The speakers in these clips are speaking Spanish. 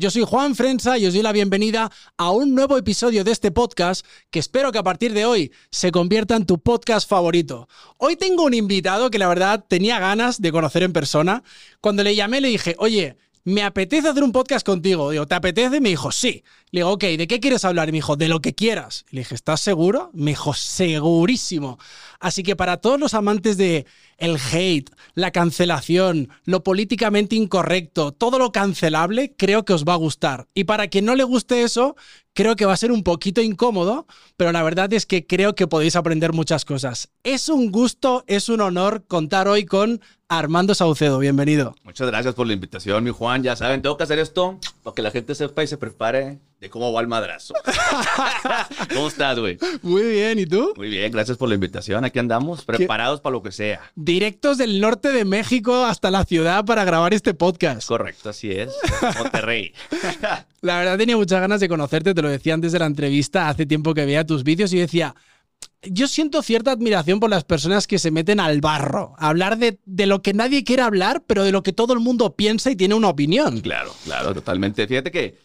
Yo soy Juan Frenza y os doy la bienvenida a un nuevo episodio de este podcast que espero que a partir de hoy se convierta en tu podcast favorito. Hoy tengo un invitado que la verdad tenía ganas de conocer en persona. Cuando le llamé le dije, oye, me apetece hacer un podcast contigo. Digo, ¿te apetece? Me dijo, sí. Le digo, ok, ¿de qué quieres hablar? Me dijo, de lo que quieras. Le dije, ¿estás seguro? Me dijo, segurísimo. Así que para todos los amantes de el hate, la cancelación, lo políticamente incorrecto, todo lo cancelable, creo que os va a gustar. Y para quien no le guste eso, creo que va a ser un poquito incómodo, pero la verdad es que creo que podéis aprender muchas cosas. Es un gusto, es un honor contar hoy con Armando Saucedo. Bienvenido. Muchas gracias por la invitación, mi Juan. Ya saben, tengo que hacer esto para que la gente sepa y se prepare de cómo va el madrazo. ¿Cómo estás, güey? Muy bien, ¿y tú? Muy bien, gracias por la invitación. Aquí andamos, preparados para lo que sea. Directos del norte de México hasta la ciudad para grabar este podcast. Correcto, así es. Monterrey. la verdad tenía muchas ganas de conocerte, te lo decía antes de la entrevista, hace tiempo que veía tus vídeos y decía, yo siento cierta admiración por las personas que se meten al barro, hablar de, de, lo que nadie quiere hablar, pero de lo que todo el mundo piensa y tiene una opinión. Claro, claro, totalmente. Fíjate que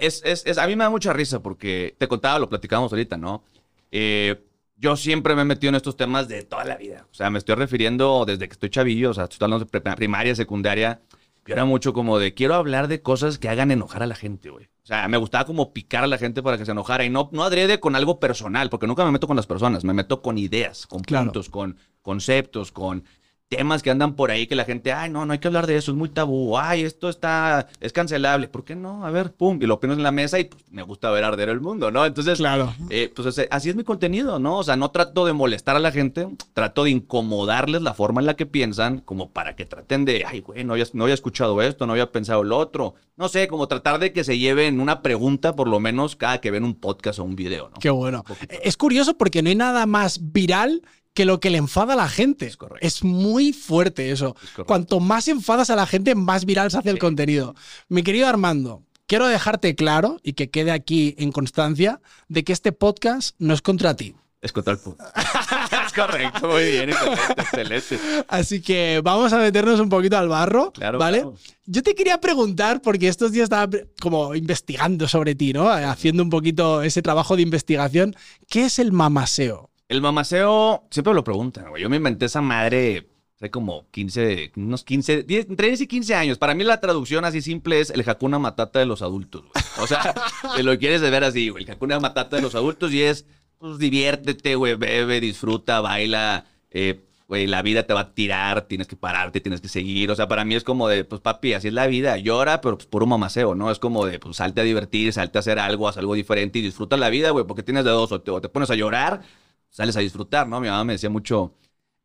es, es, es, a mí me da mucha risa porque te contaba, lo platicábamos ahorita, ¿no? Eh, yo siempre me he metido en estos temas de toda la vida. O sea, me estoy refiriendo desde que estoy chavillo, o sea, estoy hablando de primaria, secundaria. Yo era mucho como de quiero hablar de cosas que hagan enojar a la gente, güey. O sea, me gustaba como picar a la gente para que se enojara y no, no adrede con algo personal, porque nunca me meto con las personas, me meto con ideas, con puntos, con conceptos, con temas que andan por ahí que la gente, ay, no, no hay que hablar de eso, es muy tabú, ay, esto está, es cancelable, ¿por qué no? A ver, pum, y lo pones en la mesa y pues, me gusta ver arder el mundo, ¿no? Entonces, claro. Eh, pues así es mi contenido, ¿no? O sea, no trato de molestar a la gente, trato de incomodarles la forma en la que piensan, como para que traten de, ay, güey, no había, no había escuchado esto, no había pensado lo otro, no sé, como tratar de que se lleven una pregunta por lo menos cada que ven un podcast o un video, ¿no? Qué bueno. Es curioso porque no hay nada más viral que lo que le enfada a la gente. Es, muy fuerte eso. Cuanto más enfadas a la gente, más viral se hace el contenido. Mi querido Armando, quiero dejarte claro y que quede aquí en constancia de que este podcast no es contra ti. Es contra el punto. es correcto, muy bien, excelente. Así que vamos a meternos un poquito al barro, claro, ¿vale? Claro. Yo te quería preguntar, porque estos días estaba como investigando sobre ti, ¿no? Haciendo un poquito ese trabajo de investigación. ¿Qué es el mamaseo? El mamaseo, siempre lo preguntan, güey. Yo me inventé esa madre hace como 15, unos 15, 10, entre 10 y 15 años. Para mí la traducción así simple es el Hakuna Matata de los adultos, güey. O sea, te lo quieres de ver así, güey. El Hakuna Matata de los adultos y es, pues diviértete, güey, bebe, disfruta, baila, eh, güey, la vida te va a tirar, tienes que pararte, tienes que seguir. O sea, para mí es como de, pues papi, así es la vida, llora, pero pues puro mamaseo, ¿no? Es como de, pues salte a divertir, salte a hacer algo, haz algo diferente y disfruta la vida, güey, porque tienes de dos, o te, o te pones a llorar sales a disfrutar, ¿no? Mi mamá me decía mucho,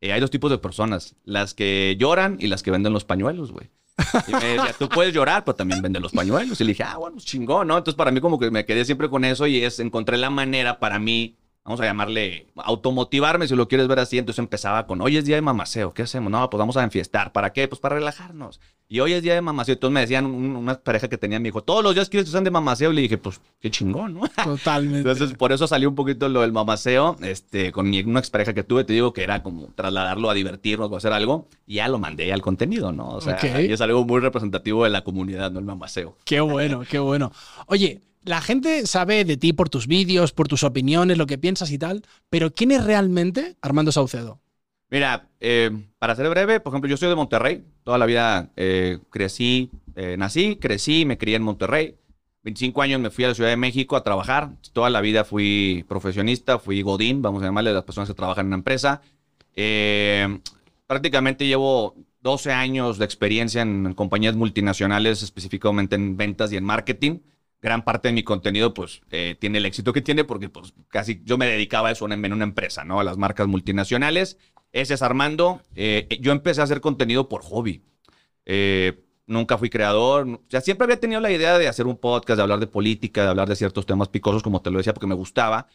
eh, hay dos tipos de personas, las que lloran y las que venden los pañuelos, güey. Y me decía, tú puedes llorar, pero también venden los pañuelos. Y le dije, ah, bueno, chingón, ¿no? Entonces para mí como que me quedé siempre con eso y es, encontré la manera para mí vamos a llamarle automotivarme si lo quieres ver así. Entonces empezaba con, hoy es día de mamaseo, ¿qué hacemos? No, pues vamos a enfiestar. ¿Para qué? Pues para relajarnos. Y hoy es día de mamaseo. Entonces me decían una pareja que tenía, me dijo, todos los días quieres que sean de mamaseo. Y le dije, pues qué chingón, ¿no? Totalmente. Entonces por eso salió un poquito lo del mamaseo. Este, con mi, una expareja que tuve, te digo que era como trasladarlo a divertirnos o hacer algo. Y ya lo mandé al contenido, ¿no? O sea, okay. y es algo muy representativo de la comunidad, ¿no? El mamaseo. Qué bueno, qué bueno. Oye, la gente sabe de ti por tus vídeos, por tus opiniones, lo que piensas y tal, pero ¿quién es realmente Armando Saucedo? Mira, eh, para ser breve, por ejemplo, yo soy de Monterrey. Toda la vida eh, crecí, eh, nací, crecí, me crié en Monterrey. 25 años me fui a la Ciudad de México a trabajar. Toda la vida fui profesionista, fui godín, vamos a llamarle a las personas que trabajan en una empresa. Prácticamente llevo 12 años de experiencia en compañías multinacionales, específicamente en ventas y en marketing gran parte de mi contenido pues eh, tiene el éxito que tiene porque pues casi yo me dedicaba a eso en, una empresa, ¿no? A las marcas multinacionales. Ese es Armando. Eh, yo empecé a hacer contenido por hobby. Eh, nunca fui creador. O siempre había tenido la idea de hacer un podcast, de hablar de política, de hablar de ciertos temas picosos, como te lo decía, porque me gustaba.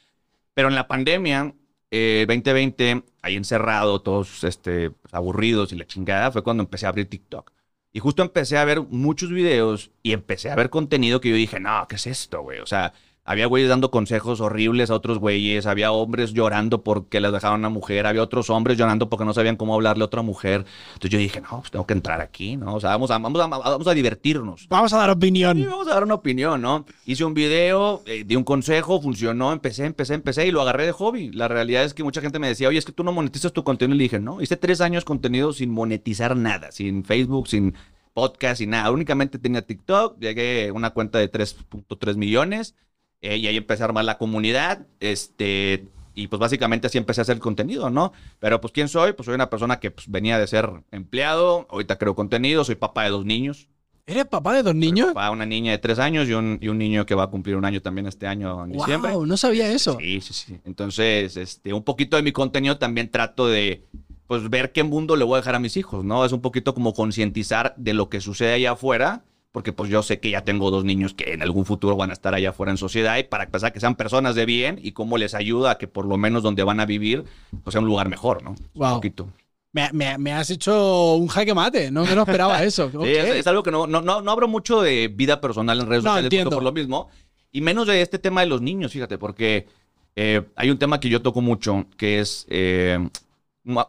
Pero en la pandemia, 2020, ahí encerrado, todos este, aburridos y la chingada, fue cuando empecé a abrir TikTok. Y justo empecé a ver muchos videos y empecé a ver contenido que yo dije, no, ¿qué es esto, güey? O sea, había güeyes dando consejos horribles a otros güeyes, había hombres llorando porque les dejaron a una mujer, había otros hombres llorando porque no sabían cómo hablarle a otra mujer. Entonces yo dije, no, pues tengo que entrar aquí, ¿no? O sea, vamos a, vamos a, vamos a divertirnos. Vamos a dar Y opinión. vamos a dar una opinión, ¿no? Hice un video, eh, di un consejo, funcionó, empecé, empecé, empecé y lo agarré de hobby. La realidad es que mucha gente me decía, oye, es que tú no monetizas tu contenido. Y le dije, no, hice tres años contenido sin monetizar nada, sin Facebook, sin podcast, sin nada. Únicamente tenía TikTok, llegué a una cuenta de 3.3 millones eh, y ahí empecé a armar la comunidad. Este, y pues básicamente así empecé a hacer contenido, ¿no? Pero pues ¿quién soy? Pues soy una persona que pues, venía de ser empleado, ahorita creo contenido, soy papá de dos niños. ¿Eres papá de dos niños? Papá, una niña de tres años y un, y un niño que va a cumplir un año también este año en diciembre. Wow, no sabía eso. Sí, sí, sí. Entonces, este, un poquito de mi contenido también trato de, pues, ver qué mundo le voy a dejar a mis hijos, ¿no? Es un poquito como concientizar de lo que sucede allá afuera, porque pues yo sé que ya tengo dos niños que en algún futuro van a estar allá afuera en sociedad y para empezar que sean personas de bien y cómo les ayuda a que por lo menos donde van a vivir, pues sea un lugar mejor, ¿no? Wow. Un poquito. Me, me- me has hecho un jaque mate, no me lo esperaba eso. Ok. Sí, es, es algo que no, no, no, no hablo mucho de vida personal en redes No, sociales entiendo. por lo mismo. Y menos de este tema de los niños, fíjate, porque eh, hay un tema que yo toco mucho, que es eh,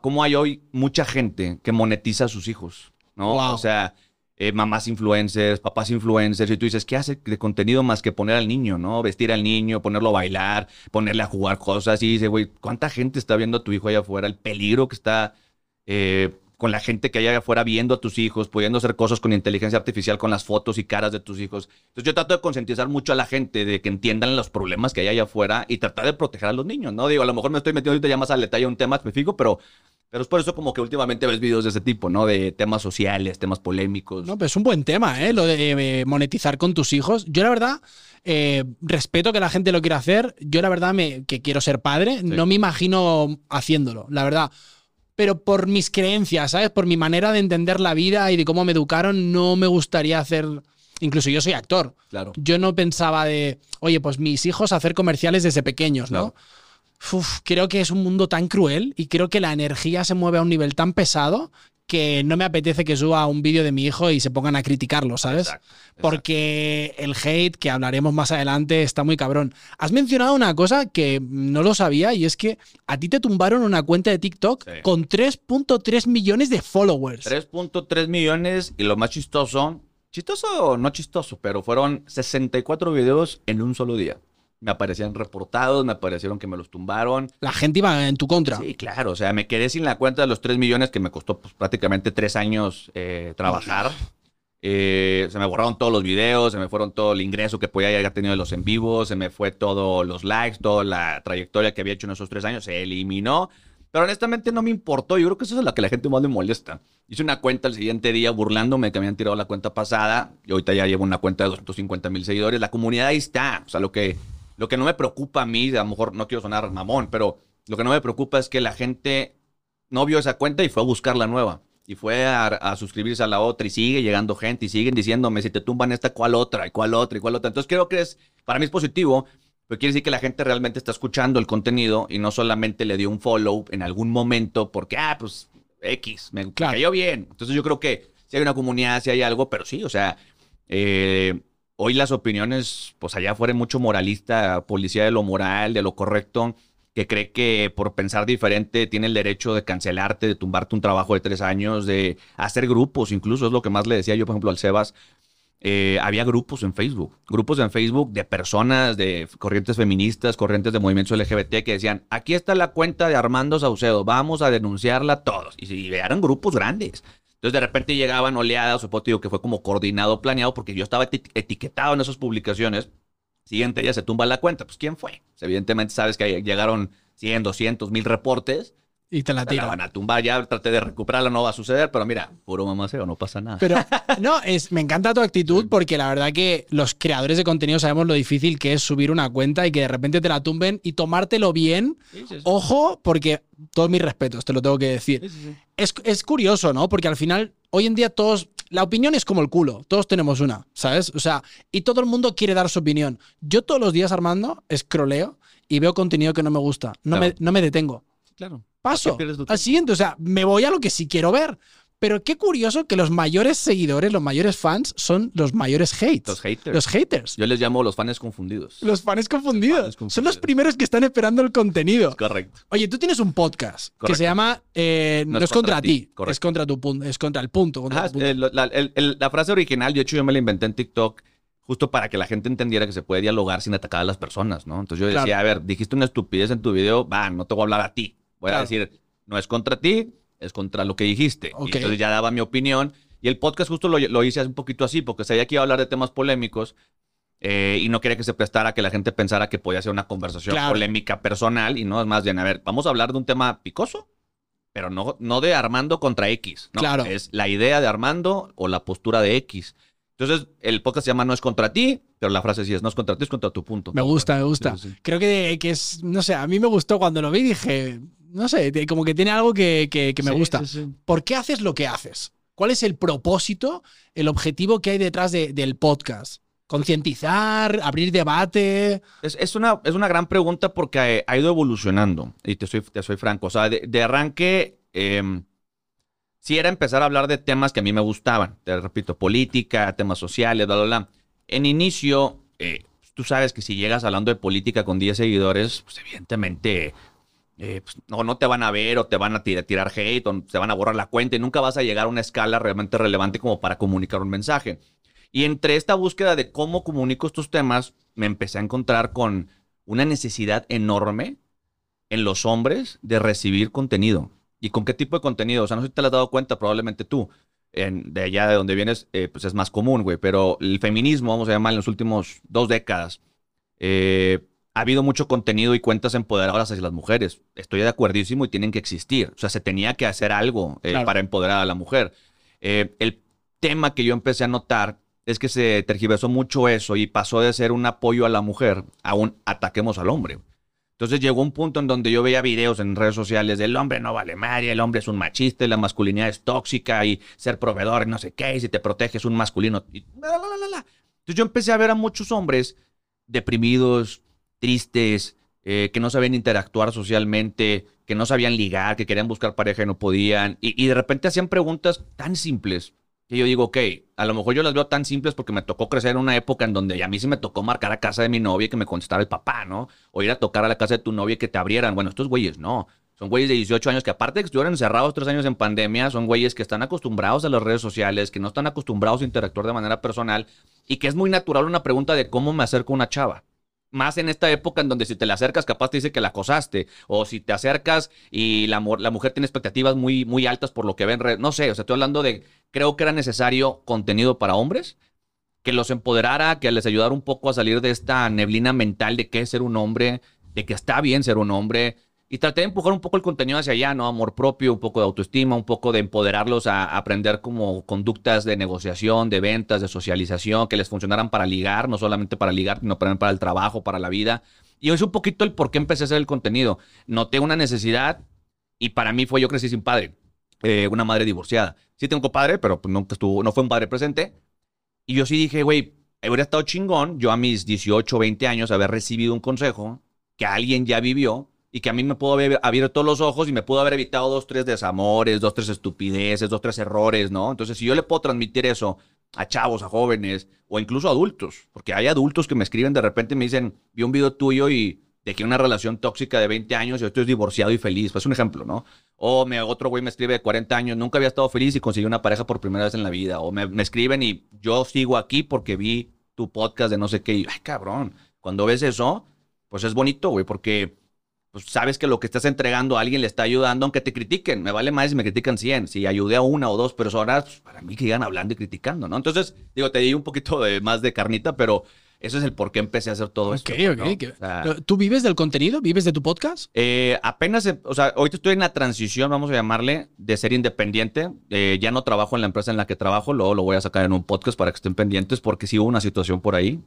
cómo hay hoy mucha gente que monetiza a sus hijos, ¿no? Wow. O sea, eh, mamás influencers, papás influencers, y tú dices, ¿qué hace de contenido más que poner al niño, ¿no? Vestir al niño, ponerlo a bailar, ponerle a jugar cosas, y dice, güey, ¿cuánta gente está viendo a tu hijo allá afuera? El peligro que está eh, con la gente que hay allá afuera viendo a tus hijos, pudiendo hacer cosas con inteligencia artificial, con las fotos y caras de tus hijos. Entonces yo trato de concientizar mucho a la gente de que entiendan los problemas que hay allá afuera y tratar de proteger a los niños, ¿no? Digo, a lo mejor me estoy metiendo ahorita ya más al detalle de un tema específico, pero, pero es por eso como que últimamente ves videos de ese tipo, ¿no? De temas sociales, temas polémicos. No, pero es un buen tema, ¿eh? Lo de eh, monetizar con tus hijos. Yo, la verdad, eh, respeto que la gente lo quiera hacer. Yo, la verdad, me, que quiero ser padre, no me imagino haciéndolo, la verdad. Pero por mis creencias, ¿sabes? Por mi manera de entender la vida y de cómo me educaron, no me gustaría hacer. Incluso yo soy actor. Claro. Yo no pensaba de, oye, pues mis hijos hacer comerciales desde pequeños, ¿no? Uf, creo que es un mundo tan cruel y creo que la energía se mueve a un nivel tan pesado que no me apetece que suba un vídeo de mi hijo y se pongan a criticarlo, ¿sabes? Exacto, exacto. Porque el hate, que hablaremos más adelante, está muy cabrón. Has mencionado una cosa que no lo sabía y es que a ti te tumbaron una cuenta de TikTok Sí. con 3.3 millones de followers. 3.3 millones y lo más chistoso, chistoso o no chistoso, pero fueron 64 videos en un solo día. Me aparecían reportados, me aparecieron que me los tumbaron. La gente iba en tu contra. Sí, claro, o sea, me quedé sin la cuenta de los 3 millones que me costó pues, prácticamente 3 años eh, trabajar. Eh, se me borraron todos los videos, se me fueron todo el ingreso que podía haber tenido de los en vivos, se me fue todos los likes, toda la trayectoria que había hecho en esos 3 años, se eliminó. Pero honestamente no me importó, yo creo que eso es lo que la gente más le molesta. Hice una cuenta el siguiente día burlándome que me habían tirado la cuenta pasada y ahorita ya llevo una cuenta de 250 mil seguidores. La comunidad ahí está, o sea, lo que, lo que no me preocupa a mí, a lo mejor no quiero sonar mamón, pero lo que no me preocupa es que la gente no vio esa cuenta y fue a buscar la nueva. Y fue a, a suscribirse a la otra y sigue llegando gente y siguen diciéndome si te tumban esta, cuál otra, y cuál otra, y cuál otra. Entonces creo que es, para mí es positivo, pero quiere decir que la gente realmente está escuchando el contenido y no solamente le dio un follow en algún momento porque, ah, pues X, me, Claro. cayó bien. Entonces yo creo que si hay una comunidad, si hay algo, pero sí, o sea, eh, hoy las opiniones, pues allá fuera mucho moralista, policía de lo moral, de lo correcto, que cree que por pensar diferente tiene el derecho de cancelarte, de tumbarte un trabajo de tres años, de hacer grupos, incluso es lo que más le decía yo, por ejemplo, al Sebas. eh, había grupos en Facebook, grupos en Facebook de personas, de corrientes feministas, corrientes de movimientos LGBT que decían, aquí está la cuenta de Armando Saucedo, vamos a denunciarla todos. Y, si- eran grupos grandes. Entonces de repente llegaban oleadas, supongo digo que fue como coordinado, planeado, porque yo estaba eti- etiquetado en esas publicaciones. Siguiente día se tumba la cuenta. Pues ¿quién fue? Pues, evidentemente sabes que llegaron 100, 200, mil reportes. Y te la Te la van a tumbar. Ya traté de recuperarla, no va a suceder. Pero mira, puro mamaceo, no pasa nada. Pero no, es, me encanta tu actitud porque la verdad que los creadores de contenido sabemos lo difícil que es subir una cuenta y que de repente te la tumben y tomártelo bien. Sí, sí, sí. Ojo, porque todos mis respetos, te lo tengo que decir. Es, es curioso, ¿no? Porque al final, hoy en día todos. La opinión es como el culo, todos tenemos una, ¿sabes? O sea, y todo el mundo quiere dar su opinión. Yo todos los días, Armando, escroleo y veo contenido que no me gusta. No, Claro. me, no me detengo. Claro. ¿Para Paso al siguiente. O sea, me voy a lo que sí quiero ver. Pero qué curioso que los mayores seguidores, los mayores fans, son los mayores hates. Los haters. Los haters. Yo les llamo los fans confundidos. Los fans confundidos. Los fans confundidos. Son los primeros que están esperando el contenido. Correcto. Oye, tú tienes un podcast que se llama eh, No, es contra, ti, correcto. es contra tu punto, es contra el punto. contra Ajá, tu punto. eh, la, el- el- la frase original, de hecho, yo me la inventé en TikTok justo para que la gente entendiera que se puede dialogar sin atacar a las personas, ¿no? Entonces yo decía, Claro. a ver, dijiste una estupidez en tu video, va, no te voy a hablar a ti. Voy Claro. a decir, no es contra ti, es contra lo que dijiste. Y entonces ya daba mi opinión. Y el podcast justo lo, lo hice un poquito así, porque sabía que iba a hablar de temas polémicos eh, y no quería que se prestara a que la gente pensara que podía ser una conversación Claro. polémica personal y no es más bien, a ver, vamos a hablar de un tema picoso, pero no, no de Armando contra X. No, Claro. Es la idea de Armando o la postura de X. Entonces, el podcast se llama No es contra ti, pero la frase sí es No es contra ti, es contra tu punto. Me gusta, me gusta. Sí, sí, sí. Creo que, que es, no sé, a mí me gustó cuando lo vi, dije, no sé, como que tiene algo que, que- que me Sí, gusta. sí, sí. ¿Por qué haces lo que haces? ¿Cuál es el propósito, el objetivo que hay detrás de- del podcast? ¿Concientizar? ¿Abrir debate? Es, es una, es una gran pregunta porque ha, ha ido evolucionando. Y te soy, te soy franco. O sea, de, de arranque, eh, sí era empezar a hablar de temas que a mí me gustaban. Te repito, política, temas sociales, bla, bla, bla. En inicio, eh, tú sabes que si llegas hablando de política con 10 seguidores, pues evidentemente eh, pues, no, no te van a ver o te van a tirar, tirar hate o te van a borrar la cuenta y nunca vas a llegar a una escala realmente relevante como para comunicar un mensaje. Y entre esta búsqueda de cómo comunico estos temas, me empecé a encontrar con una necesidad enorme en los hombres de recibir contenido. ¿Y con qué tipo de contenido? O sea, no sé si te lo has dado cuenta, probablemente tú. De allá de donde vienes, eh, pues es más común, güey. Pero el feminismo, vamos a llamar, en las últimas dos décadas, eh, ha habido mucho contenido y cuentas empoderadoras hacia las mujeres. Estoy de acuerdísimo y tienen que existir. O sea, se tenía que hacer algo eh, Claro. para empoderar a la mujer. Eh, el tema que yo empecé a notar es que se tergiversó mucho eso y pasó de ser un apoyo a la mujer a un ataquemos al hombre. Entonces llegó un punto en donde yo veía videos en redes sociales del hombre no vale madre, el hombre es un machista y la masculinidad es tóxica y ser proveedor y no sé qué, y si te proteges un masculino. y la, la, la, la, la. Entonces yo empecé a ver a muchos hombres deprimidos, tristes, eh, que no sabían interactuar socialmente, que no sabían ligar, que querían buscar pareja y no podían. Y, de repente hacían preguntas tan simples que yo digo, ok, a lo mejor yo las veo tan simples porque me tocó crecer en una época en donde a mí sí me tocó marcar a casa de mi novia y que me contestara el papá, ¿no? O ir a tocar a la casa de tu novia y que te abrieran. Bueno, estos güeyes no. Son güeyes de 18 años que aparte de que estuvieron encerrados tres años en pandemia, son güeyes que están acostumbrados a las redes sociales, que no están acostumbrados a interactuar de manera personal y que es muy natural una pregunta de cómo me acerco a una chava. Más en esta época en donde si te la acercas capaz te dice que la acosaste. O si te acercas y la, mu- la mujer tiene expectativas muy, muy altas por lo que ven. No sé, o sea, estoy hablando de... Creo que era necesario contenido para hombres que los empoderara, que les ayudara un poco a salir de esta neblina mental de qué es ser un hombre, de que está bien ser un hombre. Y traté de empujar un poco el contenido hacia allá, ¿no? Amor propio, un poco de autoestima, un poco de empoderarlos a, aprender como conductas de negociación, de ventas, de socialización, que les funcionaran para ligar, no solamente para ligar, sino también para el trabajo, para la vida. Y es un poquito el por qué empecé a hacer el contenido. Noté una necesidad y para mí fue yo crecí sin padre, eh, una madre divorciada. Sí tengo padre, pero pues nunca estuvo, no fue un padre presente. Y yo sí dije, güey, hubiera estado chingón yo a mis 18, 20 años haber recibido un consejo que alguien ya vivió y que a mí me pudo haber abierto los ojos y me pudo haber evitado dos, tres desamores, dos, tres estupideces, dos, tres errores, ¿no? Entonces, si yo le puedo transmitir eso a chavos, a jóvenes o incluso a adultos, porque hay adultos que me escriben de repente y me dicen, vi un video tuyo y dejé una relación tóxica de 20 años y estoy divorciado y feliz. Pues un ejemplo, ¿no? O me, otro güey me escribe de 40 años, nunca había estado feliz y conseguí una pareja por primera vez en la vida. O me, me escriben y yo sigo aquí porque vi tu podcast de no sé qué. Y, ay, cabrón, cuando ves eso, pues es bonito, güey, porque pues sabes que lo que estás entregando a alguien le está ayudando, aunque te critiquen. Me vale más si me critican 100. Si ayudé a una o dos personas, pues, para mí que sigan hablando y criticando, ¿no? Entonces, digo, te di un poquito de, más de carnita, pero ese es el por qué empecé a hacer todo esto. ok. ¿no? que- O sea, ¿Tú vives del contenido? ¿Vives de tu podcast? eh, apenas, em- o sea, ahorita estoy en la transición, vamos a llamarle, de ser independiente. Eh, ya no trabajo en la empresa en la que trabajo, luego lo voy a sacar en un podcast para que estén pendientes, porque sí hubo una situación por ahí,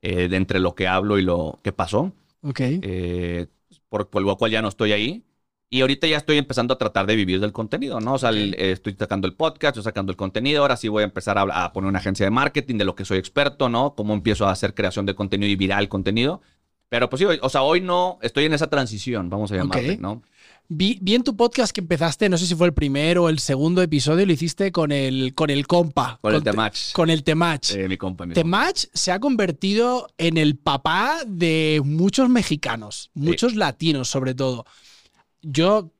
eh, de entre lo que hablo y lo que pasó, Ok. eh, por, por lo cual ya no estoy ahí. Y ahorita ya estoy empezando a tratar de vivir del contenido, ¿no? O sea, el- eh, estoy sacando el podcast, estoy sacando el contenido, ahora sí voy a empezar a, a poner una agencia de marketing de lo que soy experto, ¿no? Cómo empiezo a hacer creación de contenido y viral contenido. Pero pues sí, o sea, hoy no, estoy en esa transición, vamos a llamarle. ¿no? Vi, vi en tu podcast que empezaste, no sé si fue el primero o el segundo episodio, lo hiciste con el, con el compa. Con el te- Temach. Con el Temach. Eh, mi compa, mi compa. Temach se ha convertido en el papá de muchos mexicanos, muchos latinos sobre todo. Yo,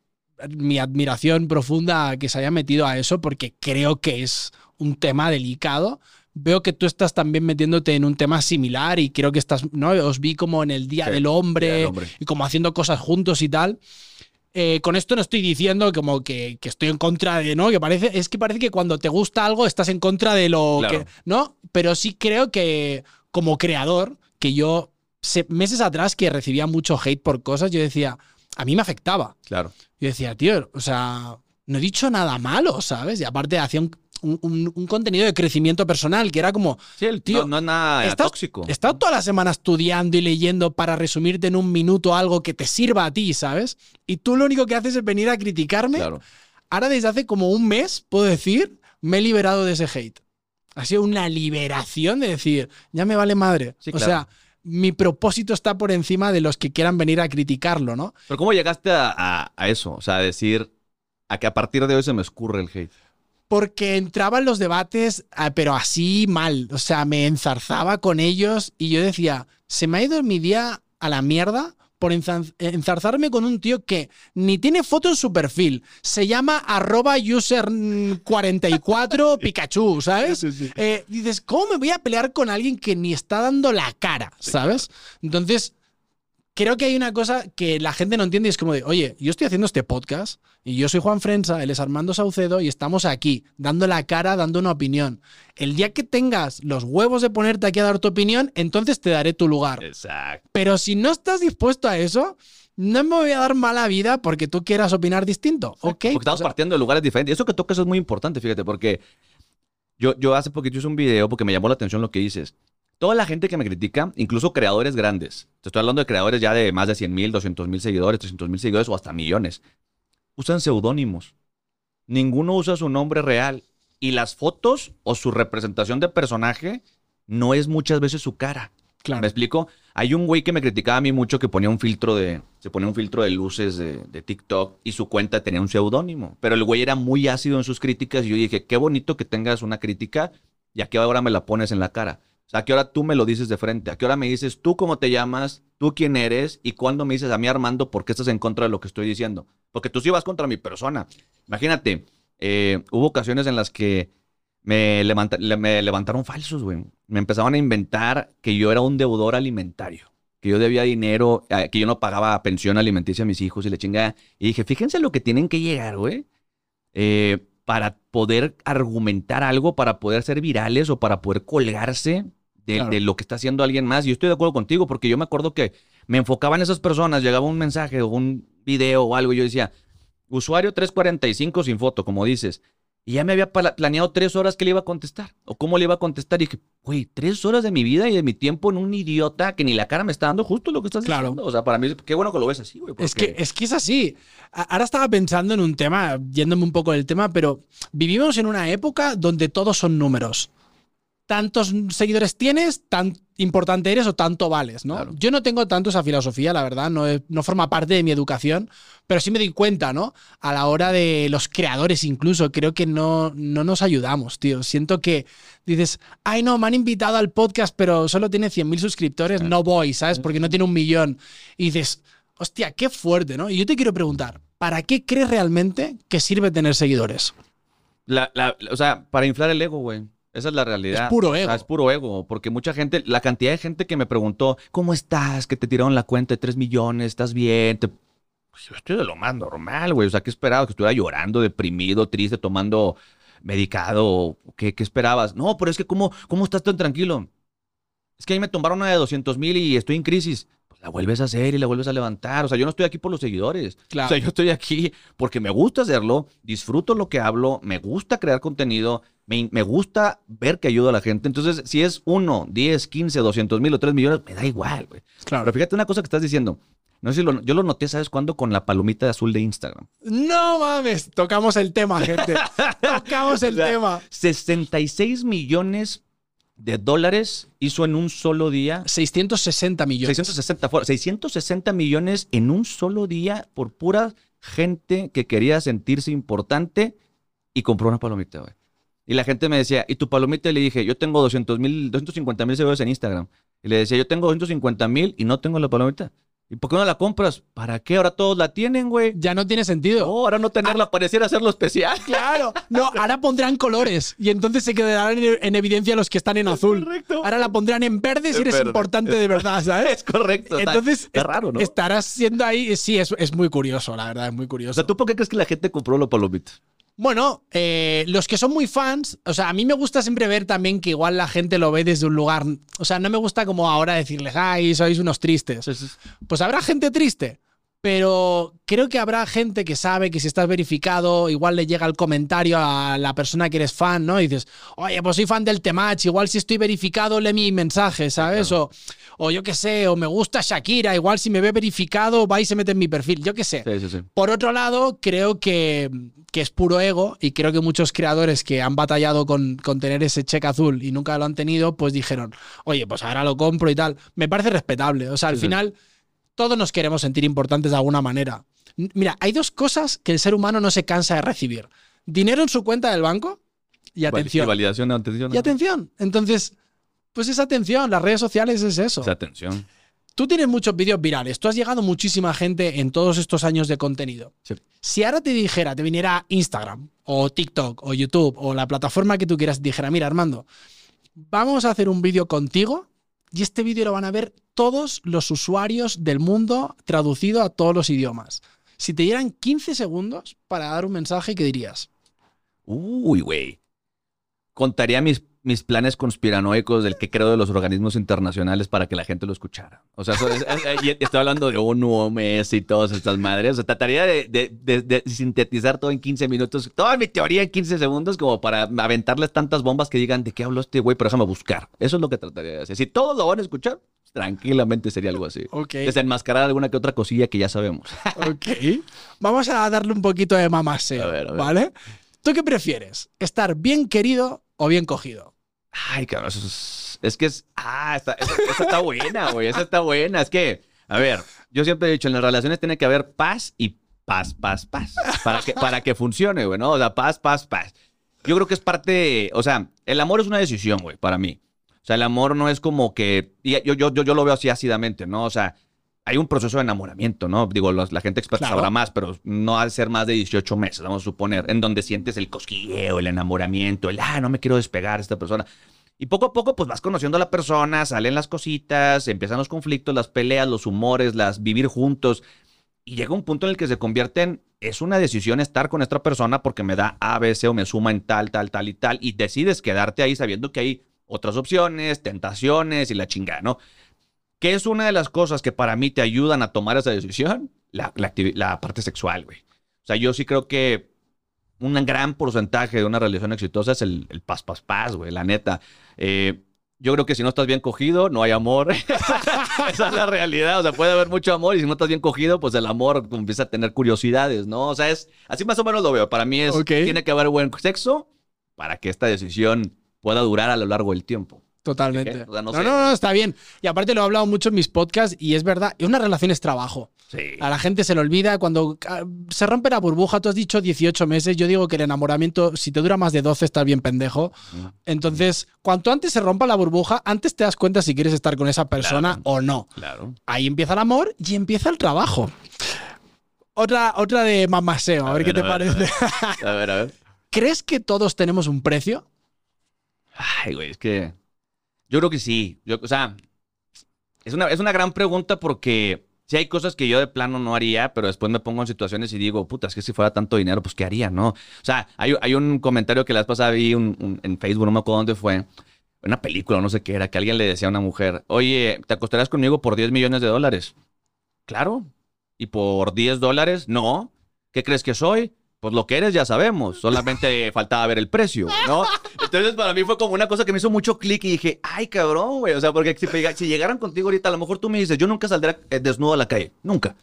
mi admiración profunda que se haya metido a eso porque creo que es un tema delicado. Veo que tú estás también metiéndote en un tema similar y creo que estás, ¿no? Os vi como en el Día Sí, del Hombre, Día del Hombre. y como haciendo cosas juntos y tal. Eh, con esto no estoy diciendo como que, que estoy en contra de, ¿no? Que parece, es que parece que cuando te gusta algo estás en contra de lo Claro. que, ¿no? Pero sí creo que como creador, que yo se- meses atrás que recibía mucho hate por cosas, yo decía, a mí me afectaba. Claro. Yo decía, tío, o sea, no he dicho nada malo, ¿sabes? Y aparte hacía un, un- un- un contenido de crecimiento personal que era como, Sí, el Tío, no, no es nada estás- tóxico. He estado toda la semana estudiando y leyendo para resumirte en un minuto algo que te sirva a ti, ¿sabes? Y tú lo único que haces es venir a criticarme. Claro. Ahora desde hace como un mes, puedo decir, me he liberado de ese hate. Ha sido una liberación de decir, ya me vale madre. Sí, o sea, mi propósito está por encima de los que quieran venir a criticarlo, ¿no? Pero ¿cómo llegaste a, a- a eso? O sea, a decir, a que a partir de hoy se me escurre el hate. Porque entraba en los debates, ah, pero así mal. O sea, me enzarzaba con ellos y yo decía, se me ha ido mi día a la mierda por enzarzarme con un tío que ni tiene foto en su perfil. Se llama arroba user44 Pikachu, ¿sabes? Eh, dices, ¿cómo me voy a pelear con alguien que ni está dando la cara, ¿sabes? Entonces, creo que hay una cosa que la gente no entiende y es como de, oye, yo estoy haciendo este podcast y yo soy Juan Frensa, él es Armando Saucedo y estamos aquí, dando la cara, dando una opinión. El día que tengas los huevos de ponerte aquí a dar tu opinión, entonces te daré tu lugar. Exacto. Pero si no estás dispuesto a eso, no me voy a dar mala vida porque tú quieras opinar distinto, ¿ok? Porque estamos O sea, partiendo de lugares diferentes. Y eso que tocas es muy importante, fíjate, porque yo, yo hace poquito hice un video porque me llamó la atención lo que dices. Toda la gente que me critica, incluso creadores grandes, te estoy hablando de creadores ya de más de 100 mil, 200 mil seguidores, 300 mil seguidores o hasta millones, usan seudónimos. Ninguno usa su nombre real. Y las fotos o su representación de personaje no es muchas veces su cara. claro. ¿Me explico? Hay un güey que me criticaba a mí mucho que ponía un filtro de. Se ponía un filtro de luces de, de TikTok y su cuenta tenía un seudónimo. Pero el güey era muy ácido en sus críticas y yo dije, qué bonito que tengas una crítica y a qué hora me la pones en la cara. O sea, a qué hora tú me lo dices de frente. A qué hora me dices tú cómo te llamas, tú quién eres y cuándo me dices a mí, Armando, por qué estás en contra de lo que estoy diciendo. Porque tú sí vas contra mi persona. Imagínate, eh, hubo ocasiones en las que me, levanta- le- me levantaron falsos, güey. Me empezaban a inventar que yo era un deudor alimentario, que yo debía dinero, eh, que yo no pagaba pensión alimenticia a mis hijos y le chingada. Y dije, fíjense lo que tienen que llegar, güey, eh, para poder argumentar algo, para poder ser virales o para poder colgarse de, Claro. de lo que está haciendo alguien más. Y yo estoy de acuerdo contigo, porque yo me acuerdo que me enfocaba en esas personas, llegaba un mensaje o un video o algo, y yo decía, usuario 345 sin foto, como dices. Y ya me había planeado tres horas que le iba a contestar. O cómo le iba a contestar. Y dije, güey, tres horas de mi vida y de mi tiempo en un idiota que ni la cara me está dando justo lo que estás Claro. diciendo. O sea, para mí, qué bueno que lo ves así, güey. Es que, es que es así. Ahora estaba pensando en un tema, yéndome un poco del tema, pero vivimos en una época donde todos son números. Tantos seguidores tienes, tan importante eres o tanto vales, ¿no? Claro. Yo no tengo tanto esa filosofía, la verdad, no, no forma parte de mi educación, pero sí me doy cuenta, ¿no? A la hora de los creadores incluso, creo que no, no nos ayudamos, tío. Siento que dices, ay no, me han invitado al podcast, pero solo tiene 100.000 suscriptores, no voy, ¿sabes? Porque no tiene un millón. Y dices, hostia, qué fuerte, ¿no? Y yo te quiero preguntar, ¿para qué crees realmente que sirve tener seguidores? La- la- o sea, para inflar el ego, güey. Esa es la realidad. Es puro O sea, ego. es puro ego. Porque mucha gente, la cantidad de gente que me preguntó, ¿cómo estás? Que te tiraron la cuenta de 3 millones, ¿estás bien? Te- Pues yo estoy de lo más normal, güey. O sea, ¿qué esperabas? Que estuviera llorando, deprimido, triste, tomando medicado. ¿Qué, qué esperabas? No, pero es que, ¿cómo, ¿cómo estás tan tranquilo? Es que ahí me tumbaron una de 200 mil y estoy en crisis. Pues la vuelves a hacer y la vuelves a levantar. O sea, yo no estoy aquí por los seguidores. Claro. O sea, yo estoy aquí porque me gusta hacerlo, disfruto lo que hablo, me gusta crear contenido, me, me gusta ver que ayudo a la gente. Entonces, si es uno, 10, 15, 200 mil o 3 millones, me da igual, güey. Claro. Pero fíjate una cosa que estás diciendo. No sé si lo, yo lo noté, ¿sabes cuándo? Con la palomita de azul de Instagram. No mames, tocamos el tema, gente. tocamos el O sea, tema. 66 millones de dólares hizo en un solo día. 660 millones. 660, fuera, 660 millones en un solo día por pura gente que quería sentirse importante y compró una palomita, güey. Y la gente me decía, ¿y tu palomita? Y le dije, yo tengo 200 mil, 250 mil seguidores en Instagram. Y le decía, yo tengo 250 mil y no tengo la palomita. ¿Y por qué no la compras? ¿Para qué? Ahora todos la tienen, güey. Ya no tiene sentido. No, ahora no tenerla pareciera hacerlo especial. Claro, no, ahora pondrán colores y entonces se quedarán en, en evidencia los que están en azul. correcto. Ahora la pondrán en verde si eres verde. importante de verdad, ¿sabes? Es correcto. Entonces, está raro, ¿no? estarás siendo ahí. Sí, es, es muy curioso, la verdad, es muy O curioso. sea, ¿tú por qué crees que la gente compró la palomita? Bueno, eh, los que son muy fans, o sea, a mí me gusta siempre ver también que igual la gente lo ve desde un lugar. O sea, no me gusta como ahora decirles, ay, sois unos tristes. Pues habrá gente triste, pero creo que habrá gente que sabe que si estás verificado, igual le llega el comentario a la persona que eres fan, ¿no? Y dices, oye, pues soy fan del Temach, igual si estoy verificado, lee mi mensaje, ¿sabes? O, o yo qué sé, o me gusta Shakira, igual si me ve verificado, va y se mete en mi perfil, yo qué sé. Sí, sí, sí. Por otro lado, creo que, que es puro ego y creo que muchos creadores que han batallado con, con tener ese cheque azul y nunca lo han tenido, pues dijeron, oye, pues ahora lo compro y tal. Me parece respetable. O sea, al final todos nos queremos sentir importantes de alguna manera. Mira, hay dos cosas que el ser humano no se cansa de recibir. Dinero en su cuenta del banco y Y atención. validación, atención. Y atención. Entonces, pues es atención. Las redes sociales es eso. Esa atención. Tú tienes muchos vídeos virales, tú has llegado a muchísima gente en todos estos años de contenido. Sí. Si ahora te dijera, te viniera Instagram o TikTok o YouTube o la plataforma que tú quieras, dijera, mira Armando, vamos a hacer un vídeo contigo y este vídeo lo van a ver todos los usuarios del mundo traducido a todos los idiomas. Si te dieran 15 segundos para dar un mensaje, ¿qué dirías? Uy, güey. Contaría mis, mis planes conspiranoicos del que creo de los organismos internacionales para que la gente lo escuchara. O sea, eso es- estoy hablando de ONU, OMS y todas estas madres. O sea, trataría de, de- de- de sintetizar todo en 15 minutos, toda mi teoría en 15 segundos, como para aventarles tantas bombas que digan de qué habló este güey, pero déjame buscar. Eso es lo que trataría de hacer. Si todos lo van a escuchar, tranquilamente sería algo así. Ok. Desenmascarar alguna que otra cosilla que ya sabemos. Ok. Vamos a darle un poquito de mamaseo, A ver, a ver. ¿vale? ¿Tú qué prefieres? ¿Estar bien querido o bien cogido? Ay, cabrón, eso es, es que es. Ah, esta, esa, esa está buena, güey. Esa está buena. Es que, a ver, yo siempre he dicho, en las relaciones tiene que haber paz y paz, paz, paz. Para que, para que funcione, güey, ¿no? O sea, paz, paz, paz. Yo creo que es parte. O sea, el amor es una decisión, güey, para mí. O sea, el amor no es como que. yo, yo, yo, yo lo veo así ácidamente, ¿no? O sea, hay un proceso de enamoramiento, ¿no? Digo, los- la gente experta Claro. sabrá más, pero no ha de ser más de 18 meses, vamos a suponer, en donde sientes el cosquilleo, el enamoramiento, el, ah, no me quiero despegar de esta persona. Y poco a poco, pues vas conociendo a la persona, salen las cositas, empiezan los conflictos, las peleas, los humores, las vivir juntos. Y llega un punto en el que se convierten, es una decisión estar con esta persona porque me da A, B, C o me suma en tal, tal, tal y tal. Y decides quedarte ahí sabiendo que hay otras opciones, tentaciones y la chingada, ¿no? ¿Qué es una de las cosas que para mí te ayudan a tomar esa decisión? La, la activi- la parte sexual, güey. O sea, yo sí creo que un gran porcentaje de una relación exitosa es el, el paz, paz, paz, güey, la neta. Eh, yo creo que si no estás bien cogido, no hay amor. Esa es la realidad. O sea, puede haber mucho amor y si no estás bien cogido, pues el amor empieza a tener curiosidades, ¿no? O sea, es así más o menos lo veo. Para mí es, Ok. tiene que haber buen sexo para que esta decisión pueda durar a lo largo del tiempo. Totalmente. O sea, no no, sé. no, no, está bien. Y aparte lo he hablado mucho en mis podcasts y es verdad, una relación es trabajo. Sí. A la gente se le olvida cuando ah, se rompe la burbuja, tú has dicho 18 meses, yo digo que el enamoramiento, si te dura más de 12, estás bien pendejo. Mm. Entonces, cuanto antes se rompa la burbuja, antes te das cuenta si quieres estar con esa persona Claro. o no. Claro. Ahí empieza el amor y empieza el trabajo. Otra, otra de mamaseo, a, A ver, qué te a ver, a parece. A ver, a ver. ¿Crees que todos tenemos un precio? Ay, güey, es que yo creo que sí. Yo, o sea, es una, es una gran pregunta porque sí hay cosas que yo de plano no haría, pero después me pongo en situaciones y digo, puta, es que si fuera tanto dinero, pues ¿qué haría, no? O sea, hay, hay un comentario que la vez pasada vi en Facebook, no me acuerdo dónde fue, una película, no sé qué era, que alguien le decía a una mujer, oye, ¿te acostarías conmigo por 10 millones de dólares? Claro. ¿Y por 10 dólares? No. ¿Qué crees que soy? Pues lo que eres ya sabemos, solamente faltaba ver el precio, ¿no? Entonces para mí fue como una cosa que me hizo mucho clic y dije, ay cabrón, güey, o sea, porque si, si llegaran contigo ahorita, a lo mejor tú me dices, yo nunca saldré eh, desnudo a la calle, nunca.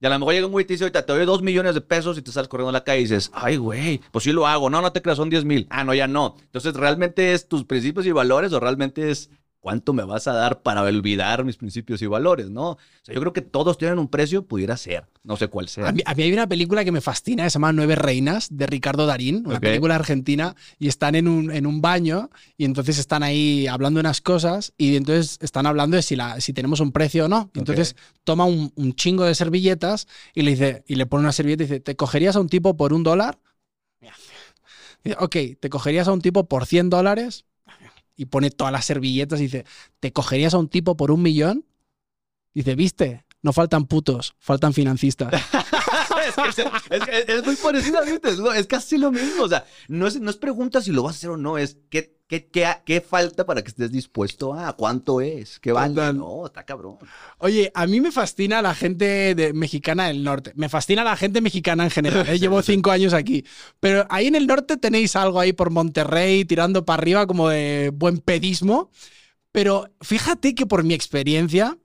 Y a lo mejor llega un güey y te dice, ahorita te doy dos millones de pesos y te sales corriendo a la calle y dices, ay güey, pues sí lo hago, no, no te creas, son 10 mil, ah, no, ya no. Entonces, ¿realmente es tus principios y valores o realmente es ¿cuánto me vas a dar para olvidar mis principios y valores? ¿no? O sea, yo creo que todos tienen un precio, pudiera ser, no sé cuál sea. A mí, a mí hay una película que me fascina, que se llama Nueve Reinas, de Ricardo Darín, una película argentina, y están en un, en un baño y entonces están ahí hablando unas cosas y entonces están hablando de si, la, si tenemos un precio o no. Entonces toma un, un chingo de servilletas y le, dice, y le pone una servilleta y dice, ¿te cogerías a un tipo por un dólar? Ok, ¿te cogerías a un tipo por 100 dólares? Y pone todas las servilletas y dice, ¿te cogerías a un tipo por un millón? Dice, ¿viste? No faltan putos, faltan financistas. es, muy parecido. Es, lo- es casi lo mismo. O sea, no es, no es pregunta si lo vas a hacer o no, es qué, qué, qué, qué falta para que estés dispuesto a, cuánto es, qué vale. Total. No, está cabrón. Oye, a mí me fascina la gente de- mexicana del norte. Me fascina la gente mexicana en general. ¿eh? Llevo cinco años aquí. Pero ahí en el norte tenéis algo ahí por Monterrey, tirando para arriba como de buen pedismo. Pero fíjate que por mi experiencia,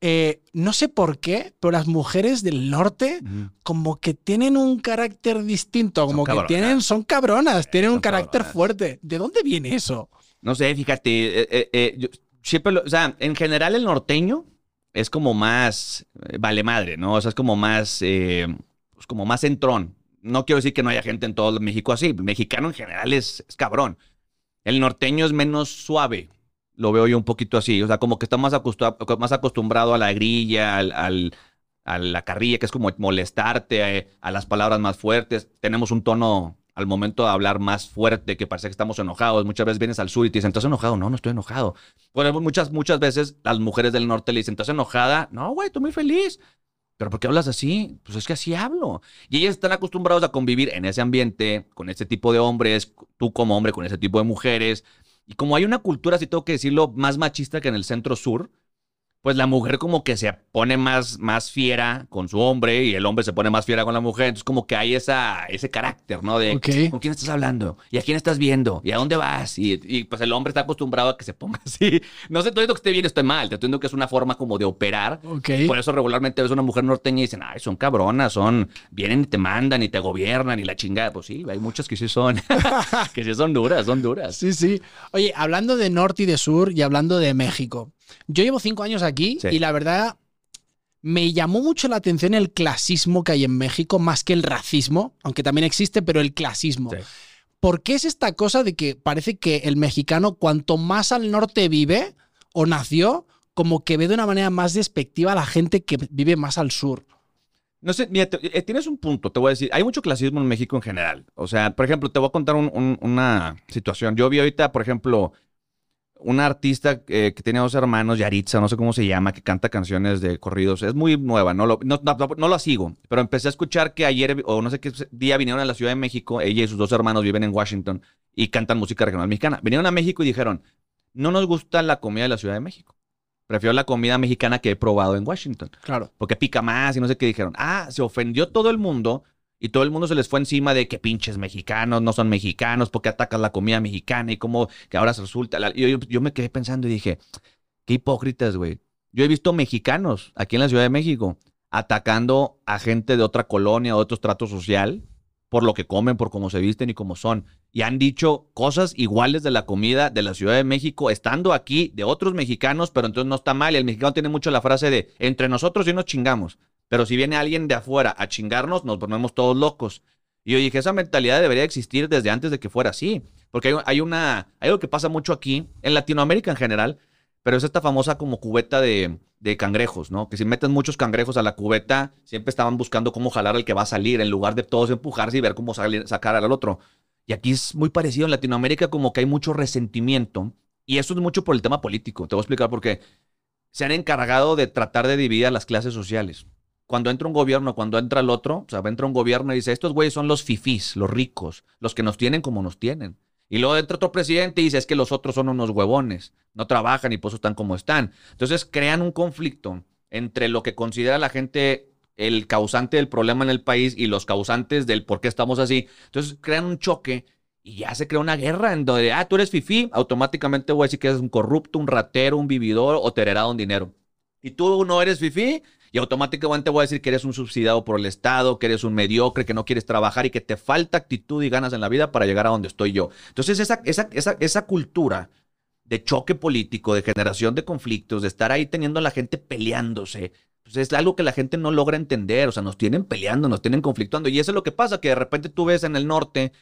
eh, no sé por qué, pero las mujeres del norte como que tienen un carácter distinto, como que tienen, son cabronas, tienen un carácter cabronas. fuerte. ¿De dónde viene eso? No sé, fíjate, eh, eh, eh, yo siempre lo- o sea, en general el norteño es como más eh, vale madre, ¿no? O sea, es como más, eh, pues como más entrón. No quiero decir que no haya gente en todo México así. El mexicano en general es, es cabrón. El norteño es menos suave. Lo veo yo un poquito así. O sea, como que está más, más acostumbrado a la grilla, al, al- a la carrilla, que es como molestarte, eh, a las palabras más fuertes. Tenemos un tono al momento de hablar más fuerte, que parece que estamos enojados. Muchas veces vienes al sur y te dicen, ¿estás enojado? No, no estoy enojado. Bueno, muchas, muchas veces las mujeres del norte le dicen, ¿estás enojada? No, güey, estoy muy feliz. ¿Pero por qué hablas así? Pues es que así hablo. Y ellas están acostumbrados a convivir en ese ambiente, con ese tipo de hombres, tú como hombre con ese tipo de mujeres. Y como hay una cultura, si tengo que decirlo, más machista que en el centro sur, pues la mujer como que se pone más, más fiera con su hombre y el hombre se pone más fiera con la mujer. Entonces como que hay esa, ese carácter, ¿no? De. ¿con quién estás hablando? ¿Y a quién estás viendo? ¿Y a dónde vas? Y, y, pues el hombre está acostumbrado a que se ponga así. No sé, estoy diciendo que esté bien o esté mal. Te estoy diciendo que es una forma como de operar. Por eso regularmente ves una mujer norteña y dicen, ay, son cabronas, son, vienen y te mandan y te gobiernan y la chingada. Pues sí, hay muchas que sí son, que sí son duras, son duras. Sí, sí. Oye, hablando de norte y de sur y hablando de México. Yo llevo cinco años aquí Sí. y la verdad me llamó mucho la atención el clasismo que hay en México, más que el racismo, aunque también existe, pero el clasismo. Sí. ¿Por qué es esta cosa de que parece que el mexicano, cuanto más al norte vive o nació, como que ve de una manera más despectiva a la gente que vive más al sur? No sé, mira, te- eh, tienes un punto, te voy a decir. Hay mucho clasismo en México en general. O sea, por ejemplo, te voy a contar un- un- una situación. Yo vi ahorita, por ejemplo, una artista eh, que tiene dos hermanos, Yaritza, no sé cómo se llama, que canta canciones de corridos. Es muy nueva, no lo, no, no, no la sigo, pero empecé a escuchar que ayer, o no sé qué día, vinieron a la Ciudad de México. Ella y sus dos hermanos viven en Washington y cantan música regional mexicana. Vinieron a México y dijeron, no nos gusta la comida de la Ciudad de México. Prefiero la comida mexicana que he probado en Washington Claro. porque pica más y no sé qué dijeron. Ah, se ofendió todo el mundo y todo el mundo se les fue encima de que pinches mexicanos no son mexicanos, porque atacas la comida mexicana y cómo que ahora se resulta. yo- yo me quedé pensando y dije, qué hipócritas, güey. Yo he visto mexicanos aquí en la Ciudad de México atacando a gente de otra colonia, de otro estrato social, por lo que comen, por cómo se visten y cómo son. Y han dicho cosas iguales de la comida de la Ciudad de México, estando aquí de otros mexicanos, pero entonces no está mal. Y el mexicano tiene mucho la frase de entre nosotros y nos chingamos. Pero si viene alguien de afuera a chingarnos, nos ponemos todos locos. Y yo dije, esa mentalidad debería existir desde antes de que fuera así. Porque hay, hay una, hay algo que pasa mucho aquí, en Latinoamérica en general, pero es esta famosa como cubeta de, de cangrejos, ¿no? Que si meten muchos cangrejos a la cubeta, siempre estaban buscando cómo jalar al que va a salir, en lugar de todos empujarse y ver cómo sacar al otro. Y aquí es muy parecido en Latinoamérica, como que hay mucho resentimiento. Y eso es mucho por el tema político. Te voy a explicar por qué. Se han encargado de tratar de dividir a las clases sociales. Cuando entra un gobierno, cuando entra el otro, o sea, entra un gobierno y dice, estos güeyes son los fifís, los ricos, los que nos tienen como nos tienen. Y luego entra otro presidente y dice, es que los otros son unos huevones, no trabajan y por están como están. Entonces crean un conflicto entre lo que considera la gente el causante del problema en el país y los causantes del por qué estamos así. Entonces crean un choque y ya se crea una guerra en donde, ah, tú eres fifí, automáticamente voy a decir que eres un corrupto, un ratero, un vividor o te heredado un dinero. Y tú no eres fifí y automáticamente voy a decir que eres un subsidiado por el Estado, que eres un mediocre, que no quieres trabajar y que te falta actitud y ganas en la vida para llegar a donde estoy yo. Entonces esa, esa, esa, esa cultura de choque político, de generación de conflictos, de estar ahí teniendo a la gente peleándose. Pues es algo que la gente no logra entender, o sea, nos tienen peleando, nos tienen conflictuando. Y eso es lo que pasa, que de repente tú ves en el norte,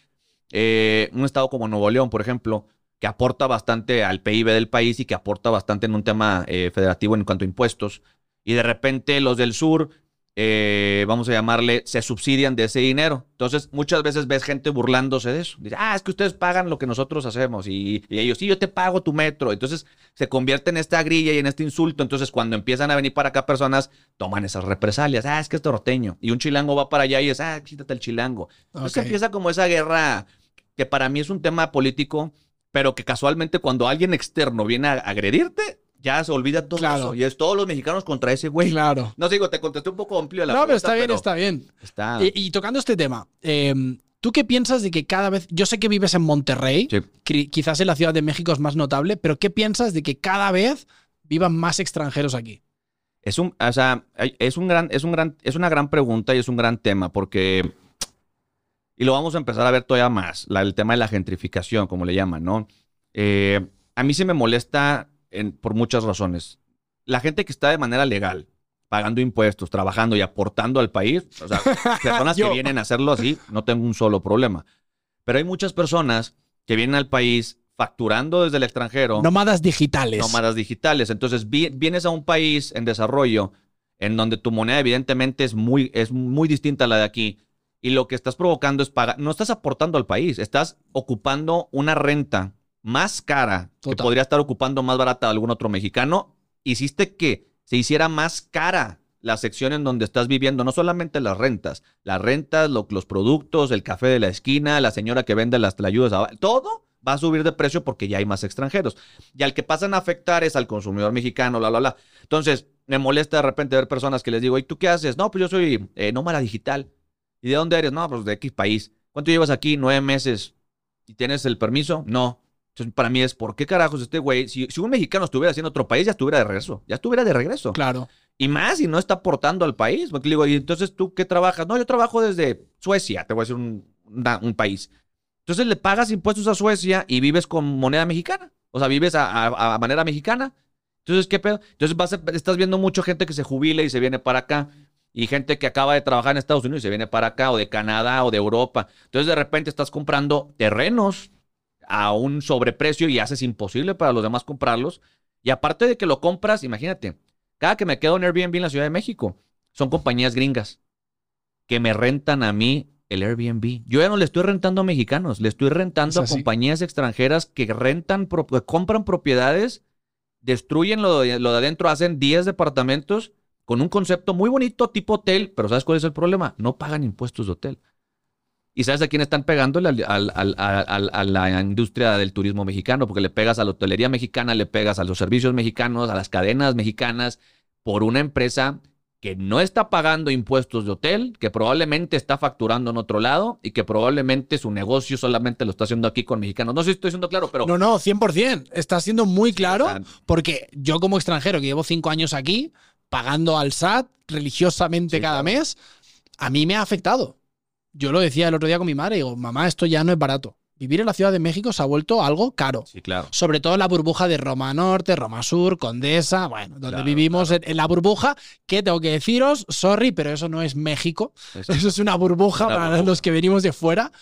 eh, un estado como Nuevo León, por ejemplo, que aporta bastante al PIB del país y que aporta bastante en un tema eh, federativo en cuanto a impuestos. Y de repente los del sur eh, vamos a llamarle, se subsidian de ese dinero. Entonces, muchas veces ves gente burlándose de eso. Dice, ah, es que ustedes pagan lo que nosotros hacemos. Y, y, ellos, sí, yo te pago tu metro. Entonces, se convierte en esta grilla y en este insulto. Entonces, cuando empiezan a venir para acá personas, toman esas represalias. Ah, es que es torteño. Y un chilango va para allá y es, ah, quítate el chilango. Entonces, Ok. empieza como esa guerra que para mí es un tema político, pero que casualmente cuando alguien externo viene a agredirte, ya se olvida todo Claro. eso. Y es todos los mexicanos contra ese güey. Claro. No digo, te contesté un poco amplio la No, pero está bien, está bien. está- Y, y tocando este tema, eh, ¿tú qué piensas de que cada vez, yo sé que vives en Monterrey, Sí. quizás en la Ciudad de México es más notable, pero ¿qué piensas de que cada vez vivan más extranjeros aquí? Es un, o sea, es un gran, es un gran, es una gran pregunta y es un gran tema porque y lo vamos a empezar a ver todavía más, la- el tema de la gentrificación, como le llaman, ¿no? Eh, a mí sí me molesta en- por muchas razones. La gente que está de manera legal, pagando impuestos, trabajando y aportando al país, o sea, personas que vienen a hacerlo así, no tengo un solo problema. Pero hay muchas personas que vienen al país facturando desde el extranjero Nómadas digitales. nómadas digitales. Entonces vi- vienes a un país en desarrollo en donde tu moneda evidentemente es muy, es muy distinta a la de aquí y lo que estás provocando es pagar, no estás aportando al país, estás ocupando una renta más cara que podría estar ocupando más barata de algún otro mexicano. Hiciste que se hiciera más cara la sección en donde estás viviendo, no solamente las rentas, las rentas, lo- los productos, el café de la esquina, la señora que vende las ayudas, todo va a subir de precio porque ya hay más extranjeros. Y al que pasan a afectar es al consumidor mexicano, bla, bla, bla. Entonces, me molesta de repente ver personas que les digo, ¿y tú qué haces? No, pues yo soy eh, nómada digital. ¿Y de dónde eres? No, pues de X país. ¿Cuánto llevas aquí? Nueve meses. ¿Y tienes el permiso? No. Entonces, para mí es, ¿por qué carajos este güey? Si, si un mexicano estuviera haciendo otro país, ya estuviera de regreso. Ya estuviera de regreso. Claro. Y más si no está aportando al país. Porque le digo, ¿y entonces tú qué trabajas? No, yo trabajo desde Suecia, te voy a decir un, una- un país. Entonces le pagas impuestos a Suecia y vives con moneda mexicana. O sea, vives a, a- a manera mexicana. Entonces, ¿qué pedo? Entonces vas a- estás viendo mucha gente que se jubila y se viene para acá. Y gente que acaba de trabajar en Estados Unidos y se viene para acá, o de Canadá, o de Europa. Entonces, de repente estás comprando terrenos a un sobreprecio y haces imposible para los demás comprarlos. Y aparte de que lo compras, imagínate, cada que me quedo en Airbnb en la Ciudad de México, son compañías gringas que me rentan a mí el Airbnb. Yo ya no le estoy rentando a mexicanos, le estoy rentando a compañías extranjeras que rentan, pro- que compran propiedades, destruyen lo de, lo de adentro, hacen 10 departamentos con un concepto muy bonito tipo hotel, pero ¿sabes cuál es el problema? No pagan impuestos de hotel. ¿Y sabes a quién están pegándole? Al- al- al- a la industria del turismo mexicano, porque le pegas a la hotelería mexicana, le pegas a los servicios mexicanos, a las cadenas mexicanas, por una empresa que no está pagando impuestos de hotel, que probablemente está facturando en otro lado y que probablemente su negocio solamente lo está haciendo aquí con mexicanos. No sé si estoy siendo claro, pero... No, no, 100%. Está siendo muy claro sea, porque yo como extranjero que llevo cinco años aquí, pagando al SAT religiosamente Sí, cada claro. mes, a mí me ha afectado. Yo lo decía el otro día con mi madre, digo, mamá, esto ya no es barato. Vivir en la Ciudad de México se ha vuelto algo caro. sí, claro. Sobre todo en la burbuja de Roma Norte, Roma Sur, Condesa, bueno, donde Claro, vivimos en, en la burbuja, que tengo que deciros, sorry, pero eso no es México. Eso- Eso es una burbuja para burbuja. los que venimos de fuera.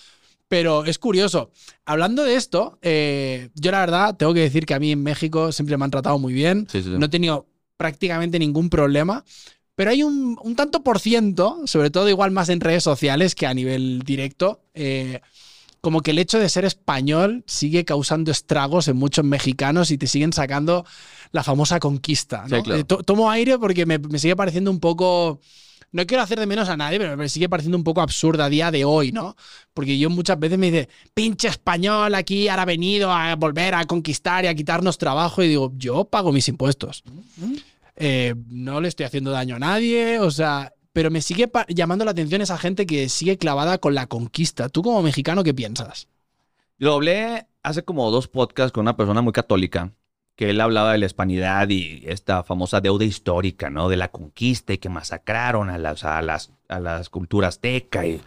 Pero es curioso. Hablando de esto, eh, yo la verdad tengo que decir que a mí en México siempre me han tratado muy bien. sí, sí, sí. No he tenido prácticamente ningún problema. Pero hay un, un tanto por ciento, sobre todo igual más en redes sociales que a nivel directo, eh, como que el hecho de ser español sigue causando estragos en muchos mexicanos y te siguen sacando la famosa conquista. ¿no? Sí, claro. Eh, to- tomo aire porque me, me sigue pareciendo un poco... No quiero hacer de menos a nadie, pero me sigue pareciendo un poco absurda a día de hoy, ¿no? Porque yo muchas veces me dice, pinche español aquí, ahora ha venido a volver a conquistar y a quitarnos trabajo. Y digo, yo pago mis impuestos. Eh, no le estoy haciendo daño a nadie, o sea, pero me sigue llamando la atención esa gente que sigue clavada con la conquista. ¿Tú como mexicano qué piensas? Lo hablé hace como dos podcasts con una persona muy católica, que él hablaba de la hispanidad y esta famosa deuda histórica, ¿no? De la conquista y que masacraron a las, a las, a las culturas azteca. Y,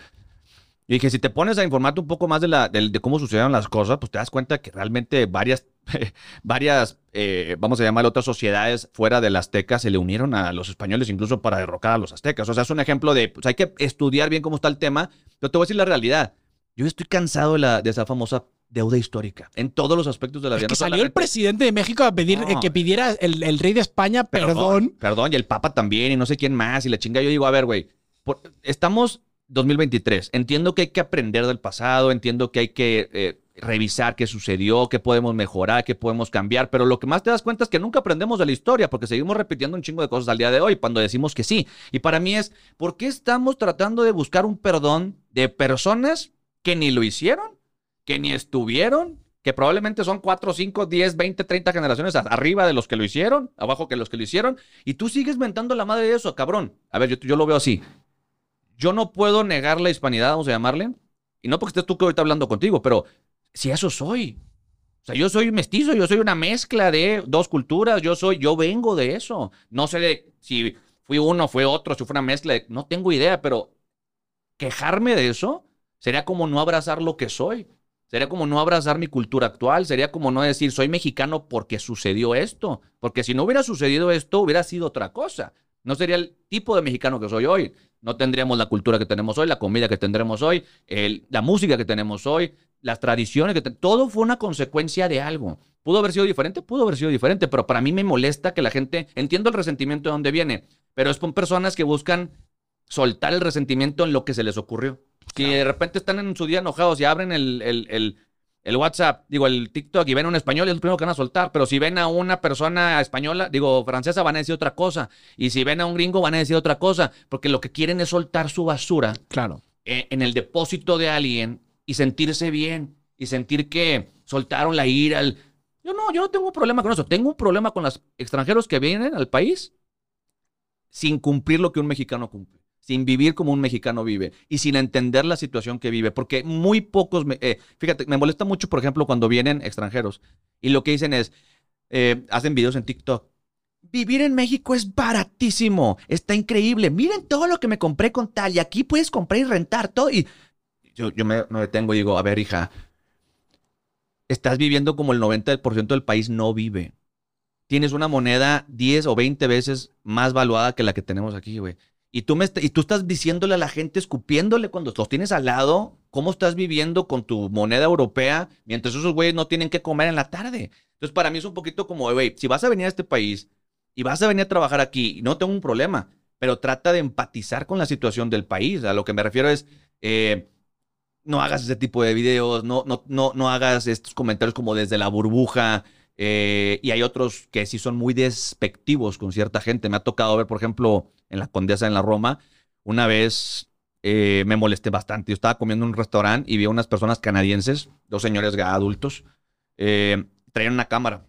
dije, si te pones a informarte un poco más de, la, del- de cómo sucedieron las cosas, pues te das cuenta que realmente varias, varias, eh, vamos a llamar otras sociedades fuera del azteca se le unieron a los españoles incluso para derrocar a los aztecas. O sea, es un ejemplo de, pues hay que estudiar bien cómo está el tema, pero te voy a decir la realidad. Yo estoy cansado de, la, de esa famosa deuda histórica en todos los aspectos de la vida. Es que No salió el presidente de México a pedir eh, que pidiera el, el rey de España perdón. Perdón, y el Papa también, y no sé quién más, y la chinga. Yo digo, a ver, güey, estamos 2023. Entiendo que hay que aprender del pasado, entiendo que hay que eh, revisar qué sucedió, qué podemos mejorar, qué podemos cambiar, pero lo que más te das cuenta es que nunca aprendemos de la historia, porque seguimos repitiendo un chingo de cosas al día de hoy cuando decimos que sí. Y para mí es, ¿por qué estamos tratando de buscar un perdón de personas que ni lo hicieron, que ni estuvieron? que probablemente son 4, 5, 10, 20, 30 generaciones arriba de los que lo hicieron, abajo que los que lo hicieron, y tú sigues mentando la madre de eso, cabrón. A ver, yo, yo lo veo así. Yo no puedo negar la hispanidad, vamos a llamarle, y no porque estés tú que ahorita hablando contigo, pero si eso soy. O sea, yo soy mestizo, yo soy una mezcla de dos culturas, yo soy, yo vengo de eso. No sé de si fui uno, fue otro, si fue una mezcla, de- no tengo idea, pero quejarme de eso sería como no abrazar lo que soy. Sería como no abrazar mi cultura actual, sería como no decir soy mexicano porque sucedió esto, porque si no hubiera sucedido esto hubiera sido otra cosa. No sería el tipo de mexicano que soy hoy. No tendríamos la cultura que tenemos hoy, la comida que tendremos hoy, la música que tenemos hoy, las tradiciones que todo fue una consecuencia de algo. Pudo haber sido diferente, pudo haber sido diferente, pero para mí me molesta que la gente entiendo el resentimiento de dónde viene, pero es con personas que buscan soltar el resentimiento en lo que se les ocurrió. Si de repente están en su día enojados y abren el, el- el- el WhatsApp, digo, el TikTok y ven a un español, es lo primero que van a soltar. Pero si ven a una persona española, digo, francesa, van a decir otra cosa. Y si ven a un gringo, van a decir otra cosa. Porque lo que quieren es soltar su basura Claro. eh, en el depósito de alguien y sentirse bien y sentir que soltaron la ira. el- Yo no, yo no tengo un problema con eso. Tengo un problema con los extranjeros que vienen al país sin cumplir lo que un mexicano cumple, sin vivir como un mexicano vive y sin entender la situación que vive, porque muy pocos, me- eh, fíjate, me molesta mucho, por ejemplo, cuando vienen extranjeros y lo que dicen es, eh, hacen videos en TikTok. Vivir en México es baratísimo, está increíble. Miren todo lo que me compré con tal y aquí puedes comprar y rentar todo. Y yo, yo me, me detengo y digo, a ver, hija, estás viviendo como el 90% del país no vive. Tienes una moneda 10 o 20 veces más valuada que la que tenemos aquí, güey. Y tú, me y tú estás diciéndole a la gente, escupiéndole cuando los tienes al lado, cómo estás viviendo con tu moneda europea mientras esos güeyes no tienen que comer en la tarde. Entonces, para mí es un poquito como, güey, si vas a venir a este país y vas a venir a trabajar aquí, no tengo un problema, pero trata de empatizar con la situación del país. A lo que me refiero es, eh, no hagas ese tipo de videos, no, no, no, no hagas estos comentarios como desde la burbuja. eh, y hay otros que sí son muy despectivos con cierta gente. Me ha tocado ver, por ejemplo, en la Condesa en la Roma, una vez eh, me molesté bastante. Yo estaba comiendo en un restaurante y vi a unas personas canadienses, dos señores adultos, eh, traían una cámara.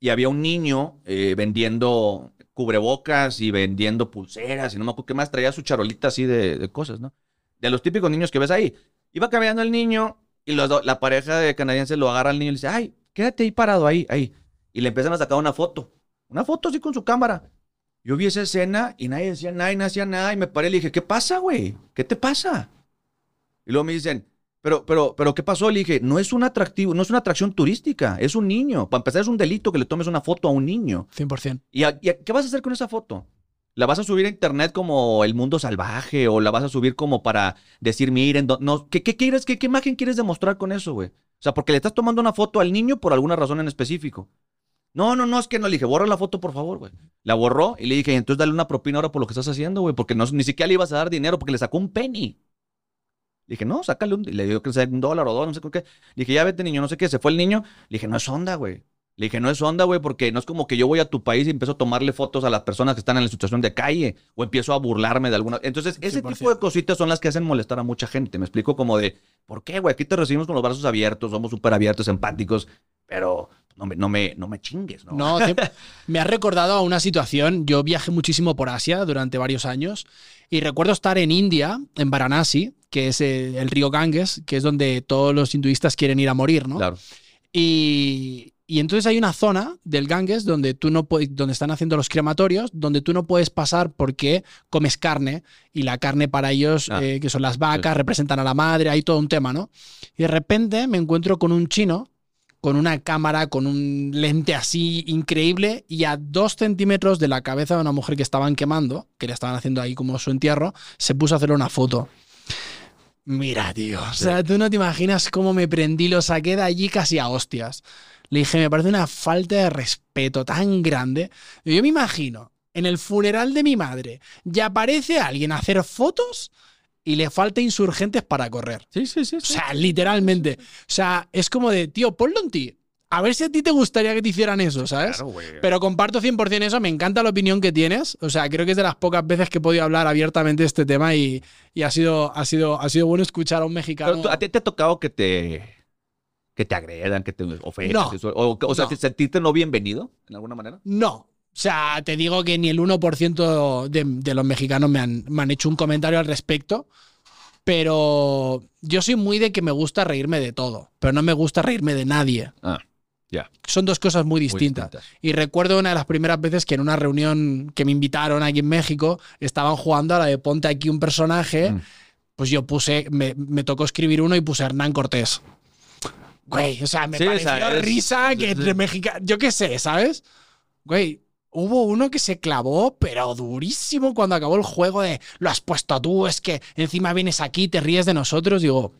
Y había un niño vendiendo cubrebocas y vendiendo pulseras y no me acuerdo qué más, traía su charolita así de cosas, ¿no? De los típicos niños que ves ahí. Iba caminando el niño y los do- la pareja de canadienses lo agarra al niño y le dice, ay, quédate ahí parado, ahí, ahí. Y le empiezan a sacar una foto. Una foto así con su cámara. Yo vi esa escena y nadie decía nada y nadie hacía nada y me paré y le dije, ¿qué pasa, güey? ¿Qué te pasa? Y luego me dicen, pero, pero, pero, ¿qué pasó? Le dije, no es un atractivo, no es una atracción turística, es un niño. Para empezar, es un delito que le tomes una foto a un niño. 100%. ¿Y, a- y a- qué vas a hacer con esa foto? ¿La vas a subir a internet como el mundo salvaje o la vas a subir como para decir, miren, no, ¿qué, qué quieres, qué, qué imagen quieres demostrar con eso, güey? O sea, porque le estás tomando una foto al niño por alguna razón en específico. No, no, no, es que no. Le dije, borra la foto, por favor, güey. La borró y le dije, entonces dale una propina ahora por lo que estás haciendo, güey, porque no, ni siquiera le ibas a dar dinero porque le sacó un penny. Le dije, no, sácale un, le dio que sea un dólar o dos, no sé con qué. Le dije, ya vete, niño, no sé qué. Se fue el niño. Le dije, no es onda, güey. Le dije, no es onda, güey, porque no es como que yo voy a tu país y empiezo a tomarle fotos a las personas que están en la situación de calle o empiezo a burlarme de alguna. Entonces, ese 100%. tipo de cositas son las que hacen molestar a mucha gente. Me explico como de, ¿por qué, güey? Aquí te recibimos con los brazos abiertos, somos súper abiertos, empáticos, pero no me, no me, no me chingues, ¿no? No, me has recordado a una situación. Yo viajé muchísimo por Asia durante varios años y recuerdo estar en India, en Varanasi, que es eh, el río Ganges, que es donde todos los hinduistas quieren ir a morir, ¿no? Claro. Y, y entonces hay una zona del Ganges donde tú no puedes, donde están haciendo los crematorios, donde tú no puedes pasar porque comes carne y la carne para ellos, Ah. eh, que son las vacas, representan a la madre, hay todo un tema, ¿no? Y de repente me encuentro con un chino con una cámara, con un lente así increíble, y a dos centímetros de la cabeza de una mujer que estaban quemando, que le estaban haciendo ahí como su entierro, se puso a hacer una foto. Mira, tío, o sea, tú no te imaginas cómo me prendí, lo saqué de allí casi a hostias. Le dije, me parece una falta de respeto tan grande. Yo me imagino, en el funeral de mi madre, ya aparece alguien a hacer fotos y le falta insurgentes para correr. Sí, sí, sí. O sea, literalmente. O sea, es como de, tío, ponlo en ti. A ver si a ti te gustaría que te hicieran eso, ¿sabes? Claro. Pero comparto 100% eso, me encanta la opinión que tienes. O sea, creo que es de las pocas veces que he podido hablar abiertamente de este tema y, y ha, sido, ha, sido, ha sido bueno escuchar a un mexicano. Pero ¿A ti te ha tocado que te, que te agredan, que te ofendan? No. O, o sea, No. sentirte no bienvenido, en alguna manera? No. O sea, te digo que ni el 1% de, de los mexicanos me han, me han hecho un comentario al respecto. Pero yo soy muy de que me gusta reírme de todo, pero no me gusta reírme de nadie. Ah, ya. Son dos cosas muy distintas. Y recuerdo una de las primeras veces que en una reunión que me invitaron aquí en México estaban jugando a la de ponte aquí un personaje. Mm. Pues yo puse, me, me tocó escribir uno y puse Hernán Cortés. Güey, o sea, me Sí, pareció es- risa que entre mexicanos. Yo qué sé, ¿sabes? Güey, hubo uno que se clavó, pero durísimo cuando acabó el juego de lo has puesto tú, es que encima vienes aquí, te ríes de nosotros. Digo,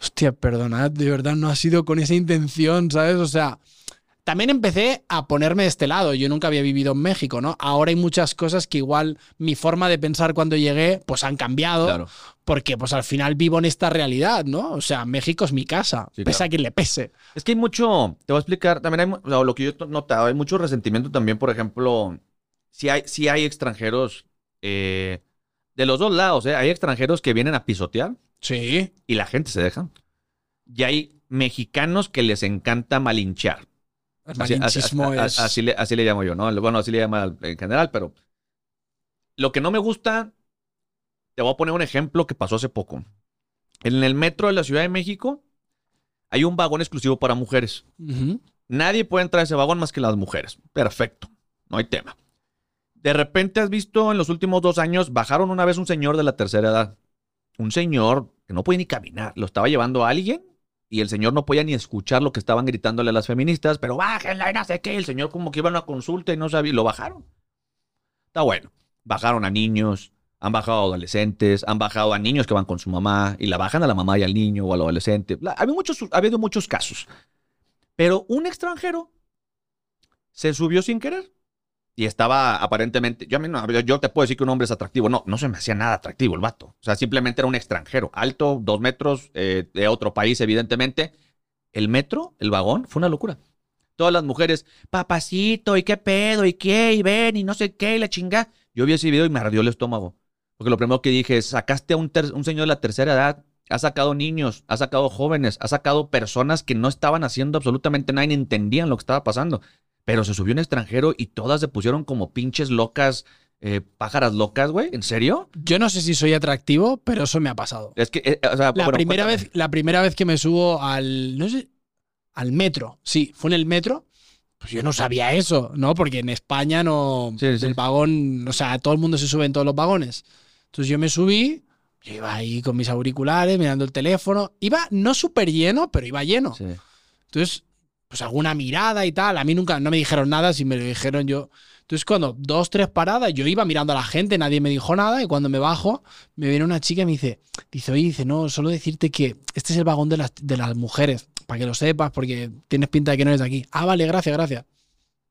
hostia, perdonad, de verdad no ha sido con esa intención, ¿sabes? O sea, también empecé a ponerme de este lado. Yo nunca había vivido en México, ¿no? Ahora hay muchas cosas que igual mi forma de pensar cuando llegué, pues han cambiado. Claro. Porque pues al final vivo en esta realidad, ¿no? O sea, México es mi casa, Sí, pese claro. a quien le pese. Es que hay mucho, te voy a explicar, también hay, o sea, lo que yo he notado, hay mucho resentimiento también, por ejemplo, si hay, si hay extranjeros eh, de los dos lados, ¿eh? hay extranjeros que vienen a pisotear Sí. y la gente se deja. Y hay mexicanos que les encanta malinchar. El Así, así- malinchismo así- es... así le, así le llamo yo, ¿no? Bueno, así le llama en general, pero lo que no me gusta, te voy a poner un ejemplo que pasó hace poco. En el metro de la Ciudad de México hay un vagón exclusivo para mujeres. Nadie puede entrar a ese vagón más que las mujeres. Perfecto, no hay tema. De repente has visto en los últimos dos años, bajaron una vez un señor de la tercera edad. Un señor que no podía ni caminar. Lo estaba llevando a alguien y el señor no podía ni escuchar lo que estaban gritándole a las feministas, pero bájenla y no sé qué. El señor como que iba a una consulta y no sabía, lo bajaron. Está bueno. Bajaron a niños, han bajado a adolescentes, han bajado a niños que van con su mamá y la bajan a la mamá y al niño o al adolescente. Ha habido muchos, ha habido muchos casos. Pero un extranjero se subió sin querer y estaba aparentemente. Yo, a mí no, yo- te puedo decir que un hombre es atractivo. No, no se me hacía nada atractivo el vato. O sea, simplemente era un extranjero, alto, dos metros, eh, de otro país, evidentemente. El metro, el vagón, fue una locura. Todas las mujeres, papacito, ¿y qué pedo? ¿Y qué? ¿Y ven? ¿Y no sé qué? ¿Y la chinga? Yo vi ese video y me ardió el estómago. Porque lo primero que dije es, sacaste a un, un señor de la tercera edad, has sacado niños, has sacado jóvenes, has sacado personas que no estaban haciendo absolutamente nada y entendían lo que estaba pasando. Pero se subió un extranjero y todas se pusieron como pinches locas, eh, pájaras locas, güey. ¿En serio? Yo no sé si soy atractivo, pero eso me ha pasado. Es que, eh, o sea, La, bueno, primera cuéntame. vez, la primera vez que me subo al. No sé. Al metro. Sí, fue en el metro. Pues yo no sabía eso, ¿no? Porque en España no. Sí, sí. El vagón. O sea, todo el mundo se sube en todos los vagones. Entonces yo me subí. Yo iba ahí con mis auriculares, mirando el teléfono. Iba no súper lleno, pero iba lleno. Sí. Entonces, pues alguna mirada y tal. A mí nunca, no me dijeron nada, si me lo dijeron yo. Entonces, cuando dos, tres paradas, yo iba mirando a la gente, nadie me dijo nada. Y cuando me bajo, me viene una chica y me dice, dice, oye, dice, no, solo decirte que este es el vagón de las, de las mujeres, para que lo sepas, porque tienes pinta de que no eres de aquí. Ah, vale, gracias, gracias.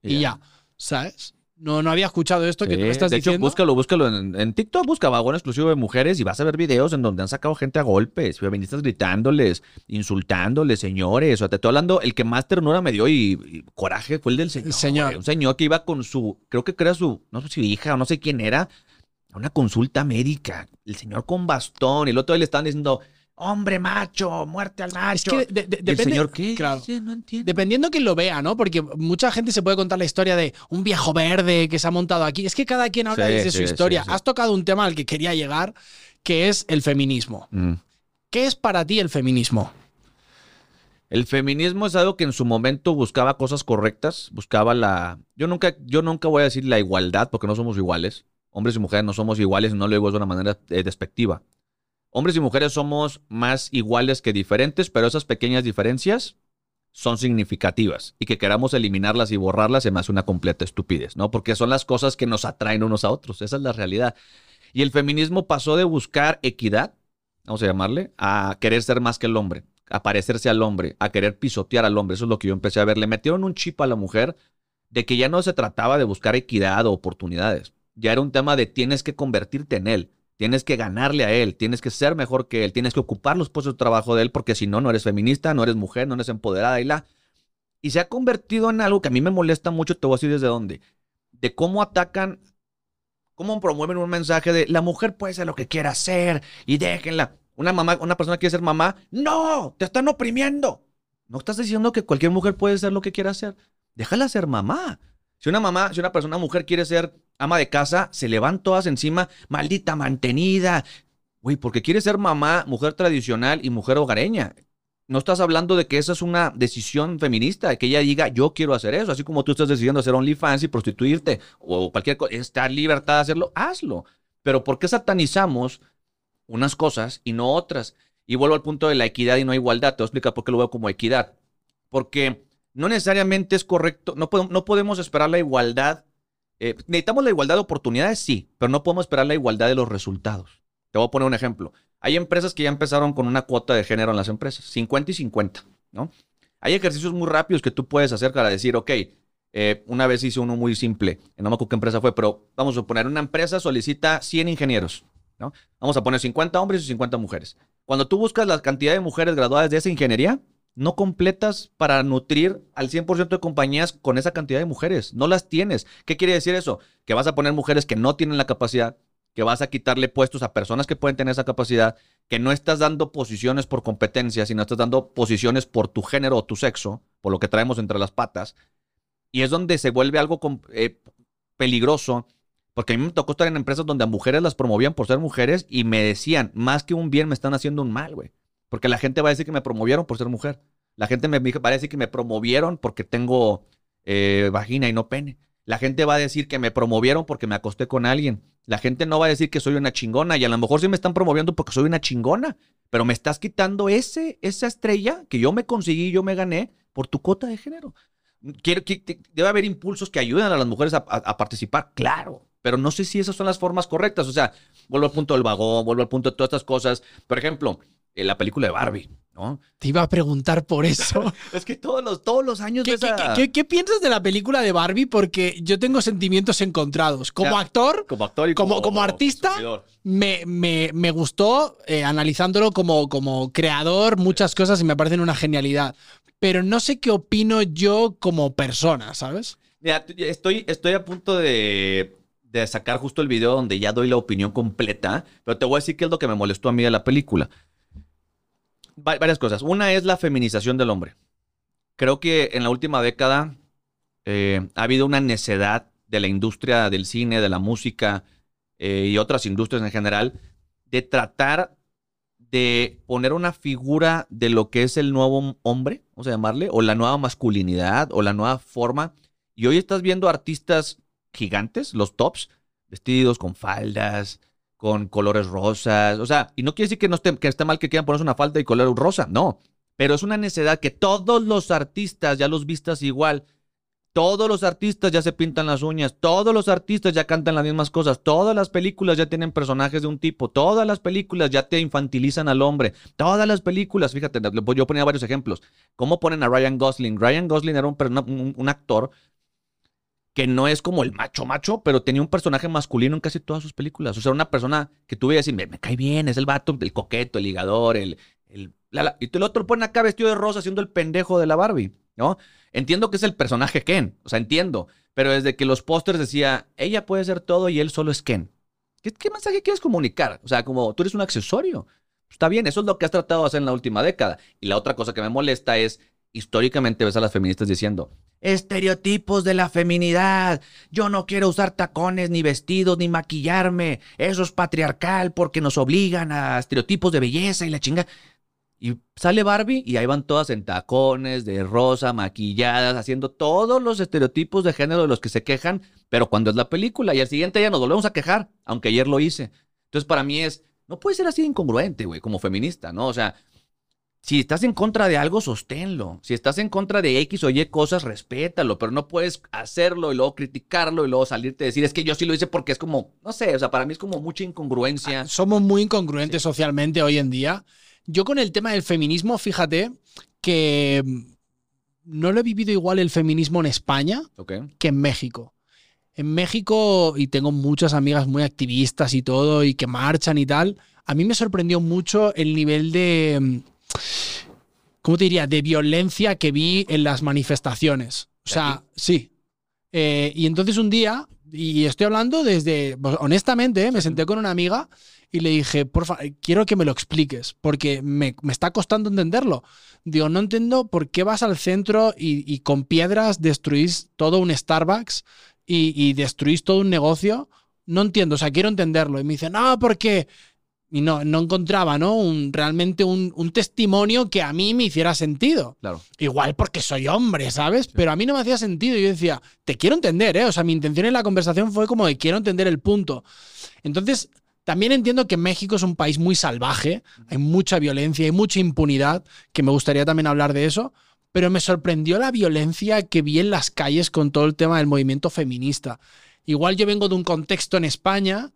Y ya, ¿sabes? No, no había escuchado esto que tú me estás de hecho, diciendo. búscalo, búscalo en, en TikTok, busca vagón exclusivo de mujeres y vas a ver videos en donde han sacado gente a golpes, feministas gritándoles, insultándoles, señores. O sea, te estoy hablando, el que más ternura me dio y, y coraje fue el del señor. señor. güey. Un señor que iba con su, creo que era su, no sé si hija o no sé quién era, a una consulta médica. El señor con bastón y el otro le estaban diciendo, hombre macho, muerte al macho. Es que de- de- ¿Y el depende- señor qué? claro. dice? No entiendo. Dependiendo quién lo vea, ¿no? Porque mucha gente se puede contar la historia de un viejo verde que se ha montado aquí. Es que cada quien habla Sí, desde su historia. sí, sí. Has tocado un tema al que quería llegar, que es el feminismo. Mm. ¿Qué es para ti el feminismo? El feminismo es algo que en su momento buscaba cosas correctas, buscaba la... Yo nunca, yo nunca voy a decir la igualdad porque no somos iguales. Hombres y mujeres no somos iguales y no lo digo de una manera eh, despectiva. Hombres y mujeres somos más iguales que diferentes, pero esas pequeñas diferencias son significativas y que queramos eliminarlas y borrarlas se me hace una completa estupidez, ¿no? Porque son las cosas que nos atraen unos a otros, esa es la realidad. Y el feminismo pasó de buscar equidad, vamos a llamarle, a querer ser más que el hombre, a parecerse al hombre, a querer pisotear al hombre, eso es lo que yo empecé a ver. Le metieron un chip a la mujer de que ya no se trataba de buscar equidad o oportunidades, ya era un tema de tienes que convertirte en él, Tienes que ganarle a él, tienes que ser mejor que él, tienes que ocupar los puestos de trabajo de él, porque si no, no eres feminista, no eres mujer, no eres empoderada y la. Y se ha convertido en algo que a mí me molesta mucho, te voy a decir desde dónde. De cómo atacan, cómo promueven un mensaje de la mujer puede ser lo que quiera hacer y déjenla. Una mamá, una persona quiere ser mamá, no, te están oprimiendo. No estás diciendo que cualquier mujer puede ser lo que quiera hacer. Déjala ser mamá. Si una mamá, si una persona, mujer quiere ser ama de casa, se le van todas encima, maldita mantenida. Güey, porque quiere ser mamá, mujer tradicional y mujer hogareña. No estás hablando de que esa es una decisión feminista, que ella diga, yo quiero hacer eso, así como tú estás decidiendo hacer OnlyFans y prostituirte o cualquier cosa, estar libertad de hacerlo, hazlo. Pero ¿por qué satanizamos unas cosas y no otras? Y vuelvo al punto de la equidad y no igualdad. Te voy a explicar por qué lo veo como equidad. Porque no necesariamente es correcto, no podemos esperar la igualdad. Eh, necesitamos la igualdad de oportunidades, sí, pero no podemos esperar la igualdad de los resultados. Te voy a poner un ejemplo. Hay empresas que ya empezaron con una cuota de género en las empresas, 50 y 50, ¿no? Hay ejercicios muy rápidos que tú puedes hacer para decir, ok, eh, una vez hice uno muy simple, no me acuerdo qué empresa fue, pero vamos a poner, una empresa solicita 100 ingenieros, ¿no? Vamos a poner 50 hombres y 50 mujeres. Cuando tú buscas la cantidad de mujeres graduadas de esa ingeniería, no completas para nutrir al 100% de compañías con esa cantidad de mujeres. No las tienes. ¿Qué quiere decir eso? Que vas a poner mujeres que no tienen la capacidad, que vas a quitarle puestos a personas que pueden tener esa capacidad, que no estás dando posiciones por competencia, sino estás dando posiciones por tu género o tu sexo, por lo que traemos entre las patas. Y es donde se vuelve algo eh, peligroso, porque a mí me tocó estar en empresas donde a mujeres las promovían por ser mujeres y me decían, más que un bien, me están haciendo un mal, güey. Porque la gente va a decir que me promovieron por ser mujer. La gente me va a decir que me promovieron porque tengo eh, vagina y no pene. La gente va a decir que me promovieron porque me acosté con alguien. La gente no va a decir que soy una chingona y a lo mejor sí me están promoviendo porque soy una chingona, pero me estás quitando ese, esa estrella que yo me conseguí, yo me gané por tu cuota de género. Quiero, que, debe haber impulsos que ayuden a las mujeres a, a, participar, claro, pero no sé si esas son las formas correctas. O sea, vuelvo al punto del vagón, vuelvo al punto de todas estas cosas. Por ejemplo, la película de Barbie, ¿no? Te iba a preguntar por eso. es que todos los, todos los años ¿Qué, ¿qué, piensas de la película de Barbie? Porque yo tengo sentimientos encontrados. Como actor, como actor y como, como, artista, me, me, me, gustó eh, analizándolo como, como creador muchas cosas y me parecen una genialidad. Pero no sé qué opino yo como persona, ¿sabes? Mira, estoy, estoy a punto de, de sacar justo el video donde ya doy la opinión completa, pero te voy a decir qué es lo que me molestó a mí de la película varias cosas. Una es la feminización del hombre. Creo que en la última década eh, ha habido una necedad de la industria del cine, de la música eh, y otras industrias en general de tratar de poner una figura de lo que es el nuevo hombre, vamos a llamarle, o la nueva masculinidad, o la nueva forma. Y hoy estás viendo artistas gigantes, los tops, vestidos con faldas, con colores rosas. O sea, y no quiere decir que, no esté, que esté mal que quieran ponerse una falda y color rosa, no. Pero es una necesidad que todos los artistas ya los vistas igual. Todos los artistas ya se pintan las uñas, todos los artistas ya cantan las mismas cosas, todas las películas ya tienen personajes de un tipo, todas las películas ya te infantilizan al hombre, todas las películas, fíjate, yo ponía varios ejemplos. ¿Cómo ponen a Ryan Gosling? Ryan Gosling era un, un actor que no es como el macho macho, pero tenía un personaje masculino en casi todas sus películas. O sea, una persona que tú veías y me, me cae bien, es el vato, el coqueto, el ligador, el... el y el otro lo acá vestido de rosa haciendo el pendejo de la Barbie, ¿no? Entiendo que es el personaje Ken, o sea, entiendo, pero desde que los pósters decía, ella puede ser todo y él solo es Ken. ¿Qué, ¿Qué, mensaje quieres comunicar? O sea, como tú eres un accesorio. Está bien, eso es lo que has tratado de hacer en la última década. Y la otra cosa que me molesta es, históricamente ves a las feministas diciendo, Estereotipos de la feminidad. Yo no quiero usar tacones, ni vestidos, ni maquillarme. Eso es patriarcal porque nos obligan a estereotipos de belleza y la chinga. Y sale Barbie y ahí van todas en tacones, de rosa, maquilladas, haciendo todos los estereotipos de género de los que se quejan, pero cuando es la película y al siguiente día nos volvemos a quejar, aunque ayer lo hice. Entonces para mí es, no puede ser así de incongruente, güey, como feminista, ¿no? O sea, si estás en contra de algo, sosténlo. Si estás en contra de X o Y cosas, respétalo, pero no puedes hacerlo y luego criticarlo y luego salirte a decir, es que yo sí lo hice porque es como, no sé, o sea, para mí es como mucha incongruencia. Ah, somos muy incongruentes socialmente hoy en día. Yo con el tema del feminismo, fíjate que mm, no lo he vivido igual el feminismo en España que en México. En México, y tengo muchas amigas muy activistas y todo, y que marchan y tal, a mí me sorprendió mucho el nivel de, mm, ¿cómo te diría?, de violencia que vi en las manifestaciones. O sea, sí. Eh, y entonces un día, y estoy hablando desde, pues, honestamente, eh, me senté con una amiga y le dije, por favor, quiero que me lo expliques, porque me, está costando entenderlo. Digo, no entiendo por qué vas al centro y, y con piedras destruís todo un Starbucks y, destruís todo un negocio, no entiendo, o sea, quiero entenderlo. Y me dice, no, porque... Y no, no encontraba, ¿no? Un, realmente un, testimonio que a mí me hiciera sentido. Claro. Igual porque soy hombre, ¿sabes? Pero a mí no me hacía sentido. Yo decía, te quiero entender, ¿eh? O sea, mi intención en la conversación fue como de quiero entender el punto. Entonces, también entiendo que México es un país muy salvaje, hay mucha violencia, hay mucha impunidad, que me gustaría también hablar de eso, pero me sorprendió la violencia que vi en las calles con todo el tema del movimiento feminista. Igual yo vengo de un contexto en España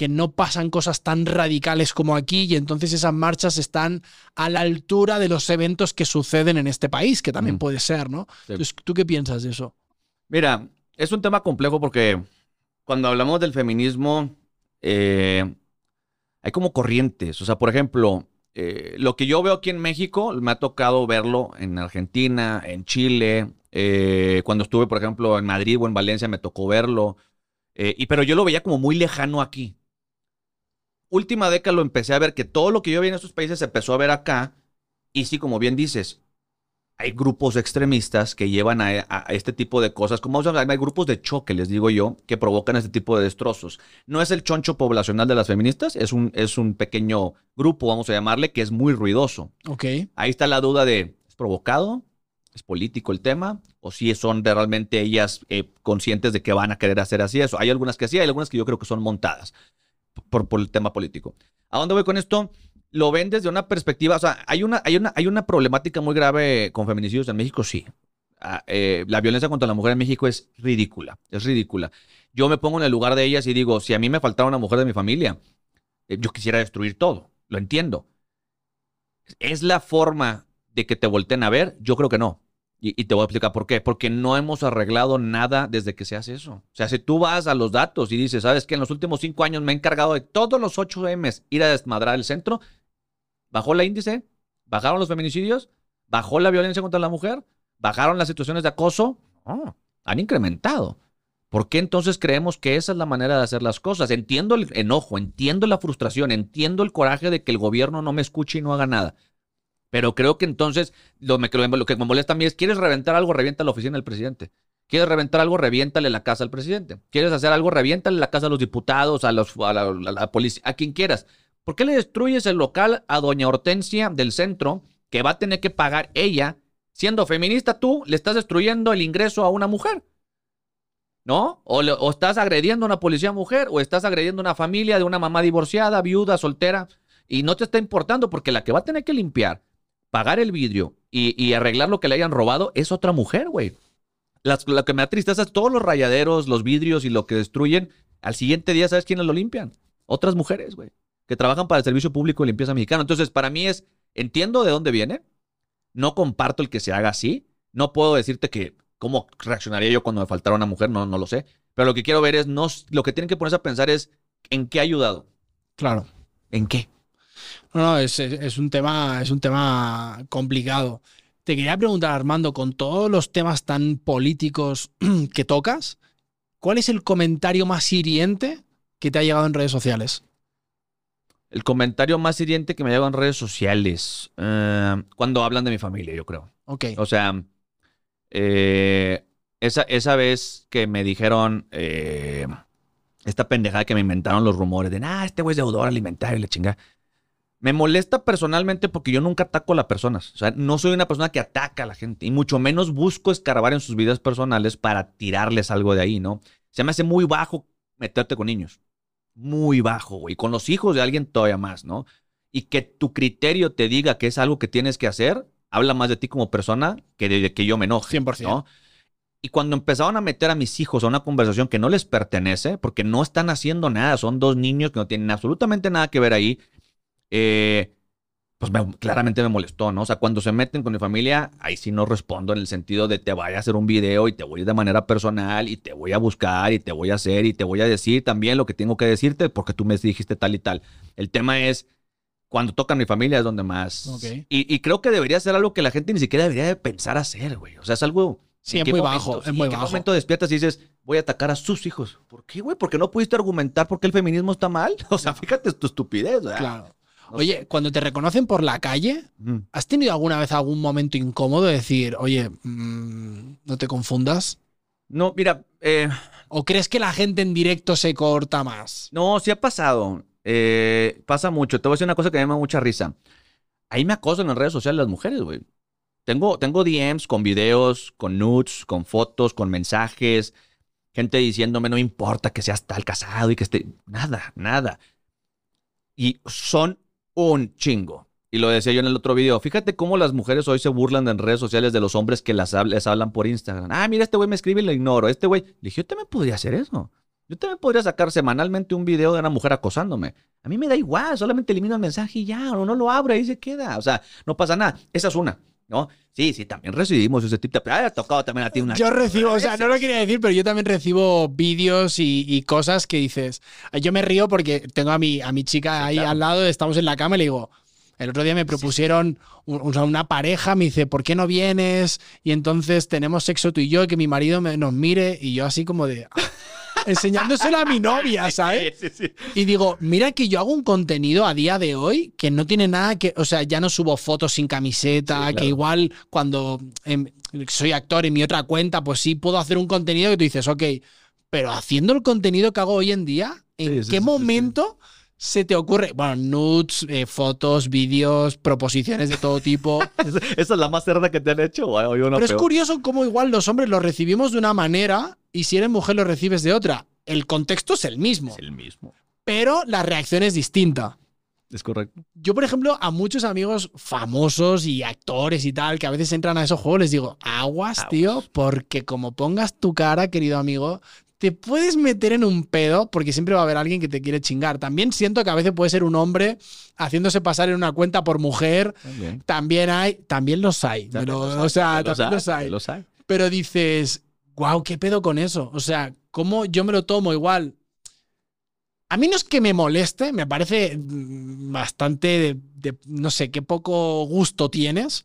que no pasan cosas tan radicales como aquí y entonces esas marchas están a la altura de los eventos que suceden en este país, que también puede ser, ¿no? Entonces, ¿tú qué piensas de eso? Mira, es un tema complejo porque cuando hablamos del feminismo eh, hay como corrientes. O sea, por ejemplo, eh, lo que yo veo aquí en México, me ha tocado verlo en Argentina, en Chile. Eh, cuando estuve, por ejemplo, en Madrid o en Valencia, me tocó verlo. Eh, y, pero yo lo veía como muy lejano aquí. Última década lo empecé a ver que todo lo que yo veía en estos países se empezó a ver acá. Y sí, como bien dices, hay grupos extremistas que llevan a, este tipo de cosas, como hay grupos de choque, les digo yo, que provocan este tipo de destrozos. No es el choncho poblacional de las feministas, es un, es un pequeño grupo, vamos a llamarle, que es muy ruidoso. Ok. Ahí está la duda de, ¿es provocado? ¿Es político el tema? ¿O si son realmente ellas eh, conscientes de que van a querer hacer así eso? Hay algunas que sí, hay algunas que yo creo que son montadas por, por el tema político. ¿A dónde voy con esto? lo ven desde una perspectiva, o sea, hay una, hay una, hay una problemática muy grave con feminicidios en México, sí. Ah, eh, la violencia contra la mujer en México es ridícula, es ridícula. Yo me pongo en el lugar de ellas y digo, si a mí me faltara una mujer de mi familia, eh, yo quisiera destruir todo, lo entiendo. ¿Es la forma de que te volteen a ver? Yo creo que no. Y, te voy a explicar por qué. Porque no hemos arreglado nada desde que se hace eso. O sea, si tú vas a los datos y dices, ¿sabes qué? En los últimos cinco años me he encargado de todos los 8 M's ir a desmadrar el centro, bajó la índice, bajaron los feminicidios, bajó la violencia contra la mujer, bajaron las situaciones de acoso. Han incrementado. ¿Por qué entonces creemos que esa es la manera de hacer las cosas? Entiendo el enojo, entiendo la frustración, entiendo el coraje de que el gobierno no me escuche y no haga nada. Pero creo que entonces lo, lo que me molesta a mí es, ¿quieres reventar algo? Revienta la oficina del presidente. ¿Quieres reventar algo? Reviéntale la casa al presidente. ¿Quieres hacer algo? Reviéntale la casa a los diputados, a, los, a la policía, a quien quieras. ¿Por qué le destruyes el local a doña Hortensia del centro que va a tener que pagar ella? Siendo feminista tú, le estás destruyendo el ingreso a una mujer. ¿No? O, estás agrediendo a una policía mujer, o estás agrediendo a una familia de una mamá divorciada, viuda, soltera, y no te está importando porque la que va a tener que limpiar, pagar el vidrio y, arreglar lo que le hayan robado es otra mujer, güey. Lo que me da tristeza es todos los rayaderos, los vidrios y lo que destruyen. Al siguiente día, ¿sabes quiénes lo limpian? Otras mujeres, güey que trabajan para el Servicio Público de Limpieza Mexicano. Entonces, para mí es, entiendo de dónde viene, no comparto el que se haga así, no puedo decirte que cómo reaccionaría yo cuando me faltara una mujer, no, no lo sé, pero lo que quiero ver es, no, lo que tienen que ponerse a pensar es, ¿en qué ha ayudado? Claro. ¿En qué? No, no, es, es, un tema, es un tema complicado. Te quería preguntar, Armando, con todos los temas tan políticos que tocas, ¿cuál es el comentario más hiriente que te ha llegado en redes sociales? El comentario más hiriente que me llegado en redes sociales. Eh, cuando hablan de mi familia, yo creo. Ok. O sea, eh, esa, esa vez que me dijeron eh, esta pendejada que me inventaron los rumores de, ah, este güey es deudor alimentario y la chinga. Me molesta personalmente porque yo nunca ataco a las personas. O sea, no soy una persona que ataca a la gente. Y mucho menos busco escarbar en sus vidas personales para tirarles algo de ahí, ¿no? Se me hace muy bajo meterte con niños muy bajo, güey. Con los hijos de alguien todavía más, ¿no? y que tu criterio te diga que es algo que tienes que hacer, habla más de ti como persona que de que yo me enoje. 100%. ¿no? Y cuando empezaron a meter a mis hijos a una conversación que no les pertenece, porque no están haciendo nada, son dos niños que no tienen absolutamente nada que ver ahí, eh, pues me- claramente me molestó, ¿no? O sea, cuando se meten con mi familia, ahí sí no respondo en el sentido de te voy a hacer un video y te voy a ir de manera personal y te voy a buscar y te voy a hacer y te voy a decir también lo que tengo que decirte porque tú me dijiste tal y tal. El tema es, cuando tocan mi familia es donde más... Y, y creo que debería ser algo que la gente ni siquiera debería de pensar hacer, güey. O sea, es algo... Sí, ¿en es muy momento? bajo, es Sí, muy ¿en qué bajo. momento despiertas y dices, voy a atacar a sus hijos? ¿Por qué, güey? ¿Porque no pudiste argumentar por qué el feminismo está mal? O sea, fíjate tu estupidez, ¿verdad? Claro. Oye, cuando te reconocen por la calle. ¿has tenido alguna vez algún momento incómodo de decir, oye, mm, no te confundas? No, mira, eh, ¿O crees que la gente en directo se corta más? no, sí ha pasado. Eh, pasa mucho. Te voy a decir una cosa que me da mucha risa. Ahí me acosan en las redes sociales las mujeres, güey. Tengo, tengo DMs con videos, con nudes, con fotos, con mensajes. Gente diciéndome, no importa que seas tal casado y que esté... Nada, nada. Y son un chingo. Y lo decía yo en el otro video. Fíjate cómo las mujeres hoy se burlan en redes sociales de los hombres que las les hablan por Instagram. Ah, mira, este güey me escribe y lo ignoro. Este güey. Dije, yo también podría hacer eso. Yo también podría sacar semanalmente un video de una mujer acosándome. A mí me da igual, solamente elimino el mensaje y ya, o no lo abro, ahí se queda. O sea, no pasa nada. Esa es una, ¿no? Sí, sí, también recibimos ese tipo de... Ah, ha tocado también a ti una... Yo recibo, o sea, no lo quería decir, pero yo también recibo vídeos y, y cosas que dices. Yo me río porque tengo a mi, a mi chica Sí, ahí claro. al lado, estamos en la cama y le digo. El otro día me propusieron un- o sea, una pareja, me dice, ¿por qué no vienes? Y entonces tenemos sexo tú y yo, que mi marido me- nos mire, y yo así como de. Enseñándoselo a mi novia, ¿sabes? Sí, sí, sí. Y digo, mira que yo hago un contenido a día de hoy que no tiene nada que, o sea, ya no subo fotos sin camiseta, claro. que igual cuando em, soy actor en mi otra cuenta, pues sí puedo hacer un contenido que tú dices, ok, pero haciendo el contenido que hago hoy en día, ¿en qué momento se te ocurre? Bueno, nudes, eh, fotos, vídeos, proposiciones de todo tipo. Esa es la más cerda que te han hecho, una Pero es curioso cómo igual los hombres lo recibimos de una manera y si eres mujer lo recibes de otra. El contexto es el mismo, Es el mismo. pero la reacción es distinta. Es correcto. Yo, por ejemplo, a muchos amigos famosos y actores y tal, que a veces entran a esos juegos, les digo, aguas, Aguas. tío, porque como pongas tu cara, querido amigo, te puedes meter en un pedo porque siempre va a haber alguien que te quiere chingar. También siento que a veces puede ser un hombre haciéndose pasar en una cuenta por mujer. También. También hay, también los hay. pero, o sea, también los hay. Los hay. Pero dices, wow, ¿qué pedo con eso? O sea, ¿cómo yo me lo tomo igual? A mí no es que me moleste, me parece mm, bastante de, de- no sé, qué poco gusto tienes,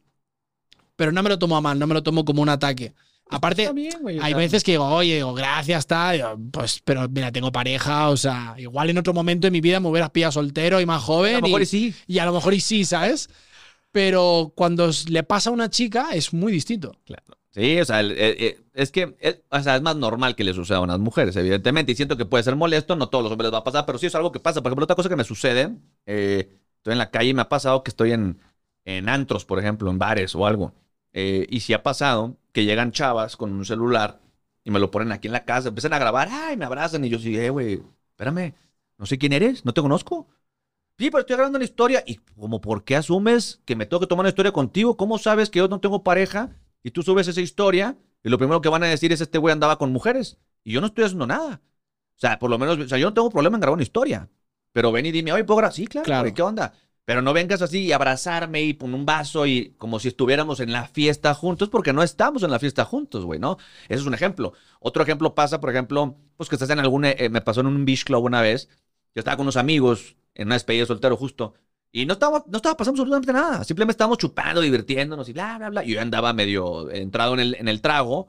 pero no me lo tomo a mal, no me lo tomo como un ataque. Aparte, bien, güey, hay veces que digo, oye, digo, gracias, digo, pues, pero mira, tengo pareja, o sea, igual en otro momento de mi vida me hubieras pillado soltero y más A joven. lo mejor y- y sí. y a lo mejor y sí, ¿sabes? Pero cuando le pasa a una chica es muy distinto. Claro. Sí, o sea, es que es, o sea, es más normal que le suceda a unas mujeres, evidentemente. Y siento que puede ser molesto, no todos los hombres les va a pasar, pero sí es algo que pasa. Por ejemplo, otra cosa que me sucede, eh, estoy en la calle y me ha pasado que estoy en, en antros, por ejemplo, en bares o algo. Eh, y sí ha pasado que llegan chavas con un celular y me lo ponen aquí en la casa, empiezan a grabar, ay, me abrazan y yo sí, eh, güey, espérame, no sé quién eres, no te conozco. Sí, pero estoy grabando una historia. Y como, ¿por qué asumes que me tengo que tomar una historia contigo? ¿Cómo sabes que yo no tengo pareja? Y tú subes esa historia y lo primero que van a decir es este güey andaba con mujeres. Y yo no estoy haciendo nada. O sea, por lo menos, o sea, yo no tengo problema en grabar una historia. Pero ven y dime, oye, ¿puedo grabar? Sí, claro, Claro. ¿qué onda? Pero no vengas así y abrazarme y poner un vaso y como si estuviéramos en la fiesta juntos, porque no estamos en la fiesta juntos, güey, ¿no? Ese es un ejemplo. Otro ejemplo pasa, por ejemplo, pues que estás en algún, eh, me pasó en un beach club una vez, yo estaba con unos amigos en una despedida de soltero justo, y no estaba, no estaba pasando absolutamente nada, simplemente estábamos chupando, divirtiéndonos y bla, bla, bla, y yo andaba medio entrado en el, en el trago,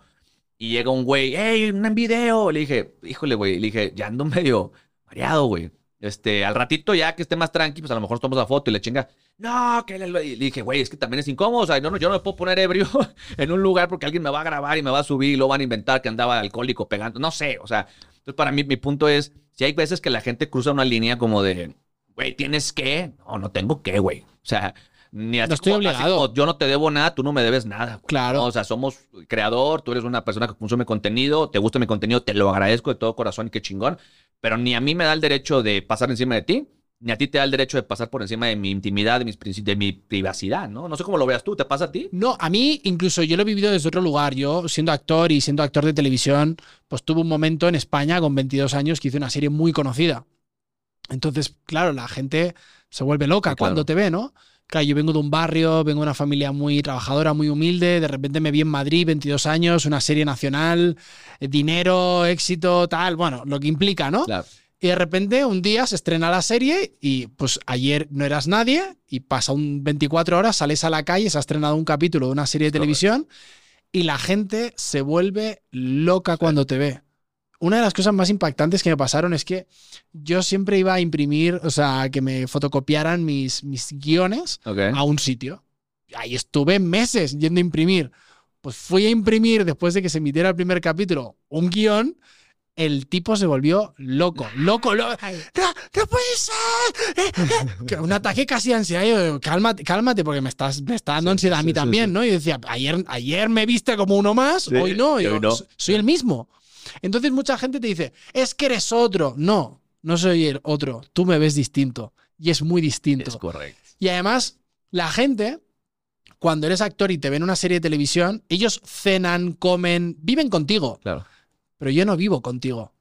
y llega un güey, hey, un video, le dije, híjole, güey, le dije, ya ando medio mareado, güey. Este, al ratito ya que esté más tranqui, pues a lo mejor tomamos la foto y le chinga. No, que le, dije, güey, es que también es incómodo. O sea, no, no, yo no me puedo poner ebrio en un lugar porque alguien me va a grabar y me va a subir y lo van a inventar que andaba alcohólico pegando. No sé, o sea, entonces para mí mi punto es, si hay veces que la gente cruza una línea como de, güey, ¿tienes que? No, no tengo que, güey. O sea, ni así No estoy como- así obligado. como yo no te debo nada, tú no me debes nada. güey. Claro. O sea, somos creador, tú eres una persona que consume contenido, te gusta mi contenido, te lo agradezco de todo corazón y qué chingón, pero ni a mí me da el derecho de pasar encima de ti, ni a ti te da el derecho de pasar por encima de mi intimidad, de, mis de mi privacidad, ¿no? No sé cómo lo veas tú, ¿te pasa a ti? No, a mí incluso yo lo he vivido desde otro lugar. Yo, siendo actor y siendo actor de televisión, pues tuve un momento en España con 22 años que hice una serie muy conocida. Entonces, claro, la gente se vuelve loca claro. cuando te ve, ¿no? Claro, yo vengo de un barrio, vengo de una familia muy trabajadora, muy humilde, de repente me vi en Madrid, 22 años, una serie nacional, eh, dinero, éxito, tal, bueno, lo que implica, ¿no? Claro. Y de repente un día se estrena la serie y pues ayer no eras nadie y pasa un 24 horas, sales a la calle, se ha estrenado un capítulo de una serie de televisión y la gente se vuelve loca cuando te ve. Una de las cosas más impactantes que me pasaron es que yo siempre iba a imprimir, o sea, que me fotocopiaran mis, mis guiones Ok. a un sitio. Ahí estuve meses yendo a imprimir. Pues fui a imprimir después de que se emitiera el primer capítulo un guion. El tipo se volvió loco, loco, loco. ¡No, no puede ser! Eh, eh". Un ataque casi de ansiedad. Y yo, cálmate, cálmate, porque me, estás, me está dando Sí, ansiedad a mí sí, también, sí. ¿no? Y decía, ayer, ayer me viste como uno más, Sí, hoy no. y Y hoy yo, no. "So- Soy el mismo. Entonces mucha gente te dice, es que eres otro. No, no soy el otro. Tú me ves distinto. Y es muy distinto. Es correcto. Y además, la gente, cuando eres actor y te ven en una serie de televisión, ellos cenan, comen, viven contigo, Claro. pero yo no vivo contigo.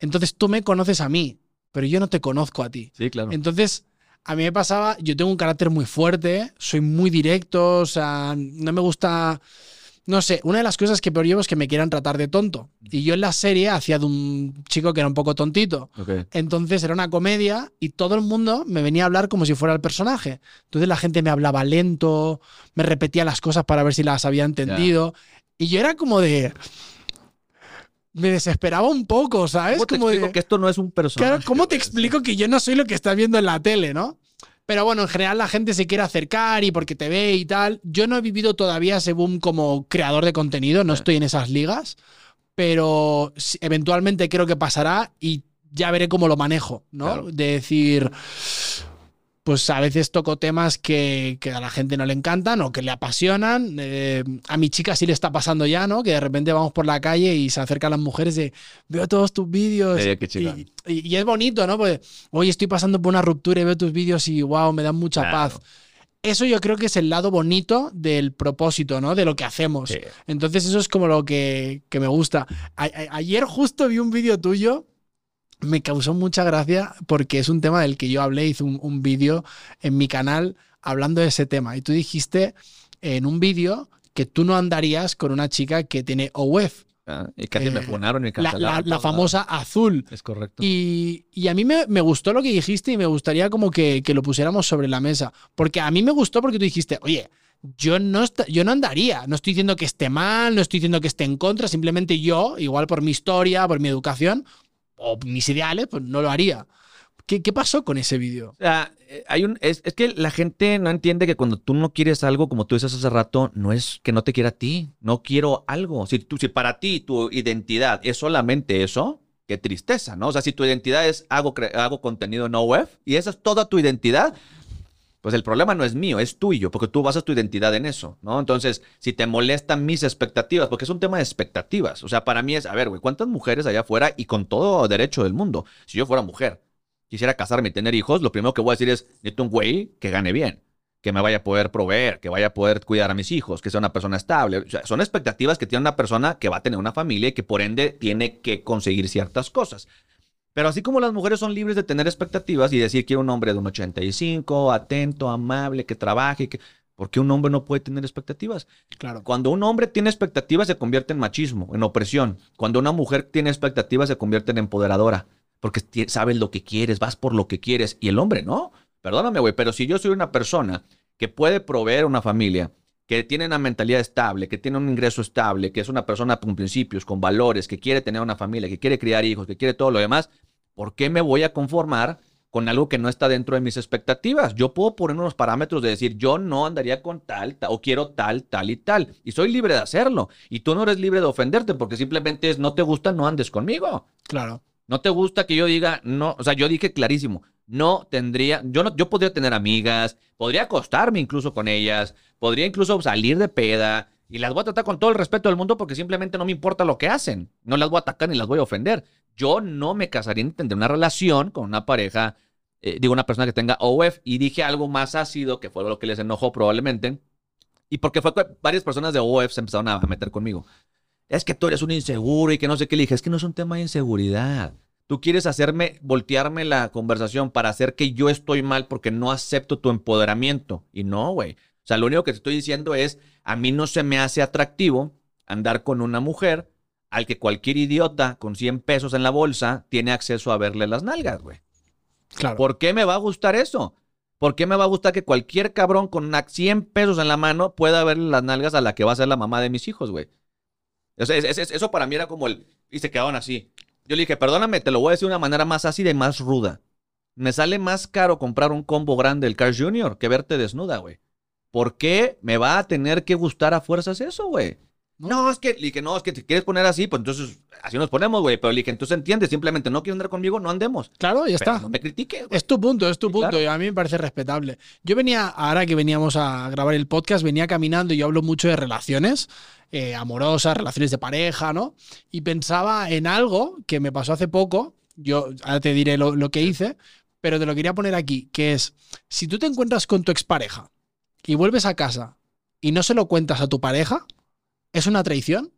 Entonces tú me conoces a mí, pero yo no te conozco a ti. Sí, claro. Entonces, a mí me pasaba, yo tengo un carácter muy fuerte, soy muy directo, o sea, no me gusta... No sé, una de las cosas que peor llevo es que me quieran tratar de tonto. Y yo en la serie hacía de un chico que era un poco tontito. Entonces era una comedia y todo el mundo me venía a hablar como si fuera el personaje. Entonces la gente me hablaba lento, me repetía las cosas para ver si las había entendido. Y yo era como de. Me desesperaba un poco, ¿sabes? ¿Cómo te como explico de. que esto no es un personaje? Claro, ¿cómo te explico que yo no soy lo que estás viendo en la tele, no? Pero bueno, en general la gente se quiere acercar y porque te ve y tal. Yo no he vivido todavía ese boom como creador de contenido, no estoy en esas ligas, pero eventualmente creo que pasará y ya veré cómo lo manejo, ¿no? Claro. De decir, pues a veces toco temas que, que a la gente no le encantan o que le apasionan. Eh, a mi chica sí le está pasando ya, ¿no? Que de repente vamos por la calle y se acercan las mujeres de, veo todos tus vídeos. Eh, qué y, y- y es bonito, ¿no? Porque hoy estoy pasando por una ruptura y veo tus vídeos y wow, me dan mucha Claro. paz. Eso yo creo que es el lado bonito del propósito, ¿no? De lo que hacemos. Sí. Entonces eso es como lo que, que me gusta. A- a- ayer justo vi un vídeo tuyo, me causó mucha gracia porque es un tema del que yo hablé, hice un, un vídeo en mi canal hablando de ese tema. Y tú dijiste en un vídeo que tú no andarías con una chica que tiene OWEF, Ah, y casi me Eh, funaron y me la, la- la famosa azul. Es correcto. Y, y a mí me, me gustó lo que dijiste y me gustaría como que, que lo pusiéramos sobre la mesa. Porque a mí me gustó porque tú dijiste, oye, yo no, yo no andaría. No estoy diciendo que esté mal, no estoy diciendo que esté en contra. Simplemente yo, igual por mi historia, por mi educación o mis ideales, pues no lo haría. ¿Qué, qué pasó con ese vídeo? O sea, eh, hay un, es, es que la gente no entiende que cuando tú no quieres algo, como tú dices hace rato, no es que no te quiera a ti, no quiero algo. Si, tú, si para ti tu identidad es solamente eso, qué tristeza, ¿no? O sea, si tu identidad es hago, hago contenido en web y esa es toda tu identidad, pues el problema no es mío, es tuyo, porque tú basas tu identidad en eso, ¿no? Entonces, si te molestan mis expectativas, porque es un tema de expectativas, o sea, para mí es, a ver, güey, ¿cuántas mujeres allá afuera y con todo derecho del mundo? Si yo fuera mujer, quisiera casarme y tener hijos, lo primero que voy a decir es, necesito un güey que gane bien, que me vaya a poder proveer, que vaya a poder cuidar a mis hijos, que sea una persona estable. O sea, son expectativas que tiene una persona que va a tener una familia y que por ende tiene que conseguir ciertas cosas. Pero así como las mujeres son libres de tener expectativas y decir quiero un hombre de un 85, atento, amable, que trabaje, que... ¿por qué un hombre no puede tener expectativas? Claro. Cuando un hombre tiene expectativas se convierte en machismo, en opresión. Cuando una mujer tiene expectativas se convierte en empoderadora. Porque sabes lo que quieres, vas por lo que quieres. Y el hombre no. Perdóname, güey, pero si yo soy una persona que puede proveer una familia, que tiene una mentalidad estable, que tiene un ingreso estable, que es una persona con principios, con valores, que quiere tener una familia, que quiere criar hijos, que quiere todo lo demás, ¿por qué me voy a conformar con algo que no está dentro de mis expectativas? Yo puedo poner unos parámetros de decir, yo no andaría con tal, ta- o quiero tal, tal y tal, y soy libre de hacerlo. Y tú no eres libre de ofenderte porque simplemente es, no te gusta, no andes conmigo. Claro. No te gusta que yo diga, no, o sea, yo dije clarísimo, no tendría, yo no, yo podría tener amigas, podría acostarme incluso con ellas, podría incluso salir de peda y las voy a tratar con todo el respeto del mundo porque simplemente no me importa lo que hacen, no las voy a atacar ni las voy a ofender. Yo no me casaría ni tendría una relación con una pareja eh, digo, una persona que tenga OF, y dije algo más ácido, que fue lo que les enojó probablemente, y porque fue que varias personas de OF se empezaron a meter conmigo. Es que tú eres un inseguro y que no sé qué. Le dije, es que no es un tema de inseguridad. Tú quieres hacerme, voltearme la conversación para hacer que yo estoy mal porque no acepto tu empoderamiento. Y no, güey. O sea, lo único que te estoy diciendo es, a mí no se me hace atractivo andar con una mujer al que cualquier idiota con 100 pesos en la bolsa tiene acceso a verle las nalgas, güey. Claro. ¿Por qué me va a gustar eso? ¿Por qué me va a gustar que cualquier cabrón con 100 pesos en la mano pueda verle las nalgas a la que va a ser la mamá de mis hijos, güey? eso para mí era como el... Y se quedaron así. Yo le dije, perdóname, te lo voy a decir de una manera más ácida y más ruda. Me sale más caro comprar un combo grande del Cars Jr. que verte desnuda, güey. ¿Por qué me va a tener que gustar a fuerzas eso, güey? No, es que, le dije, no, es que te quieres poner así, pues entonces así nos ponemos, güey. Pero le dije, entonces entiendes, simplemente no quieres andar conmigo, no andemos. Claro, ya está. No me critiques. Es tu punto, es tu punto. Y a mí me parece respetable. Yo venía, ahora que veníamos a grabar el podcast, venía caminando y yo hablo mucho de relaciones eh, amorosas, relaciones de pareja, ¿no? Y pensaba en algo que me pasó hace poco. Yo ahora te diré lo, lo que hice, pero te lo quería poner aquí, que es, si tú te encuentras con tu expareja y vuelves a casa y no se lo cuentas a tu pareja, ¿Es una traición?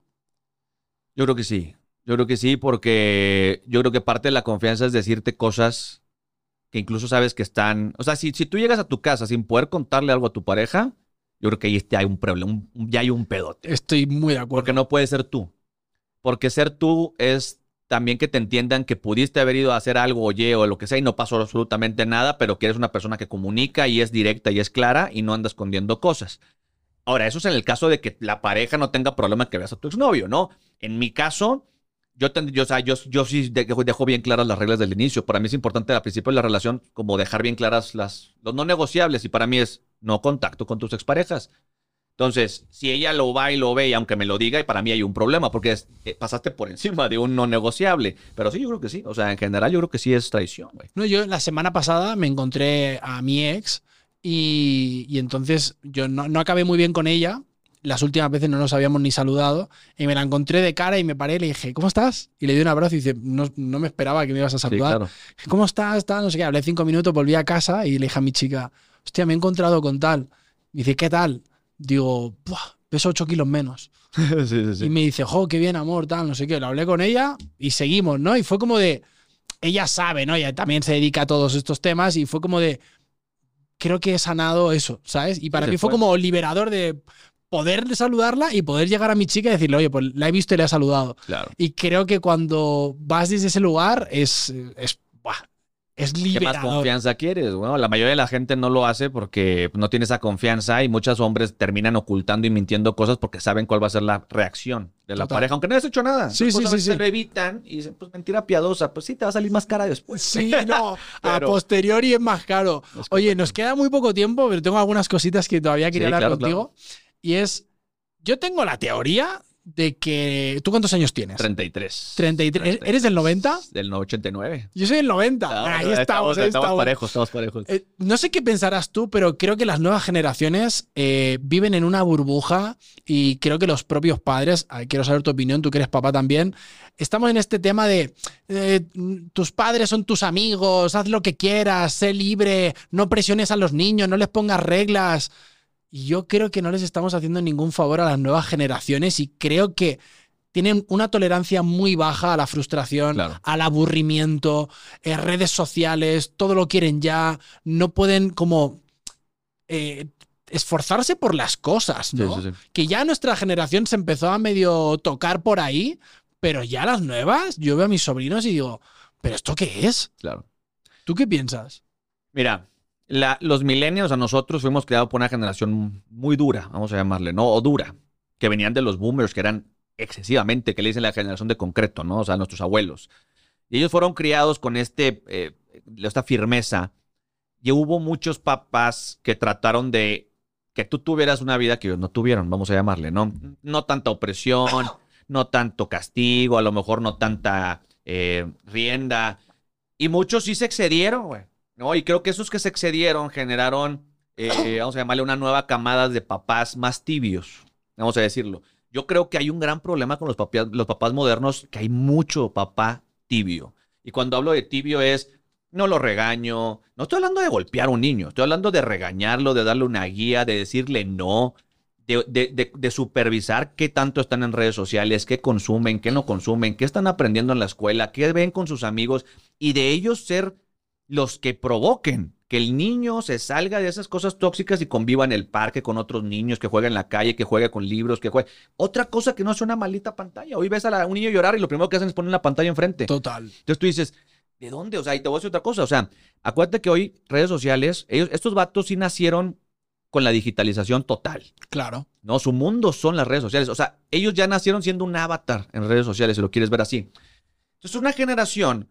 Yo creo que sí. Yo creo que sí, porque yo creo que parte de la confianza es decirte cosas que incluso sabes que están. O sea, si, si tú llegas a tu casa sin poder contarle algo a tu pareja, yo creo que ahí hay un problema, ya hay un pedote. Estoy muy de acuerdo. Porque no puede ser tú. Porque ser tú es también que te entiendan que pudiste haber ido a hacer algo, oye, o lo que sea, y no pasó absolutamente nada, pero que eres una persona que comunica y es directa y es clara y no anda escondiendo cosas. Ahora, eso es en el caso de que la pareja no tenga problema que veas a tu exnovio, ¿no? En mi caso, yo, yo, o sea, yo, yo sí dejo bien claras las reglas del inicio. Para mí es importante al principio de la relación como dejar bien claras las, los no negociables y para mí es no contacto con tus exparejas. Entonces, si ella lo va y lo ve, y aunque me lo diga, y para mí hay un problema, porque eh, pasaste por encima de un no negociable. Pero sí, yo creo que sí. O sea, en general, yo creo que sí es traición, güey. No, yo la semana pasada me encontré a mi ex y, entonces yo no, acabé muy bien con ella. Las últimas veces no nos habíamos ni saludado. Y me la encontré de cara y me paré y le dije, ¿cómo estás? Y le di un abrazo y dice, no, me esperaba que me ibas a saludar. ¿Cómo estás? No sé qué. Hablé cinco minutos, volví a casa y le dije a mi chica, hostia, me he encontrado con tal. Y dice, ¿qué tal? Digo, peso ocho kilos menos. y me dice, jo, qué bien, amor, tal, no sé qué. Lo hablé con ella y seguimos, ¿no? Y fue como de, ella sabe, ¿no? Ella también se dedica a todos estos temas y fue como de, creo que he sanado eso, ¿sabes? Y para mí fue, como liberador de poder saludarla y poder llegar a mi chica y decirle, oye, pues la he visto y le he saludado. Claro. Y creo que cuando vas desde ese lugar es, es es liberador. ¿Qué más confianza quieres? Bueno, la mayoría de la gente no lo hace porque no tiene esa confianza y muchos hombres terminan ocultando y mintiendo cosas porque saben cuál va a ser la reacción de la pareja, aunque no hayas hecho nada. Sí, sí, sí, Se lo evitan y dicen, pues mentira piadosa, pues sí, te va a salir más cara después. Sí, no, a posteriori es más caro. Oye, nos queda muy poco tiempo, pero tengo algunas cositas que todavía quería hablar contigo. Y es, yo tengo la teoría de que. ¿Tú cuántos años tienes? 33. 33. ¿Eres del 90? Del 89. Yo soy del 90. ahí estamos, estamos, parejos, estamos parejos. Eh, no sé qué pensarás tú, pero creo que las nuevas generaciones eh, viven en una burbuja y creo que los propios padres, quiero saber tu opinión, tú que eres papá también, estamos en este tema de eh, tus padres son tus amigos, haz lo que quieras, sé libre, no presiones a los niños, no les pongas reglas yo creo que no les estamos haciendo ningún favor a las nuevas generaciones y creo que tienen una tolerancia muy baja a la frustración, al aburrimiento, en eh, redes sociales, todo lo quieren ya, no pueden como eh, esforzarse por las cosas, ¿no? Que ya nuestra generación se empezó a medio tocar por ahí, pero ya las nuevas, yo veo a mis sobrinos y digo, ¿pero esto qué es? Claro. ¿Tú qué piensas? Mira, los millennials a nosotros fuimos creados por una generación muy dura, vamos a llamarle, ¿no? O dura, que venían de los boomers, que eran excesivamente, que le dicen la generación de concreto, ¿no? O sea, nuestros abuelos. Y ellos fueron criados con este, eh, esta firmeza. Y hubo muchos papás que trataron de que tú tuvieras una vida que ellos no tuvieron, vamos a llamarle, ¿no? No tanta opresión, no tanto castigo, a lo mejor no tanta eh, rienda. Y muchos sí se excedieron, güey. ¿No? Y creo que esos que se excedieron generaron, eh, vamos a llamarle una nueva camada de papás más tibios, vamos a decirlo. Yo creo que hay un gran problema con los papás, los papás modernos, que hay mucho papá tibio. Y cuando hablo de tibio es, no lo regaño. No estoy hablando de golpear a un niño, estoy hablando de regañarlo, de darle una guía, de decirle no, de, de- de supervisar qué tanto están en redes sociales, qué consumen, qué no consumen, qué están aprendiendo en la escuela, qué ven con sus amigos y de ellos ser los que provoquen que el niño se salga de esas cosas tóxicas y conviva en el parque con otros niños, que juegue en la calle, que juegue con libros, que juegue. Otra cosa que no es una maldita pantalla. Hoy ves a la- un niño llorar y lo primero que hacen es poner la pantalla enfrente. Total. Entonces tú dices, ¿de dónde? O sea, y te voy a decir otra cosa. O sea, acuérdate que hoy redes sociales, ellos, estos vatos sí nacieron con la digitalización total. Claro. No, su mundo son las redes sociales. O sea, ellos ya nacieron siendo un avatar en redes sociales, si lo quieres ver así. Entonces, una generación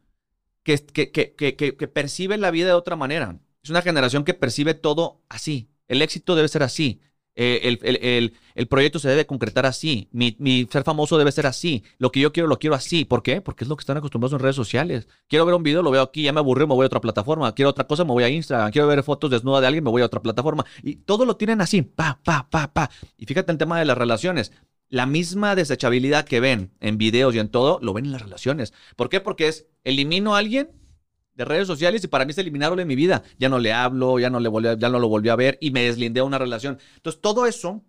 que, que, que, que, percibe la vida de otra manera. Es una generación que percibe todo así. El éxito debe ser así. Eh, el, el- el- el proyecto se debe concretar así. Mi, mi ser famoso debe ser así. Lo que yo quiero, lo quiero así. ¿Por qué? Porque es lo que están acostumbrados en redes sociales. Quiero ver un video, lo veo aquí, ya me aburrió, me voy a otra plataforma. Quiero otra cosa, me voy a Instagram. Quiero ver fotos desnudas de alguien, me voy a otra plataforma. Y todo lo tienen así. Pa, pa, pa, pa. Y fíjate el tema de las relaciones. La misma desechabilidad que ven en videos y en todo, lo ven en las relaciones. ¿Por qué? Porque es, elimino a alguien de redes sociales y para mí es eliminarlo de mi vida. Ya no le hablo, ya no, le volví a- ya no lo volví a ver y me deslindé de una relación. Entonces, todo eso,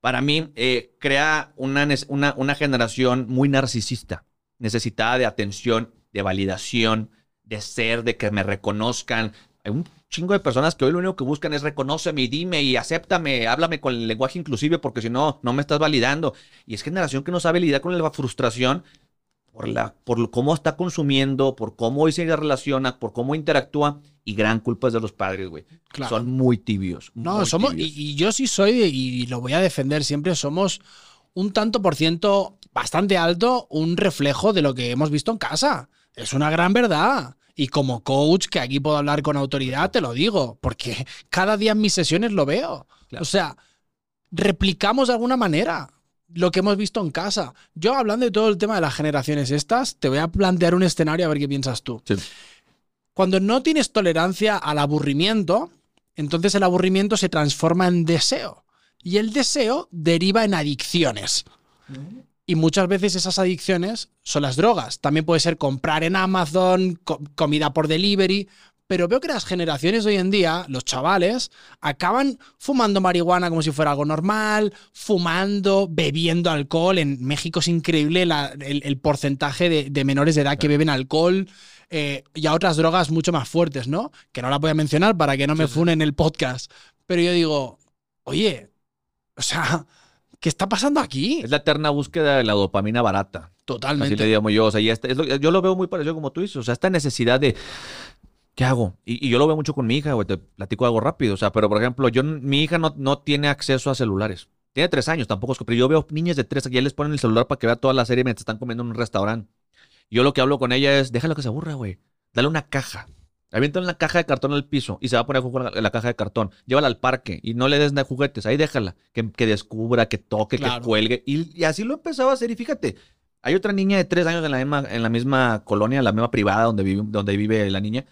para mí, eh, crea una, una, una generación muy narcisista, necesitada de atención, de validación, de ser, de que me reconozcan. Hay un chingo de personas que hoy lo único que buscan es reconóceme y dime y acéptame, háblame con el lenguaje inclusive porque si no, no me estás validando. Y es generación que no sabe lidiar con la frustración por, la, por cómo está consumiendo, por cómo hoy se relaciona, por cómo interactúa. Y gran culpa es de los padres, güey. Claro. Son muy tibios. No, muy somos, y, tibios. y yo sí soy, y lo voy a defender siempre, somos un tanto por ciento bastante alto, un reflejo de lo que hemos visto en casa. Es una gran verdad. Y como coach, que aquí puedo hablar con autoridad, te lo digo, porque cada día en mis sesiones lo veo. Claro. O sea, replicamos de alguna manera lo que hemos visto en casa. Yo hablando de todo el tema de las generaciones estas, te voy a plantear un escenario a ver qué piensas tú. Sí. Cuando no tienes tolerancia al aburrimiento, entonces el aburrimiento se transforma en deseo. Y el deseo deriva en adicciones. Y muchas veces esas adicciones son las drogas. También puede ser comprar en Amazon, co- comida por delivery. Pero veo que las generaciones de hoy en día, los chavales, acaban fumando marihuana como si fuera algo normal, fumando, bebiendo alcohol. En México es increíble la- el, el porcentaje de, de menores de edad que beben alcohol eh, y a otras drogas mucho más fuertes, ¿no? Que no la voy a mencionar para que no me funen el podcast. Pero yo digo, oye, o sea, ¿qué está pasando aquí? Es la eterna búsqueda de la dopamina barata. Así Totalmente. le digo yo. O sea, y este- es lo- yo lo veo muy parecido como tú dices. O sea, esta necesidad de. ¿Qué hago? Y, y yo lo veo mucho con mi hija, güey. Te platico algo rápido. O sea, pero por ejemplo, yo, mi hija no, no tiene acceso a celulares. Tiene tres años, tampoco es que. Pero yo veo niñas de tres que ya les ponen el celular para que vea toda la serie mientras están comiendo en un restaurante. Yo lo que hablo con ella es: déjalo que se aburra, güey. Dale una caja. Avienta una caja de cartón al piso y se va a poner a jugar la caja de cartón. Llévala al parque y no le des nada de juguetes. Ahí déjala. Que, que descubra, que toque, Claro. que cuelgue. Y, y así lo empezaba a hacer. Y fíjate, hay otra niña de tres años en la misma, en la misma colonia, en la misma privada donde vive, donde vive la niña.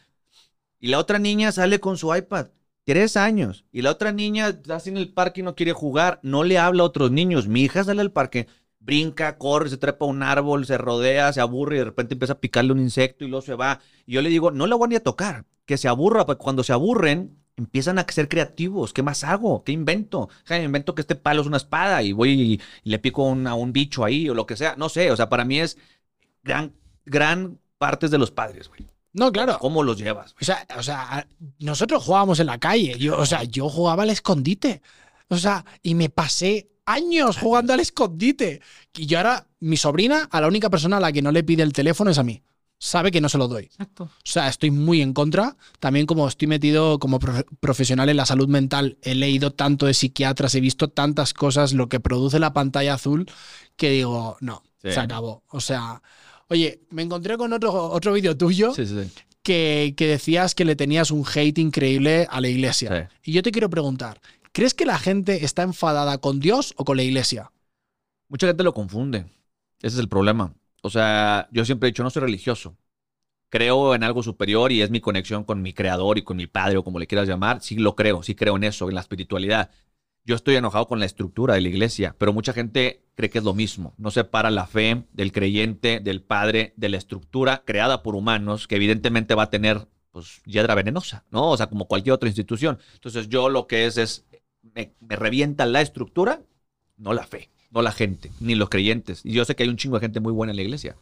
Y la otra niña sale con su iPad. Tres años. Y la otra niña está así en el parque y no quiere jugar. No le habla a otros niños. Mi hija sale al parque, brinca, corre, se trepa a un árbol, se rodea, se aburre y de repente empieza a picarle un insecto y luego se va. Y yo le digo, no la voy ni a tocar. Que se aburra, porque cuando se aburren, empiezan a ser creativos. ¿Qué más hago? ¿Qué invento? Ja, invento que este palo es una espada y voy y, le pico un- a un bicho ahí o lo que sea. No sé, o sea, para mí es gran, gran partes de los padres, güey. No, claro. ¿Cómo los llevas? O sea, o sea, nosotros jugábamos en la calle. Yo, o sea, yo jugaba al escondite. O sea, y me pasé años jugando al escondite. Y yo ahora, mi sobrina, a la única persona a la que no le pide el teléfono es a mí. Sabe que no se lo doy. Exacto. O sea, estoy muy en contra. También como estoy metido como profe- profesional en la salud mental, he leído tanto de psiquiatras, he visto tantas cosas, lo que produce la pantalla azul, que digo, no, Sí. se acabó. O sea, oye, me encontré con otro, otro vídeo tuyo Sí, sí, sí. que, que decías que le tenías un hate increíble a la iglesia. Sí. Y yo te quiero preguntar, ¿crees que la gente está enfadada con Dios o con la iglesia? Mucha gente lo confunde. Ese es el problema. O sea, yo siempre he dicho, no soy religioso. Creo en algo superior y es mi conexión con mi creador y con mi padre o como le quieras llamar. Sí lo creo, sí creo en eso, en la espiritualidad. Yo estoy enojado con la estructura de la iglesia, pero mucha gente cree que es lo mismo. No separa la fe del creyente, del padre, de la estructura creada por humanos, que evidentemente va a tener pues hiedra venenosa, ¿no? O sea, como cualquier otra institución. Entonces yo lo que es es, me, me revienta la estructura, no la fe, no la gente, ni los creyentes. Y yo sé que hay un chingo de gente muy buena en la iglesia.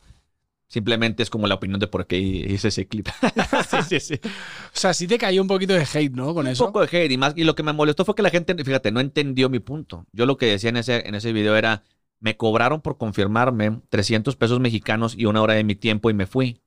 Simplemente es como la opinión de por qué hice ese clip. sí, sí, sí. O sea, sí te cayó un poquito de hate, ¿no? Con eso. Un poco de hate y más. Y lo que me molestó fue que la gente, fíjate, no entendió mi punto. Yo lo que decía en ese, en ese video era, me cobraron por confirmarme 300 pesos mexicanos y una hora de mi tiempo y me fui.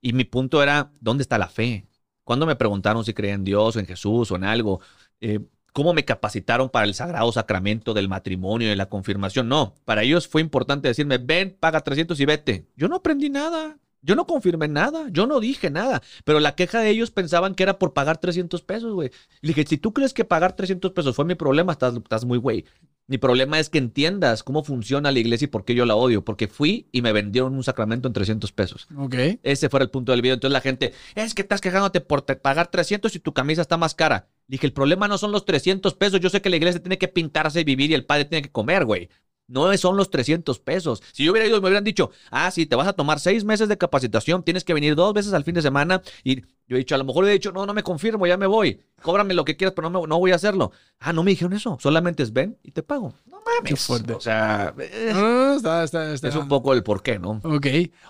Y mi punto era, ¿dónde está la fe? Cuando me preguntaron si creía en Dios o en Jesús o en algo, eh, ¿cómo me capacitaron para el sagrado sacramento del matrimonio y de la confirmación? No, para ellos fue importante decirme, ven, paga 300 y vete. Yo no aprendí nada. Yo no confirmé nada, yo no dije nada, pero la queja de ellos pensaban que era por pagar 300 pesos, güey. Le dije, si tú crees que pagar 300 pesos fue mi problema, estás, estás muy güey. Mi problema es que entiendas cómo funciona la iglesia y por qué yo la odio, porque fui y me vendieron un sacramento en 300 pesos. Ok. Ese fue el punto del video. Entonces la gente, es que estás quejándote por pagar 300 y tu camisa está más cara. Dije, el problema no son los 300 pesos. Yo sé que la iglesia tiene que pintarse y vivir y el padre tiene que comer, güey. No son los 300 pesos. Si yo hubiera ido y me hubieran dicho, ah, sí, te vas a tomar seis meses de capacitación, tienes que venir dos veces al fin de semana. Y yo he dicho, a lo mejor he dicho, no, no me confirmo, ya me voy. Cóbrame lo que quieras, pero no, me- no voy a hacerlo. Ah, no me dijeron eso. Solamente es ven y te pago. No mames. Qué fuerte. O sea, eh, está, está, está. es un poco el por qué, ¿no? Ok.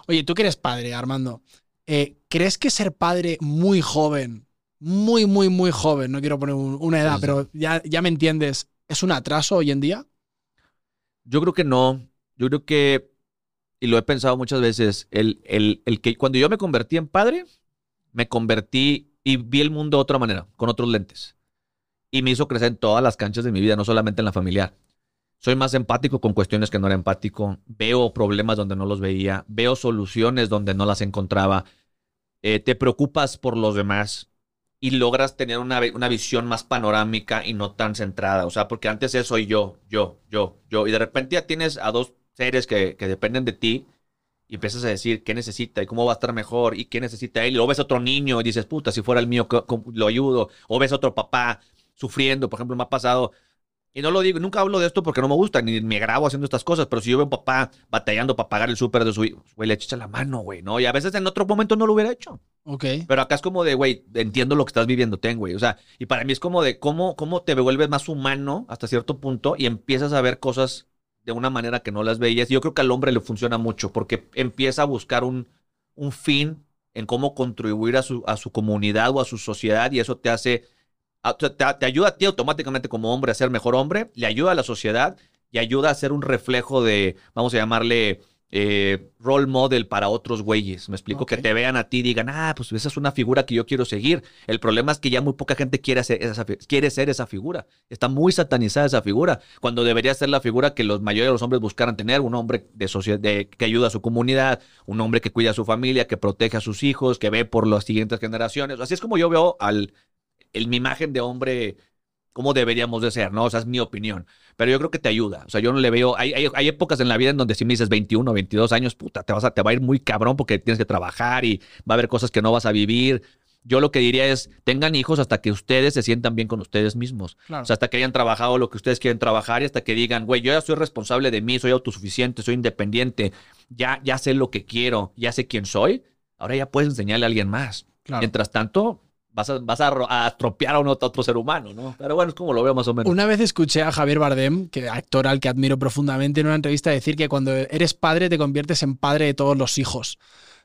Oye, tú que eres padre, Armando, eh, ¿crees que ser padre muy joven, muy, muy, muy joven, no quiero poner un- una edad, Sí, sí. pero ya, ya me entiendes, es un atraso hoy en día? Yo creo que no. Yo creo que, y lo he pensado muchas veces, el, el, el que cuando yo me convertí en padre, me convertí y vi el mundo de otra manera, con otros lentes. Y me hizo crecer en todas las canchas de mi vida, no solamente en la familiar. Soy más empático con cuestiones que no era empático. Veo problemas donde no los veía. Veo soluciones donde no las encontraba. Eh, te preocupas por los demás y logras tener una, una visión más panorámica y no tan centrada. O sea, porque antes es soy yo, yo, yo, yo. Y de repente ya tienes a dos seres que, que dependen de ti y empiezas a decir qué necesita y cómo va a estar mejor y qué necesita él. Y luego ves a otro niño y dices, puta, si fuera el mío, ¿cómo- cómo lo ayudo. O ves a otro papá sufriendo. Por ejemplo, me ha pasado. Y no lo digo, nunca hablo de esto porque no me gusta, ni me grabo haciendo estas cosas, pero si yo veo a un papá batallando para pagar el súper de su hijo, güey, le echa la mano, güey, ¿no? Y a veces en otro momento no lo hubiera hecho. Ok. Pero acá es como de, güey, entiendo lo que estás viviendo, ten, güey. O sea, y para mí es como de cómo, cómo te vuelves más humano hasta cierto punto y empiezas a ver cosas de una manera que no las veías. Yo creo que al hombre le funciona mucho porque empieza a buscar un, un fin en cómo contribuir a su, a su comunidad o a su sociedad y eso te hace, te, te ayuda a ti automáticamente como hombre a ser mejor hombre, le ayuda a la sociedad y ayuda a ser un reflejo de, vamos a llamarle, eh, role model para otros güeyes. Me explico, que te vean a ti y digan, ah, pues esa es una figura que yo quiero seguir. El problema es que ya muy poca gente quiere, hacer esa, quiere ser esa figura. Está muy satanizada esa figura, cuando debería ser la figura que los mayores de los hombres buscaran tener, un hombre de sociedad, de- que ayuda a su comunidad, un hombre que cuida a su familia, que protege a sus hijos, que ve por las siguientes generaciones. Así es como yo veo al, el- mi imagen de hombre cómo deberíamos de ser, ¿no? O sea, es mi opinión. Pero yo creo que te ayuda. O sea, yo no le veo. Hay, hay, hay épocas en la vida en donde si me dices 21, 22 años, puta, te, vas a, te va a ir muy cabrón porque tienes que trabajar y va a haber cosas que no vas a vivir. Yo lo que diría es, tengan hijos hasta que ustedes se sientan bien con ustedes mismos. Claro. O sea, hasta que hayan trabajado lo que ustedes quieren trabajar y hasta que digan, güey, yo ya soy responsable de mí, soy autosuficiente, soy independiente, ya, ya sé lo que quiero, ya sé quién soy. Ahora ya puedes enseñarle a alguien más. Claro. Mientras tanto, vas a, vas a, a estropear a un otro, otro ser humano, ¿no? Pero bueno, es como lo veo más o menos. Una vez escuché a Javier Bardem, que actor al que admiro profundamente, en una entrevista decir que cuando eres padre te conviertes en padre de todos los hijos.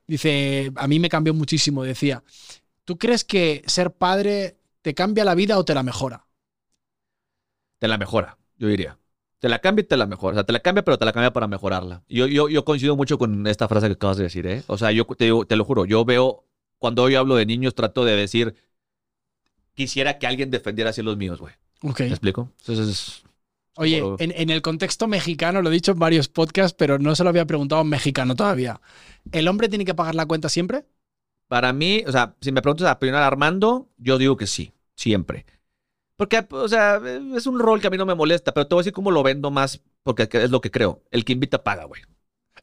Dice, a mí me cambió muchísimo, decía, ¿tú crees que ser padre te cambia la vida o te la mejora? Te la mejora, yo diría. Te la cambia y te la mejora. O sea, te la cambia, pero te la cambia para mejorarla. Yo, yo, yo coincido mucho con esta frase que acabas de decir, ¿eh? O sea, yo te, te lo juro, yo veo, cuando yo hablo de niños, trato de decir, quisiera que alguien defendiera así los míos, güey. Ok. ¿Me explico? Entonces, Oye, Por- en, en el contexto mexicano, lo he dicho en varios podcasts, pero no se lo había preguntado a un mexicano todavía. ¿El hombre tiene que pagar la cuenta siempre? para mí, o sea, si me preguntas a opinión Armando, yo digo que sí, siempre. Porque, o sea, es un rol que a mí no me molesta, pero te voy a decir cómo lo vendo más, porque es lo que creo. El que invita paga, güey.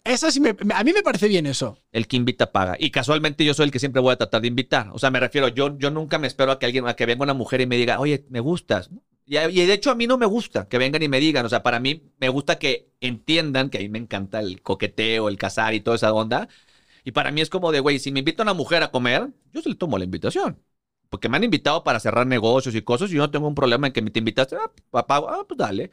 Esa sí me- a mí me parece bien eso. El que invita paga. Y casualmente yo soy el que siempre voy a tratar de invitar. O sea, me refiero, yo, yo nunca me espero a que alguien, a que venga una mujer y me diga, oye, me gustas. Y, y de hecho a mí no me gusta que vengan y me digan, o sea, para mí me gusta que entiendan que a mí me encanta el coqueteo, el casar y toda esa onda. Y para mí es como de, güey, si me invita una mujer a comer, yo se le tomo la invitación. Porque me han invitado para cerrar negocios y cosas y yo no tengo un problema en que me te invitaste, ah, papá, ah, pues dale.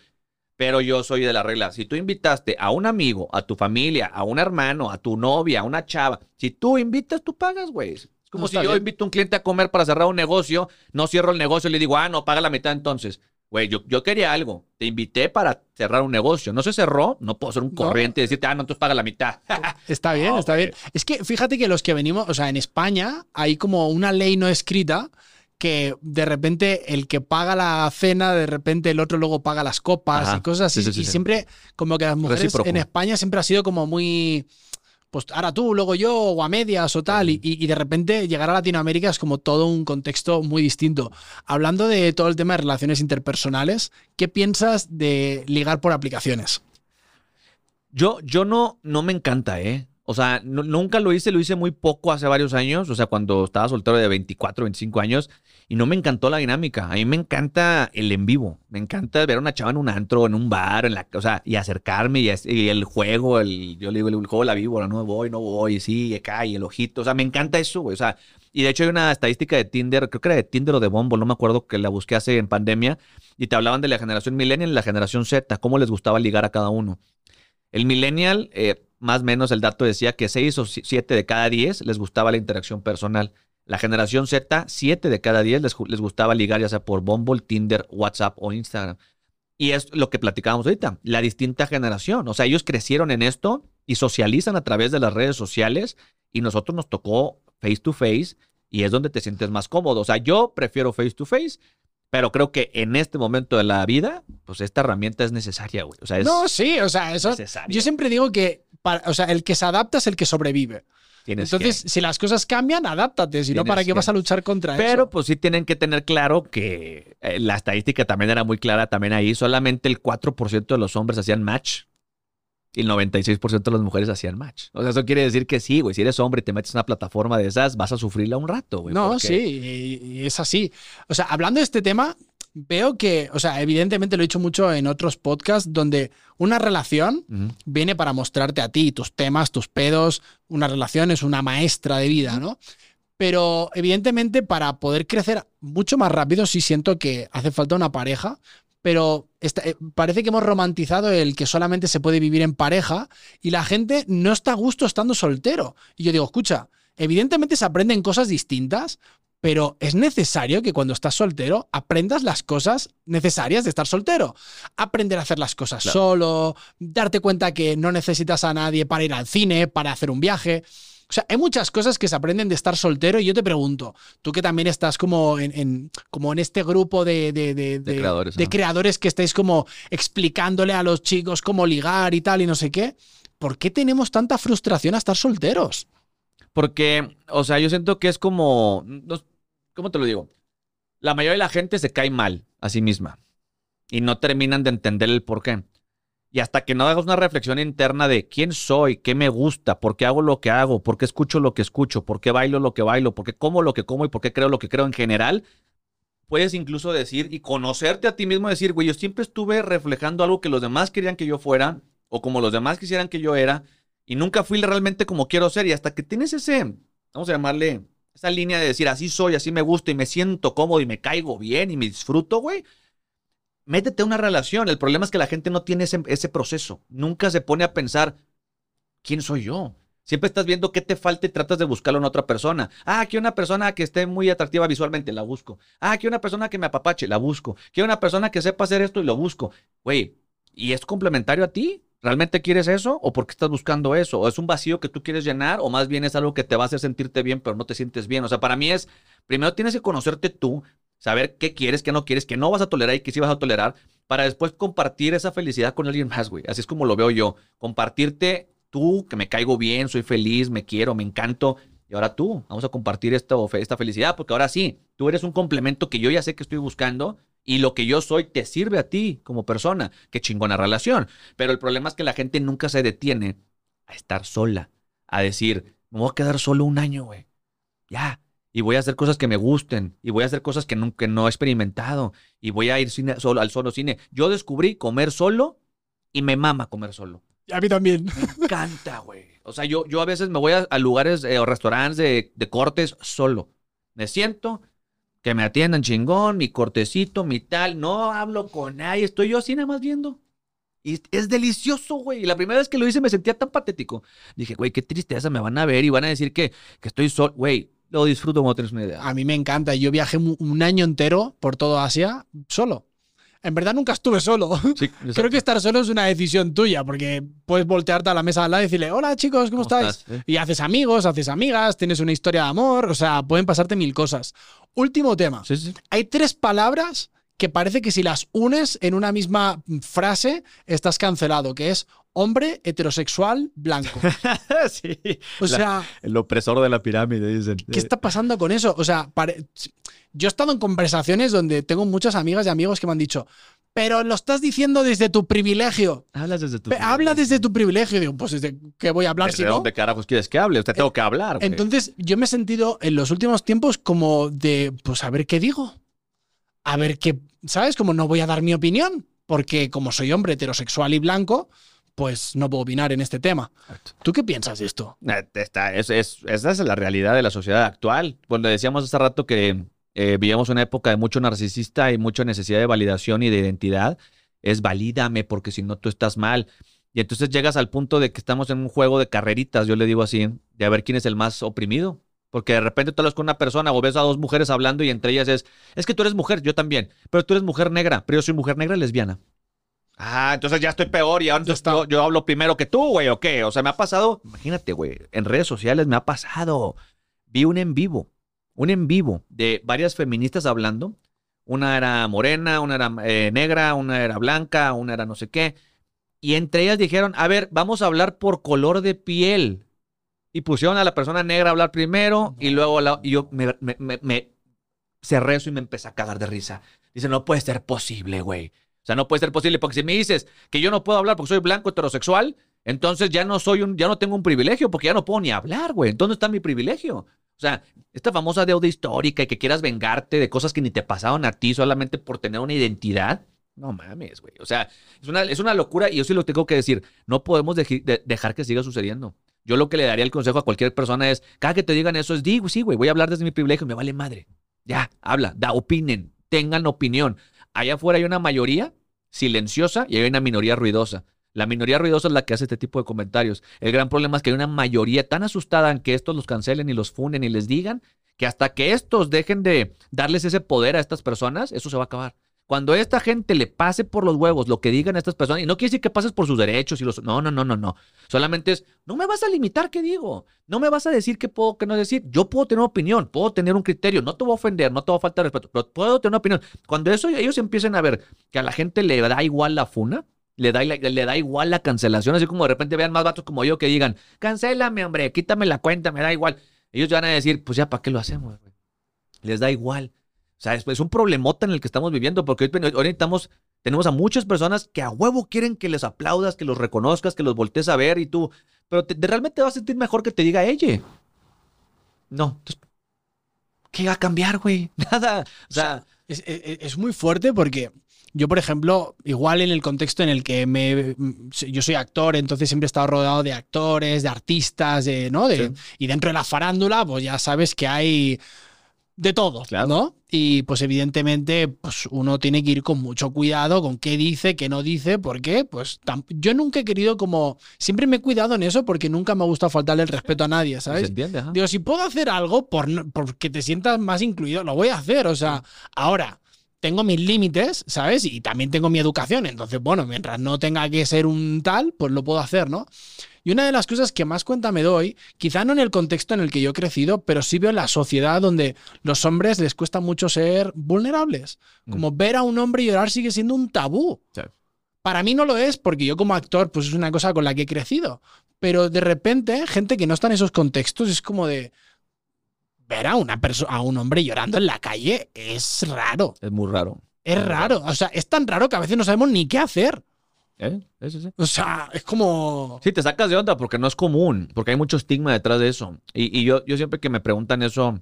Pero yo soy de la regla. Si tú invitaste a un amigo, a tu familia, a un hermano, a tu novia, a una chava, si tú invitas, tú pagas, güey. Es como No, si yo bien. invito a un cliente a comer para cerrar un negocio, no cierro el negocio y le digo, ah, no, paga la mitad entonces. Güey, yo, yo quería algo. Te invité para cerrar un negocio. No se cerró, no puedo ser un corriente y decirte, ah, no, entonces paga la mitad. Está bien, No, está bien. Es que fíjate que los que venimos, o sea, en España hay como una ley no escrita que de repente el que paga la cena, de repente el otro luego paga las copas Ajá. y cosas así. Sí, sí, sí, y siempre como que las mujeres Recíproco. en España siempre ha sido como muy... Pues ahora tú, luego yo, o a medias o tal, y, y de repente llegar a Latinoamérica es como todo un contexto muy distinto. Hablando de todo el tema de relaciones interpersonales, ¿qué piensas de ligar por aplicaciones? Yo, yo no, no me encanta, ¿eh? O sea, nu- nunca lo hice, lo hice muy poco hace varios años, o sea, cuando estaba soltero de 24, 25 años, y no me encantó la dinámica. A mí me encanta el en vivo, me encanta ver a una chava en un antro, en un bar, en la, o sea, y acercarme, y, el juego, el, yo le digo, el, juego la víbora, no voy, no voy, sí, acá, y el ojito, o sea, me encanta eso, güey, o sea, y de hecho hay una estadística de Tinder, creo que era de Tinder o de Bumble, no me acuerdo, que la busqué hace en pandemia, y te hablaban de la generación millennial y la generación Z, cómo les gustaba ligar a cada uno. El millennial, eh, más o menos el dato decía que 6 o 7 de cada 10 les gustaba la interacción personal. La generación Z, 7 de cada 10 les, les gustaba ligar ya sea por Bumble, Tinder, WhatsApp o Instagram. Y es lo que platicábamos ahorita, la distinta generación. O sea, ellos crecieron en esto y socializan a través de las redes sociales y nosotros nos tocó face to face y es donde te sientes más cómodo. O sea, yo prefiero face to face, pero creo que en este momento de la vida, pues esta herramienta es necesaria, güey. O sea, es No, sí, o sea, eso. necesaria. Yo siempre digo que, para- o sea, el que se adapta es el que sobrevive. Tienes Entonces, que- si las cosas cambian, adáptate, si no, ¿para qué que- vas a luchar contra Pero eso? pues sí tienen que tener claro que eh, la estadística también era muy clara también ahí. Solamente el 4% de los hombres hacían match y el 96% de las mujeres hacían match. O sea, eso quiere decir que sí, güey. Si eres hombre y te metes en una plataforma de esas, vas a sufrirla un rato, güey. No, porque- sí, y, y es así. O sea, hablando de este tema, veo que, o sea, evidentemente lo he dicho mucho en otros podcasts donde una relación viene para mostrarte a ti tus temas, tus pedos. Una relación es una maestra de vida, ¿no? Pero evidentemente para poder crecer mucho más rápido sí siento que hace falta una pareja, pero eh, parece que hemos romantizado el que solamente se puede vivir en pareja y la gente no está a gusto estando soltero. Y yo digo, escucha, evidentemente se aprenden cosas distintas, pero es necesario que cuando estás soltero aprendas las cosas necesarias de estar soltero. Aprender a hacer las cosas Claro. solo, darte cuenta que no necesitas a nadie para ir al cine, para hacer un viaje. O sea, hay muchas cosas que se aprenden de estar soltero y yo te pregunto, tú que también estás como en, en- como en este grupo de, de- de- de- creadores, que estáis como explicándole a los chicos cómo ligar y tal y no sé qué, ¿por qué tenemos tanta frustración a estar solteros? Porque, o sea, yo siento que es como. no- ¿Cómo te lo digo? La mayoría de la gente se cae mal a sí misma y no terminan de entender el por qué. Y hasta que no hagas una reflexión interna de quién soy, qué me gusta, por qué hago lo que hago, por qué escucho lo que escucho, por qué bailo lo que bailo, por qué como lo que como y por qué creo lo que creo en general, puedes incluso decir y conocerte a ti mismo, decir, güey, yo siempre estuve reflejando algo que los demás querían que yo fuera o como los demás quisieran que yo era y nunca fui realmente como quiero ser. Y hasta que tienes ese, vamos a llamarle, esa línea de decir, así soy, así me gusta y me siento cómodo y me caigo bien y me disfruto, güey. Métete a una relación. El problema es que la gente no tiene ese, proceso. Nunca se pone a pensar, ¿quién soy yo? Siempre estás viendo qué te falta y tratas de buscarlo en otra persona. Ah, que una persona que esté muy atractiva visualmente, la busco. Ah, que una persona que me apapache, la busco. Que una persona que sepa hacer esto y lo busco. Güey, ¿y es complementario a ti? ¿Realmente quieres eso? ¿O por qué estás buscando eso? ¿O es un vacío que tú quieres llenar? ¿O más bien es algo que te va a hacer sentirte bien, pero no te sientes bien? O sea, para mí es, primero tienes que conocerte tú, saber qué quieres, qué no quieres, qué no vas a tolerar y qué sí vas a tolerar, para después compartir esa felicidad con alguien más, güey. Así es como lo veo yo. Compartirte tú, que me caigo bien, soy feliz, me quiero, me encanto. Y ahora tú, vamos a compartir esto, esta felicidad, porque ahora sí, tú eres un complemento que yo ya sé que estoy buscando y lo que yo soy te sirve a ti como persona. Qué chingona relación. Pero el problema es que la gente nunca se detiene a estar sola, a decir, me voy a quedar solo un año, güey. Ya. y voy a hacer cosas que me gusten y voy a hacer cosas que no, que no he experimentado y voy a ir cine- solo, al solo cine. Yo descubrí comer solo y me mama comer solo. A mí también. Me encanta, güey. O sea, yo, yo a veces me voy a, a lugares eh, o restaurantes de, de cortes solo. Me siento, que me atiendan chingón, mi cortecito, mi tal. No hablo con nadie, estoy yo así nada más viendo. Y es delicioso, güey. Y la primera vez que lo hice me sentía tan patético. Dije, güey, qué tristeza, me van a ver y van a decir que, que estoy solo. Güey, lo disfruto como tienes una idea. A mí me encanta. Yo viajé un año entero por todo Asia solo. En verdad nunca estuve solo. Sí, Creo que estar solo es una decisión tuya, porque puedes voltearte a la mesa al lado y decirle, hola chicos, ¿cómo, ¿Cómo estáis? estás? Eh. Y haces amigos, haces amigas, tienes una historia de amor, o sea, pueden pasarte mil cosas. Último tema. Sí, sí. Hay tres palabras que parece que si las unes en una misma frase estás cancelado, que es hombre heterosexual blanco. sí. O La- sea, el opresor de la pirámide, dicen. ¿qué está pasando con eso? O sea, pare- yo he estado en conversaciones donde tengo muchas amigas y amigos que me han dicho, pero lo estás diciendo desde tu privilegio. Hablas desde tu. Pe- Habla desde tu privilegio. Digo, pues desde qué voy a hablar si ¿De no. dónde carajos quieres que hable? Usted tengo que hablar. güey. Entonces, yo me he sentido en los últimos tiempos como de, pues a ver qué digo. A ver qué, ¿sabes? Como no voy a dar mi opinión, porque como soy hombre heterosexual y blanco, pues no puedo opinar en este tema. ¿Tú qué piensas de esto? Eh, Está, es, es- esa es la realidad de la sociedad actual. Cuando decíamos hace rato que eh, vivíamos una época de mucho narcisista y mucha necesidad de validación y de identidad, es valídame porque si no tú estás mal. Y entonces llegas al punto de que estamos en un juego de carreritas, yo le digo así, de a ver quién es el más oprimido. Porque de repente tú hablas con una persona o ves a dos mujeres hablando y entre ellas es, es que tú eres mujer, yo también, pero tú eres mujer negra, pero yo soy mujer negra lesbiana. Ah, entonces ya estoy peor y ahora yo, yo hablo primero que tú, güey, ¿o qué? O sea, me ha pasado, imagínate, güey, en redes sociales me ha pasado. Vi un en vivo, un en vivo de varias feministas hablando. Una era morena, una era eh, negra, una era blanca, una era no sé qué. Y entre ellas dijeron, a ver, vamos a hablar por color de piel. Y pusieron a la persona negra a hablar primero y luego a la- y yo me, me, me- me cerré eso y me empecé a cagar de risa. Dice, no puede ser posible, güey. O sea, no puede ser posible porque si me dices que yo no puedo hablar porque soy blanco heterosexual, entonces ya no soy un, ya no tengo un privilegio porque ya no puedo ni hablar, güey. ¿Dónde está mi privilegio? O sea, esta famosa deuda histórica y que quieras vengarte de cosas que ni te pasaron a ti solamente por tener una identidad. No mames, güey. O sea, es una, es una locura y yo sí lo tengo que decir. No podemos dejar que siga sucediendo. Yo lo que le daría el consejo a cualquier persona es, cada que te digan eso es, digo, sí, güey, voy a hablar desde mi privilegio, me vale madre. Ya, habla, da, opinen, tengan opinión. Allá afuera hay una mayoría silenciosa y hay una minoría ruidosa. La minoría ruidosa es la que hace este tipo de comentarios. El gran problema es que hay una mayoría tan asustada en que estos los cancelen y los funen y les digan que hasta que estos dejen de darles ese poder a estas personas, eso se va a acabar. Cuando esta gente le pase por los huevos lo que digan a estas personas, y no quiere decir que pases por sus derechos y los... No, no, no, no, no. Solamente es, no me vas a limitar qué digo. No me vas a decir qué puedo, qué no decir. Yo puedo tener opinión, puedo tener un criterio. No te voy a ofender, no te voy a faltar respeto, pero puedo tener una opinión. Cuando eso ellos empiecen a ver que a la gente le da igual la funa, le da, igual la cancelación, así como de repente vean más vatos como yo que digan, cancélame, hombre, quítame la cuenta, me da igual. Ellos van a decir, pues ya, ¿para qué lo hacemos? güey? Les da igual. O sea, es, un problemota en el que estamos viviendo, porque hoy, necesitamos, tenemos a muchas personas que a huevo quieren que les aplaudas, que los reconozcas, que los voltees a ver y tú, pero te- realmente te vas a sentir mejor que te diga ella. No. Entonces, ¿Qué va a cambiar, güey? Nada. O sea, es muy fuerte porque yo, por ejemplo, igual en el contexto en el que me, yo soy actor, entonces siempre he estado rodeado de actores, de artistas, de, ¿no? De, Sí. Y dentro de la farándula, pues ya sabes que hay de todo, Claro. ¿no? Y pues evidentemente, pues uno tiene que ir con mucho cuidado con qué dice, qué no dice, porque pues yo nunca he querido como, siempre me he cuidado en eso porque nunca me ha gustado faltarle el respeto a nadie, se ¿sabes? entiende, ajá. Digo, si puedo hacer algo por, porque te sientas más incluido, lo voy a hacer. O sea, ahora tengo mis límites, ¿sabes? Y también tengo mi educación. Entonces, bueno, mientras no tenga que ser un tal, pues lo puedo hacer, ¿no? Y una de las cosas que más cuenta me doy, quizá no en el contexto en el que yo he crecido, pero sí veo en la sociedad donde los hombres les cuesta mucho ser vulnerables. Como ver a un hombre llorar sigue siendo un tabú. Sí. Para mí no lo es, porque yo como actor, pues es una cosa con la que he crecido. Pero de repente, gente que no está en esos contextos es como de ver a una persona, a un hombre llorando en la calle es raro. Es muy raro. Es raro. O sea, es tan raro que a veces no sabemos ni qué hacer. ¿Eh? Eso sí. O sea, es como. Sí, te sacas de onda porque no es común, porque hay mucho estigma detrás de eso. Y, y yo, yo siempre que me preguntan eso,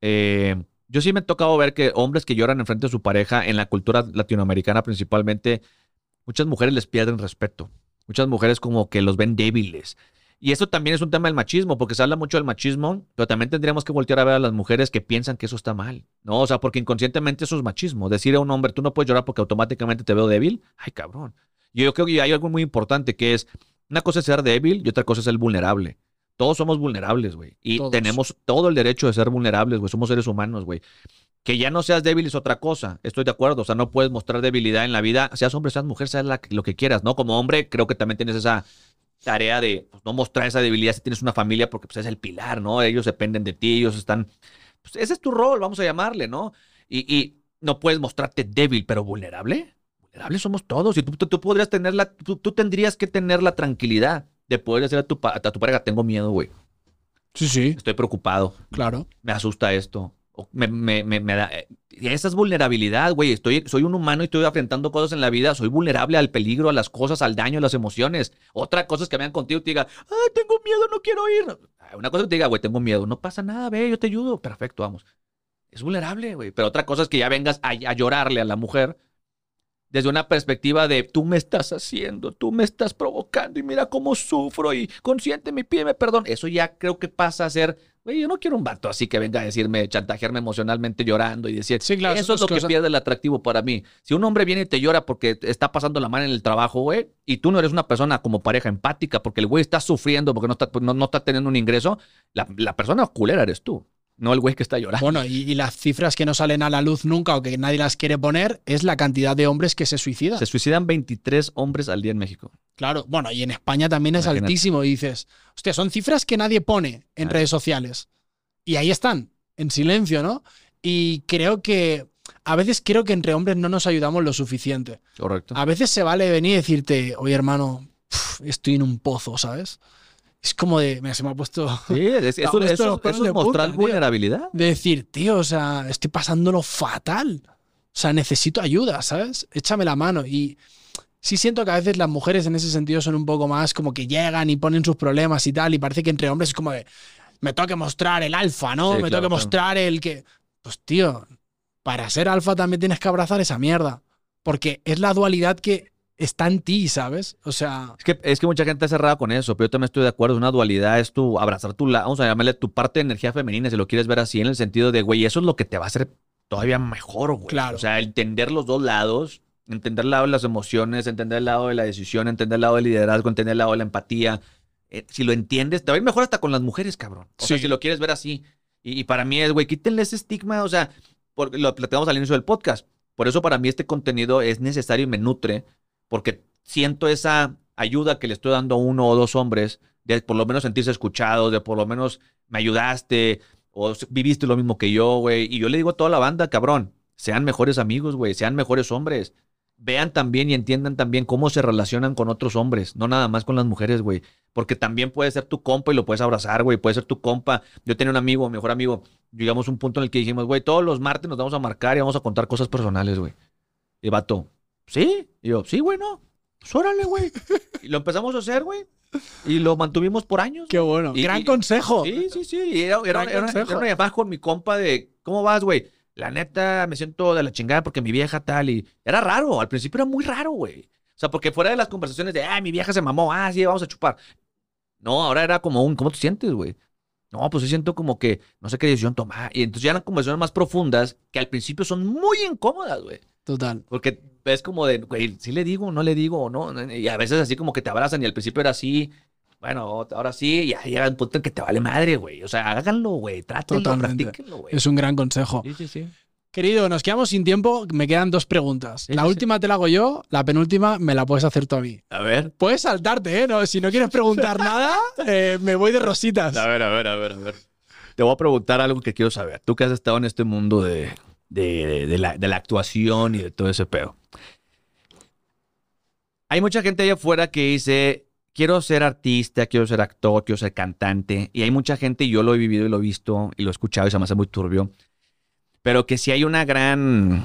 eh, yo sí me he tocado ver que hombres que lloran enfrente de su pareja, en la cultura latinoamericana principalmente, muchas mujeres les pierden respeto. Muchas mujeres como que los ven débiles. Y eso también es un tema del machismo, porque se habla mucho del machismo, pero también tendríamos que voltear a ver a las mujeres que piensan que eso está mal, ¿no? O sea, porque inconscientemente eso es machismo. Decir a un hombre, tú no puedes llorar porque automáticamente te veo débil, ay, cabrón. Yo creo que hay algo muy importante que es, una cosa es ser débil y otra cosa es ser vulnerable. Todos somos vulnerables, güey. Y Todos. tenemos todo el derecho de ser vulnerables, güey. Somos seres humanos, güey. Que ya no seas débil es otra cosa. Estoy de acuerdo. O sea, no puedes mostrar debilidad en la vida. Seas hombre, seas mujer, seas la- lo que quieras, ¿no? Como hombre, creo que también tienes esa tarea de pues, no mostrar esa debilidad si tienes una familia porque pues, es el pilar, ¿no? Ellos dependen de ti, ellos están... Pues, ese es tu rol, vamos a llamarle, ¿no? Y, y no puedes mostrarte débil, pero vulnerable. Vulnerables somos todos. Y tú, tú, tú podrías tener la... Tú, tú tendrías que tener la tranquilidad de poder decir a tu, a tu pareja, tengo miedo, güey. Sí, sí, Estoy preocupado claro. me asusta esto. Me, me, me, me eh, esa es vulnerabilidad, güey. Estoy, soy un humano y estoy enfrentando cosas en la vida. Soy vulnerable al peligro, a las cosas, al daño, a las emociones. Otra cosa es que vean contigo y te diga, tengo miedo, no quiero ir. Ah, Una cosa es que te diga, güey, tengo miedo. No pasa nada, ve, yo te ayudo. Perfecto, vamos. Es vulnerable, güey. Pero otra cosa es que ya vengas a, a llorarle a la mujer desde una perspectiva de tú me estás haciendo, tú me estás provocando y mira cómo sufro y consiénteme y pídeme perdón. Eso ya creo que pasa a ser, güey, yo no quiero un vato así que venga a decirme, chantajearme emocionalmente llorando y decir, Sí, claro, eso es lo que cosas. pierde el atractivo para mí. Si un hombre viene y te llora porque está pasando la mano en el trabajo, güey, y tú no eres una persona como pareja empática porque el güey está sufriendo porque no está, no, no está teniendo un ingreso, la, la persona culera eres tú, no el güey que está llorando. Bueno, y, y las cifras que no salen a la luz nunca o que nadie las quiere poner es la cantidad de hombres que se suicidan. Se suicidan 23 hombres al día en México. Claro, bueno, y en España también es Imagínate. altísimo. Y dices, hostia, son cifras que nadie pone en redes sociales. Y ahí están, en silencio, ¿no? Y creo que a veces creo que entre hombres no nos ayudamos lo suficiente. Correcto. A veces se vale venir y decirte, oye hermano, estoy en un pozo, ¿sabes? Es como de, mira, se me ha puesto Sí, es- eso, puesto es mostrar punta, tío. vulnerabilidad. de decir, tío, o sea, estoy pasándolo fatal. O sea, necesito ayuda, ¿sabes? Échame la mano. Y sí siento que a veces las mujeres en ese sentido son un poco más como que llegan y ponen sus problemas y tal. Y parece que entre hombres es como de, me tengo que mostrar el alfa, ¿no? Sí, me claro, tengo que claro. mostrar el que... Pues tío, para ser alfa también tienes que abrazar esa mierda. Porque es la dualidad que está en ti, ¿sabes? O sea, Es que, es que mucha gente está cerrada con eso, pero yo también estoy de acuerdo. Una dualidad es tu abrazar tu lado, vamos a llamarle tu parte de energía femenina, si lo quieres ver así, en el sentido de, güey, eso es lo que te va a hacer todavía mejor, güey. Claro. O sea, entender los dos lados, entender el lado de las emociones, entender el lado de la decisión, entender el lado del liderazgo, entender el lado de la empatía. Eh, si lo entiendes, te va a ir mejor hasta con las mujeres, cabrón. O sea, si lo quieres ver así. Y, y para mí es, güey, quítenle ese estigma, o sea, porque lo platicamos al inicio del podcast. Por eso para mí este contenido es necesario y me nutre, porque siento esa ayuda que le estoy dando a uno o dos hombres, de por lo menos sentirse escuchados, de por lo menos me ayudaste, o viviste lo mismo que yo, güey. Y yo le digo a toda la banda, cabrón, sean mejores amigos, güey, sean mejores hombres. Vean también y entiendan también cómo se relacionan con otros hombres, no nada más con las mujeres, güey. Porque también puede ser tu compa y lo puedes abrazar, güey. Puede ser tu compa. Yo tenía un amigo, mi mejor amigo. Llegamos a un punto en el que dijimos, güey, todos los martes nos vamos a marcar y vamos a contar cosas personales, güey. Y vato, ¿sí? Y yo, sí, güey, no. Pues órale, güey. Y lo empezamos a hacer, güey. Y lo mantuvimos por años. qué bueno. Y- Gran y- consejo. Sí, sí, sí. Y era, era, era- consejo. era una llamada con mi compa de, ¿cómo vas, güey? La neta, me siento de la chingada porque mi vieja tal y... Era raro, al principio era muy raro, güey. O sea, porque fuera de las conversaciones de, ah, mi vieja se mamó, ah, sí, vamos a chupar. No, ahora era como un, ¿cómo te sientes, güey? No, pues sí siento como que no sé qué decisión tomar. Y entonces ya eran conversaciones más profundas que al principio son muy incómodas, güey. Total. Porque es como de, güey, ¿sí le digo, no le digo, o no? Y a veces así como que te abrazan y al principio era así. Bueno, ahora sí, y ya llega un punto en que te vale madre, güey. O sea, háganlo, güey. Trátenlo, Totalmente. practíquenlo, güey. Es un gran consejo. Sí, sí, sí. Querido, nos quedamos sin tiempo. Me quedan dos preguntas. La última te la hago yo, la penúltima me la puedes hacer tú a mí. A ver. Puedes saltarte, ¿eh? No, si no quieres preguntar nada, eh, me voy de rositas. A ver, a ver, a ver, a ver. Te voy a preguntar algo que quiero saber. Tú que has estado en este mundo de, de, de la, de la actuación y de todo ese pedo. Hay mucha gente allá afuera que dice, quiero ser artista, quiero ser actor, quiero ser cantante. Y hay mucha gente, y yo lo he vivido y lo he visto y lo he escuchado y se me hace muy turbio. Pero que sí hay una gran...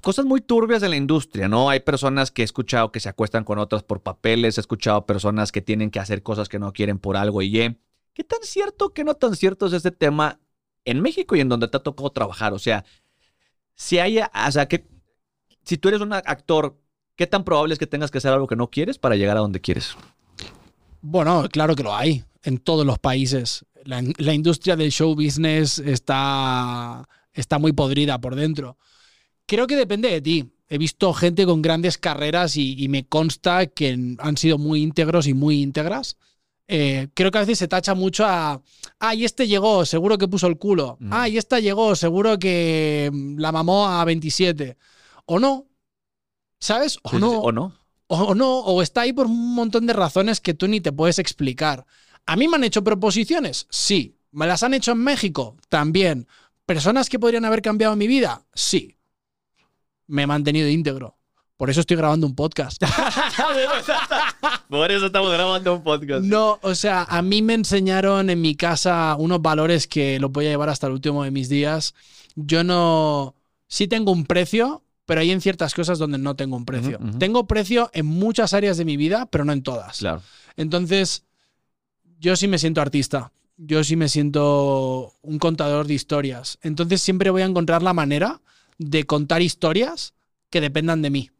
Cosas muy turbias en la industria, ¿no? Hay personas que he escuchado que se acuestan con otras por papeles, he escuchado personas que tienen que hacer cosas que no quieren por algo y Y. ¿Qué tan cierto, qué no tan cierto es este tema en México y en donde te ha tocado trabajar. O sea, si hay, o sea, que si tú eres un actor, ¿qué tan probable es que tengas que hacer algo que no quieres para llegar a donde quieres? Bueno, claro que lo hay en todos los países. La, la industria del show business está, está muy podrida por dentro. Creo que depende de ti. He visto gente con grandes carreras y, y me consta que han sido muy íntegros y muy íntegras. Eh, creo que a veces se tacha mucho a, ah, y este llegó, seguro que puso el culo. Mm. Ah, y esta llegó, seguro que la mamó a 27. O no, ¿sabes? O no. ¿O no? o no, o está ahí por un montón de razones que tú ni te puedes explicar. ¿A mí me han hecho proposiciones? Sí. ¿Me las han hecho en México? También. ¿Personas que podrían haber cambiado mi vida? Sí. Me he mantenido íntegro. Por eso estoy grabando un podcast. Por eso estamos grabando un podcast. No, o sea, a mí me enseñaron en mi casa unos valores que los voy a llevar hasta el último de mis días. Yo no... Sí tengo un precio, pero hay en ciertas cosas donde no tengo un precio. Tengo precio en muchas áreas de mi vida, pero no en todas. Claro. Entonces, yo sí me siento artista. Yo sí me siento un contador de historias. Entonces siempre voy a encontrar la manera de contar historias que dependan de mí.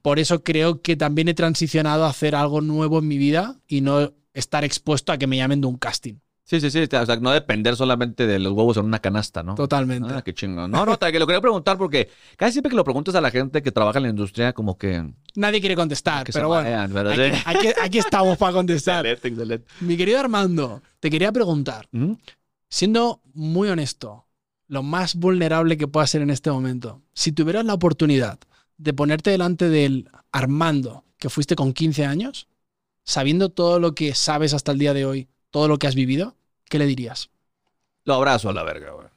Por eso creo que también he transicionado a hacer algo nuevo en mi vida y no estar expuesto a que me llamen de un casting. Sí, sí, sí. O sea, no depender solamente de los huevos en una canasta, ¿no? Totalmente. Ah, qué chingón. No, no, te- que lo quería preguntar porque casi siempre que lo preguntas a la gente que trabaja en la industria, como que. Nadie quiere contestar, que pero bueno. pero Aquí, sí. aquí- aquí estamos para contestar. Excelente, excelente. Mi querido Armando, te quería preguntar, siendo muy honesto, lo más vulnerable que pueda ser en este momento, si tuvieras la oportunidad de ponerte delante del Armando que fuiste con 15 años, sabiendo todo lo que sabes hasta el día de hoy, todo lo que has vivido, ¿qué le dirías? Lo abrazo a la verga, güey.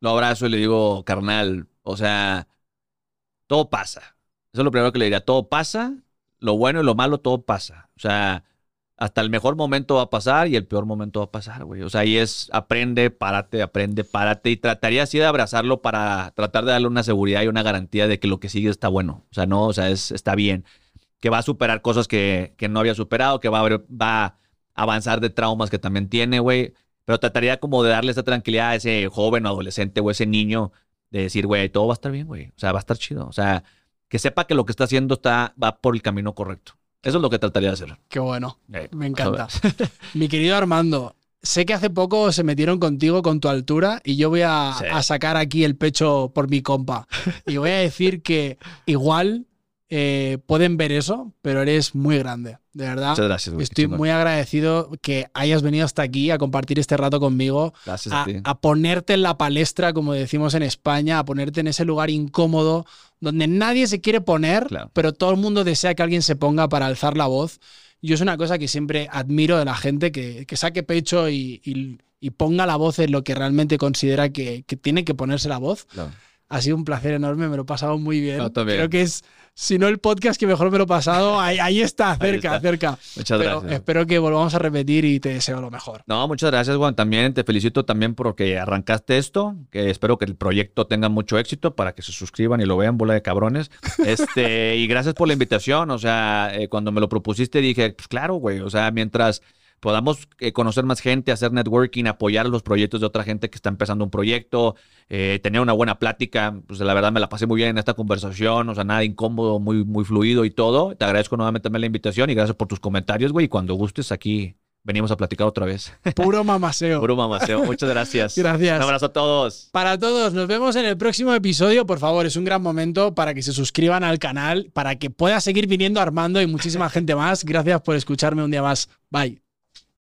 Lo abrazo y le digo, carnal, o sea, todo pasa. Eso es lo primero que le diría. Todo pasa, lo bueno y lo malo, todo pasa. O sea, hasta el mejor momento va a pasar y el peor momento va a pasar, güey. O sea, ahí es aprende, párate, aprende, párate. Y trataría así de abrazarlo para tratar de darle una seguridad y una garantía de que lo que sigue está bueno. O sea, no, o sea, es, está bien. Que va a superar cosas que, que no había superado, que va a, va avanzar de traumas que también tiene, güey. Pero trataría como de darle esa tranquilidad a ese joven o adolescente o ese niño de decir, güey, todo va a estar bien, güey. O sea, va a estar chido. O sea, que sepa que lo que está haciendo está, va por el camino correcto. Eso es lo que trataría de hacer. Qué bueno, Eh, me encanta. Mi querido Armando, sé que hace poco se metieron contigo con tu altura y yo voy a, Sí. a sacar aquí el pecho por mi compa. Y voy a decir que igual eh, pueden ver eso, pero eres muy grande, de verdad. Muchas gracias, Estoy muy agradecido que hayas venido hasta aquí a compartir este rato conmigo, Gracias a, a, ti. a ponerte en la palestra, como decimos en España, a ponerte en ese lugar incómodo donde nadie se quiere poner, Claro. pero todo el mundo desea que alguien se ponga para alzar la voz. Yo es una cosa que siempre admiro de la gente, que, que saque pecho y, y- y ponga la voz en lo que realmente considera que, que tiene que ponerse la voz. Claro. Ha sido un placer enorme, me lo he pasado muy bien. Yo también. Creo que es, si no el podcast que mejor me lo he pasado, ahí, ahí está, cerca, está. cerca. Muchas Pero gracias. espero que volvamos a repetir y te deseo lo mejor. No, muchas gracias, Juan. También te felicito también porque arrancaste esto, que espero que el proyecto tenga mucho éxito para que se suscriban y lo vean, bola de cabrones. Este, y gracias por la invitación. O sea, eh, cuando me lo propusiste dije, pues claro, güey. O sea, mientras podamos eh, conocer más gente, hacer networking, apoyar los proyectos de otra gente que está empezando un proyecto, eh, tener una buena plática, pues la verdad me la pasé muy bien en esta conversación, o sea, nada incómodo, muy, muy fluido y todo. Te agradezco nuevamente también la invitación y gracias por tus comentarios, güey. Y cuando gustes aquí venimos a platicar otra vez. Puro mamaseo. Puro mamaceo. Muchas gracias. Gracias. Un abrazo a todos. Para todos, nos vemos en el próximo episodio. Por favor, es un gran momento para que se suscriban al canal, para que pueda seguir viniendo Armando y muchísima gente más. Gracias por escucharme un día más. Bye.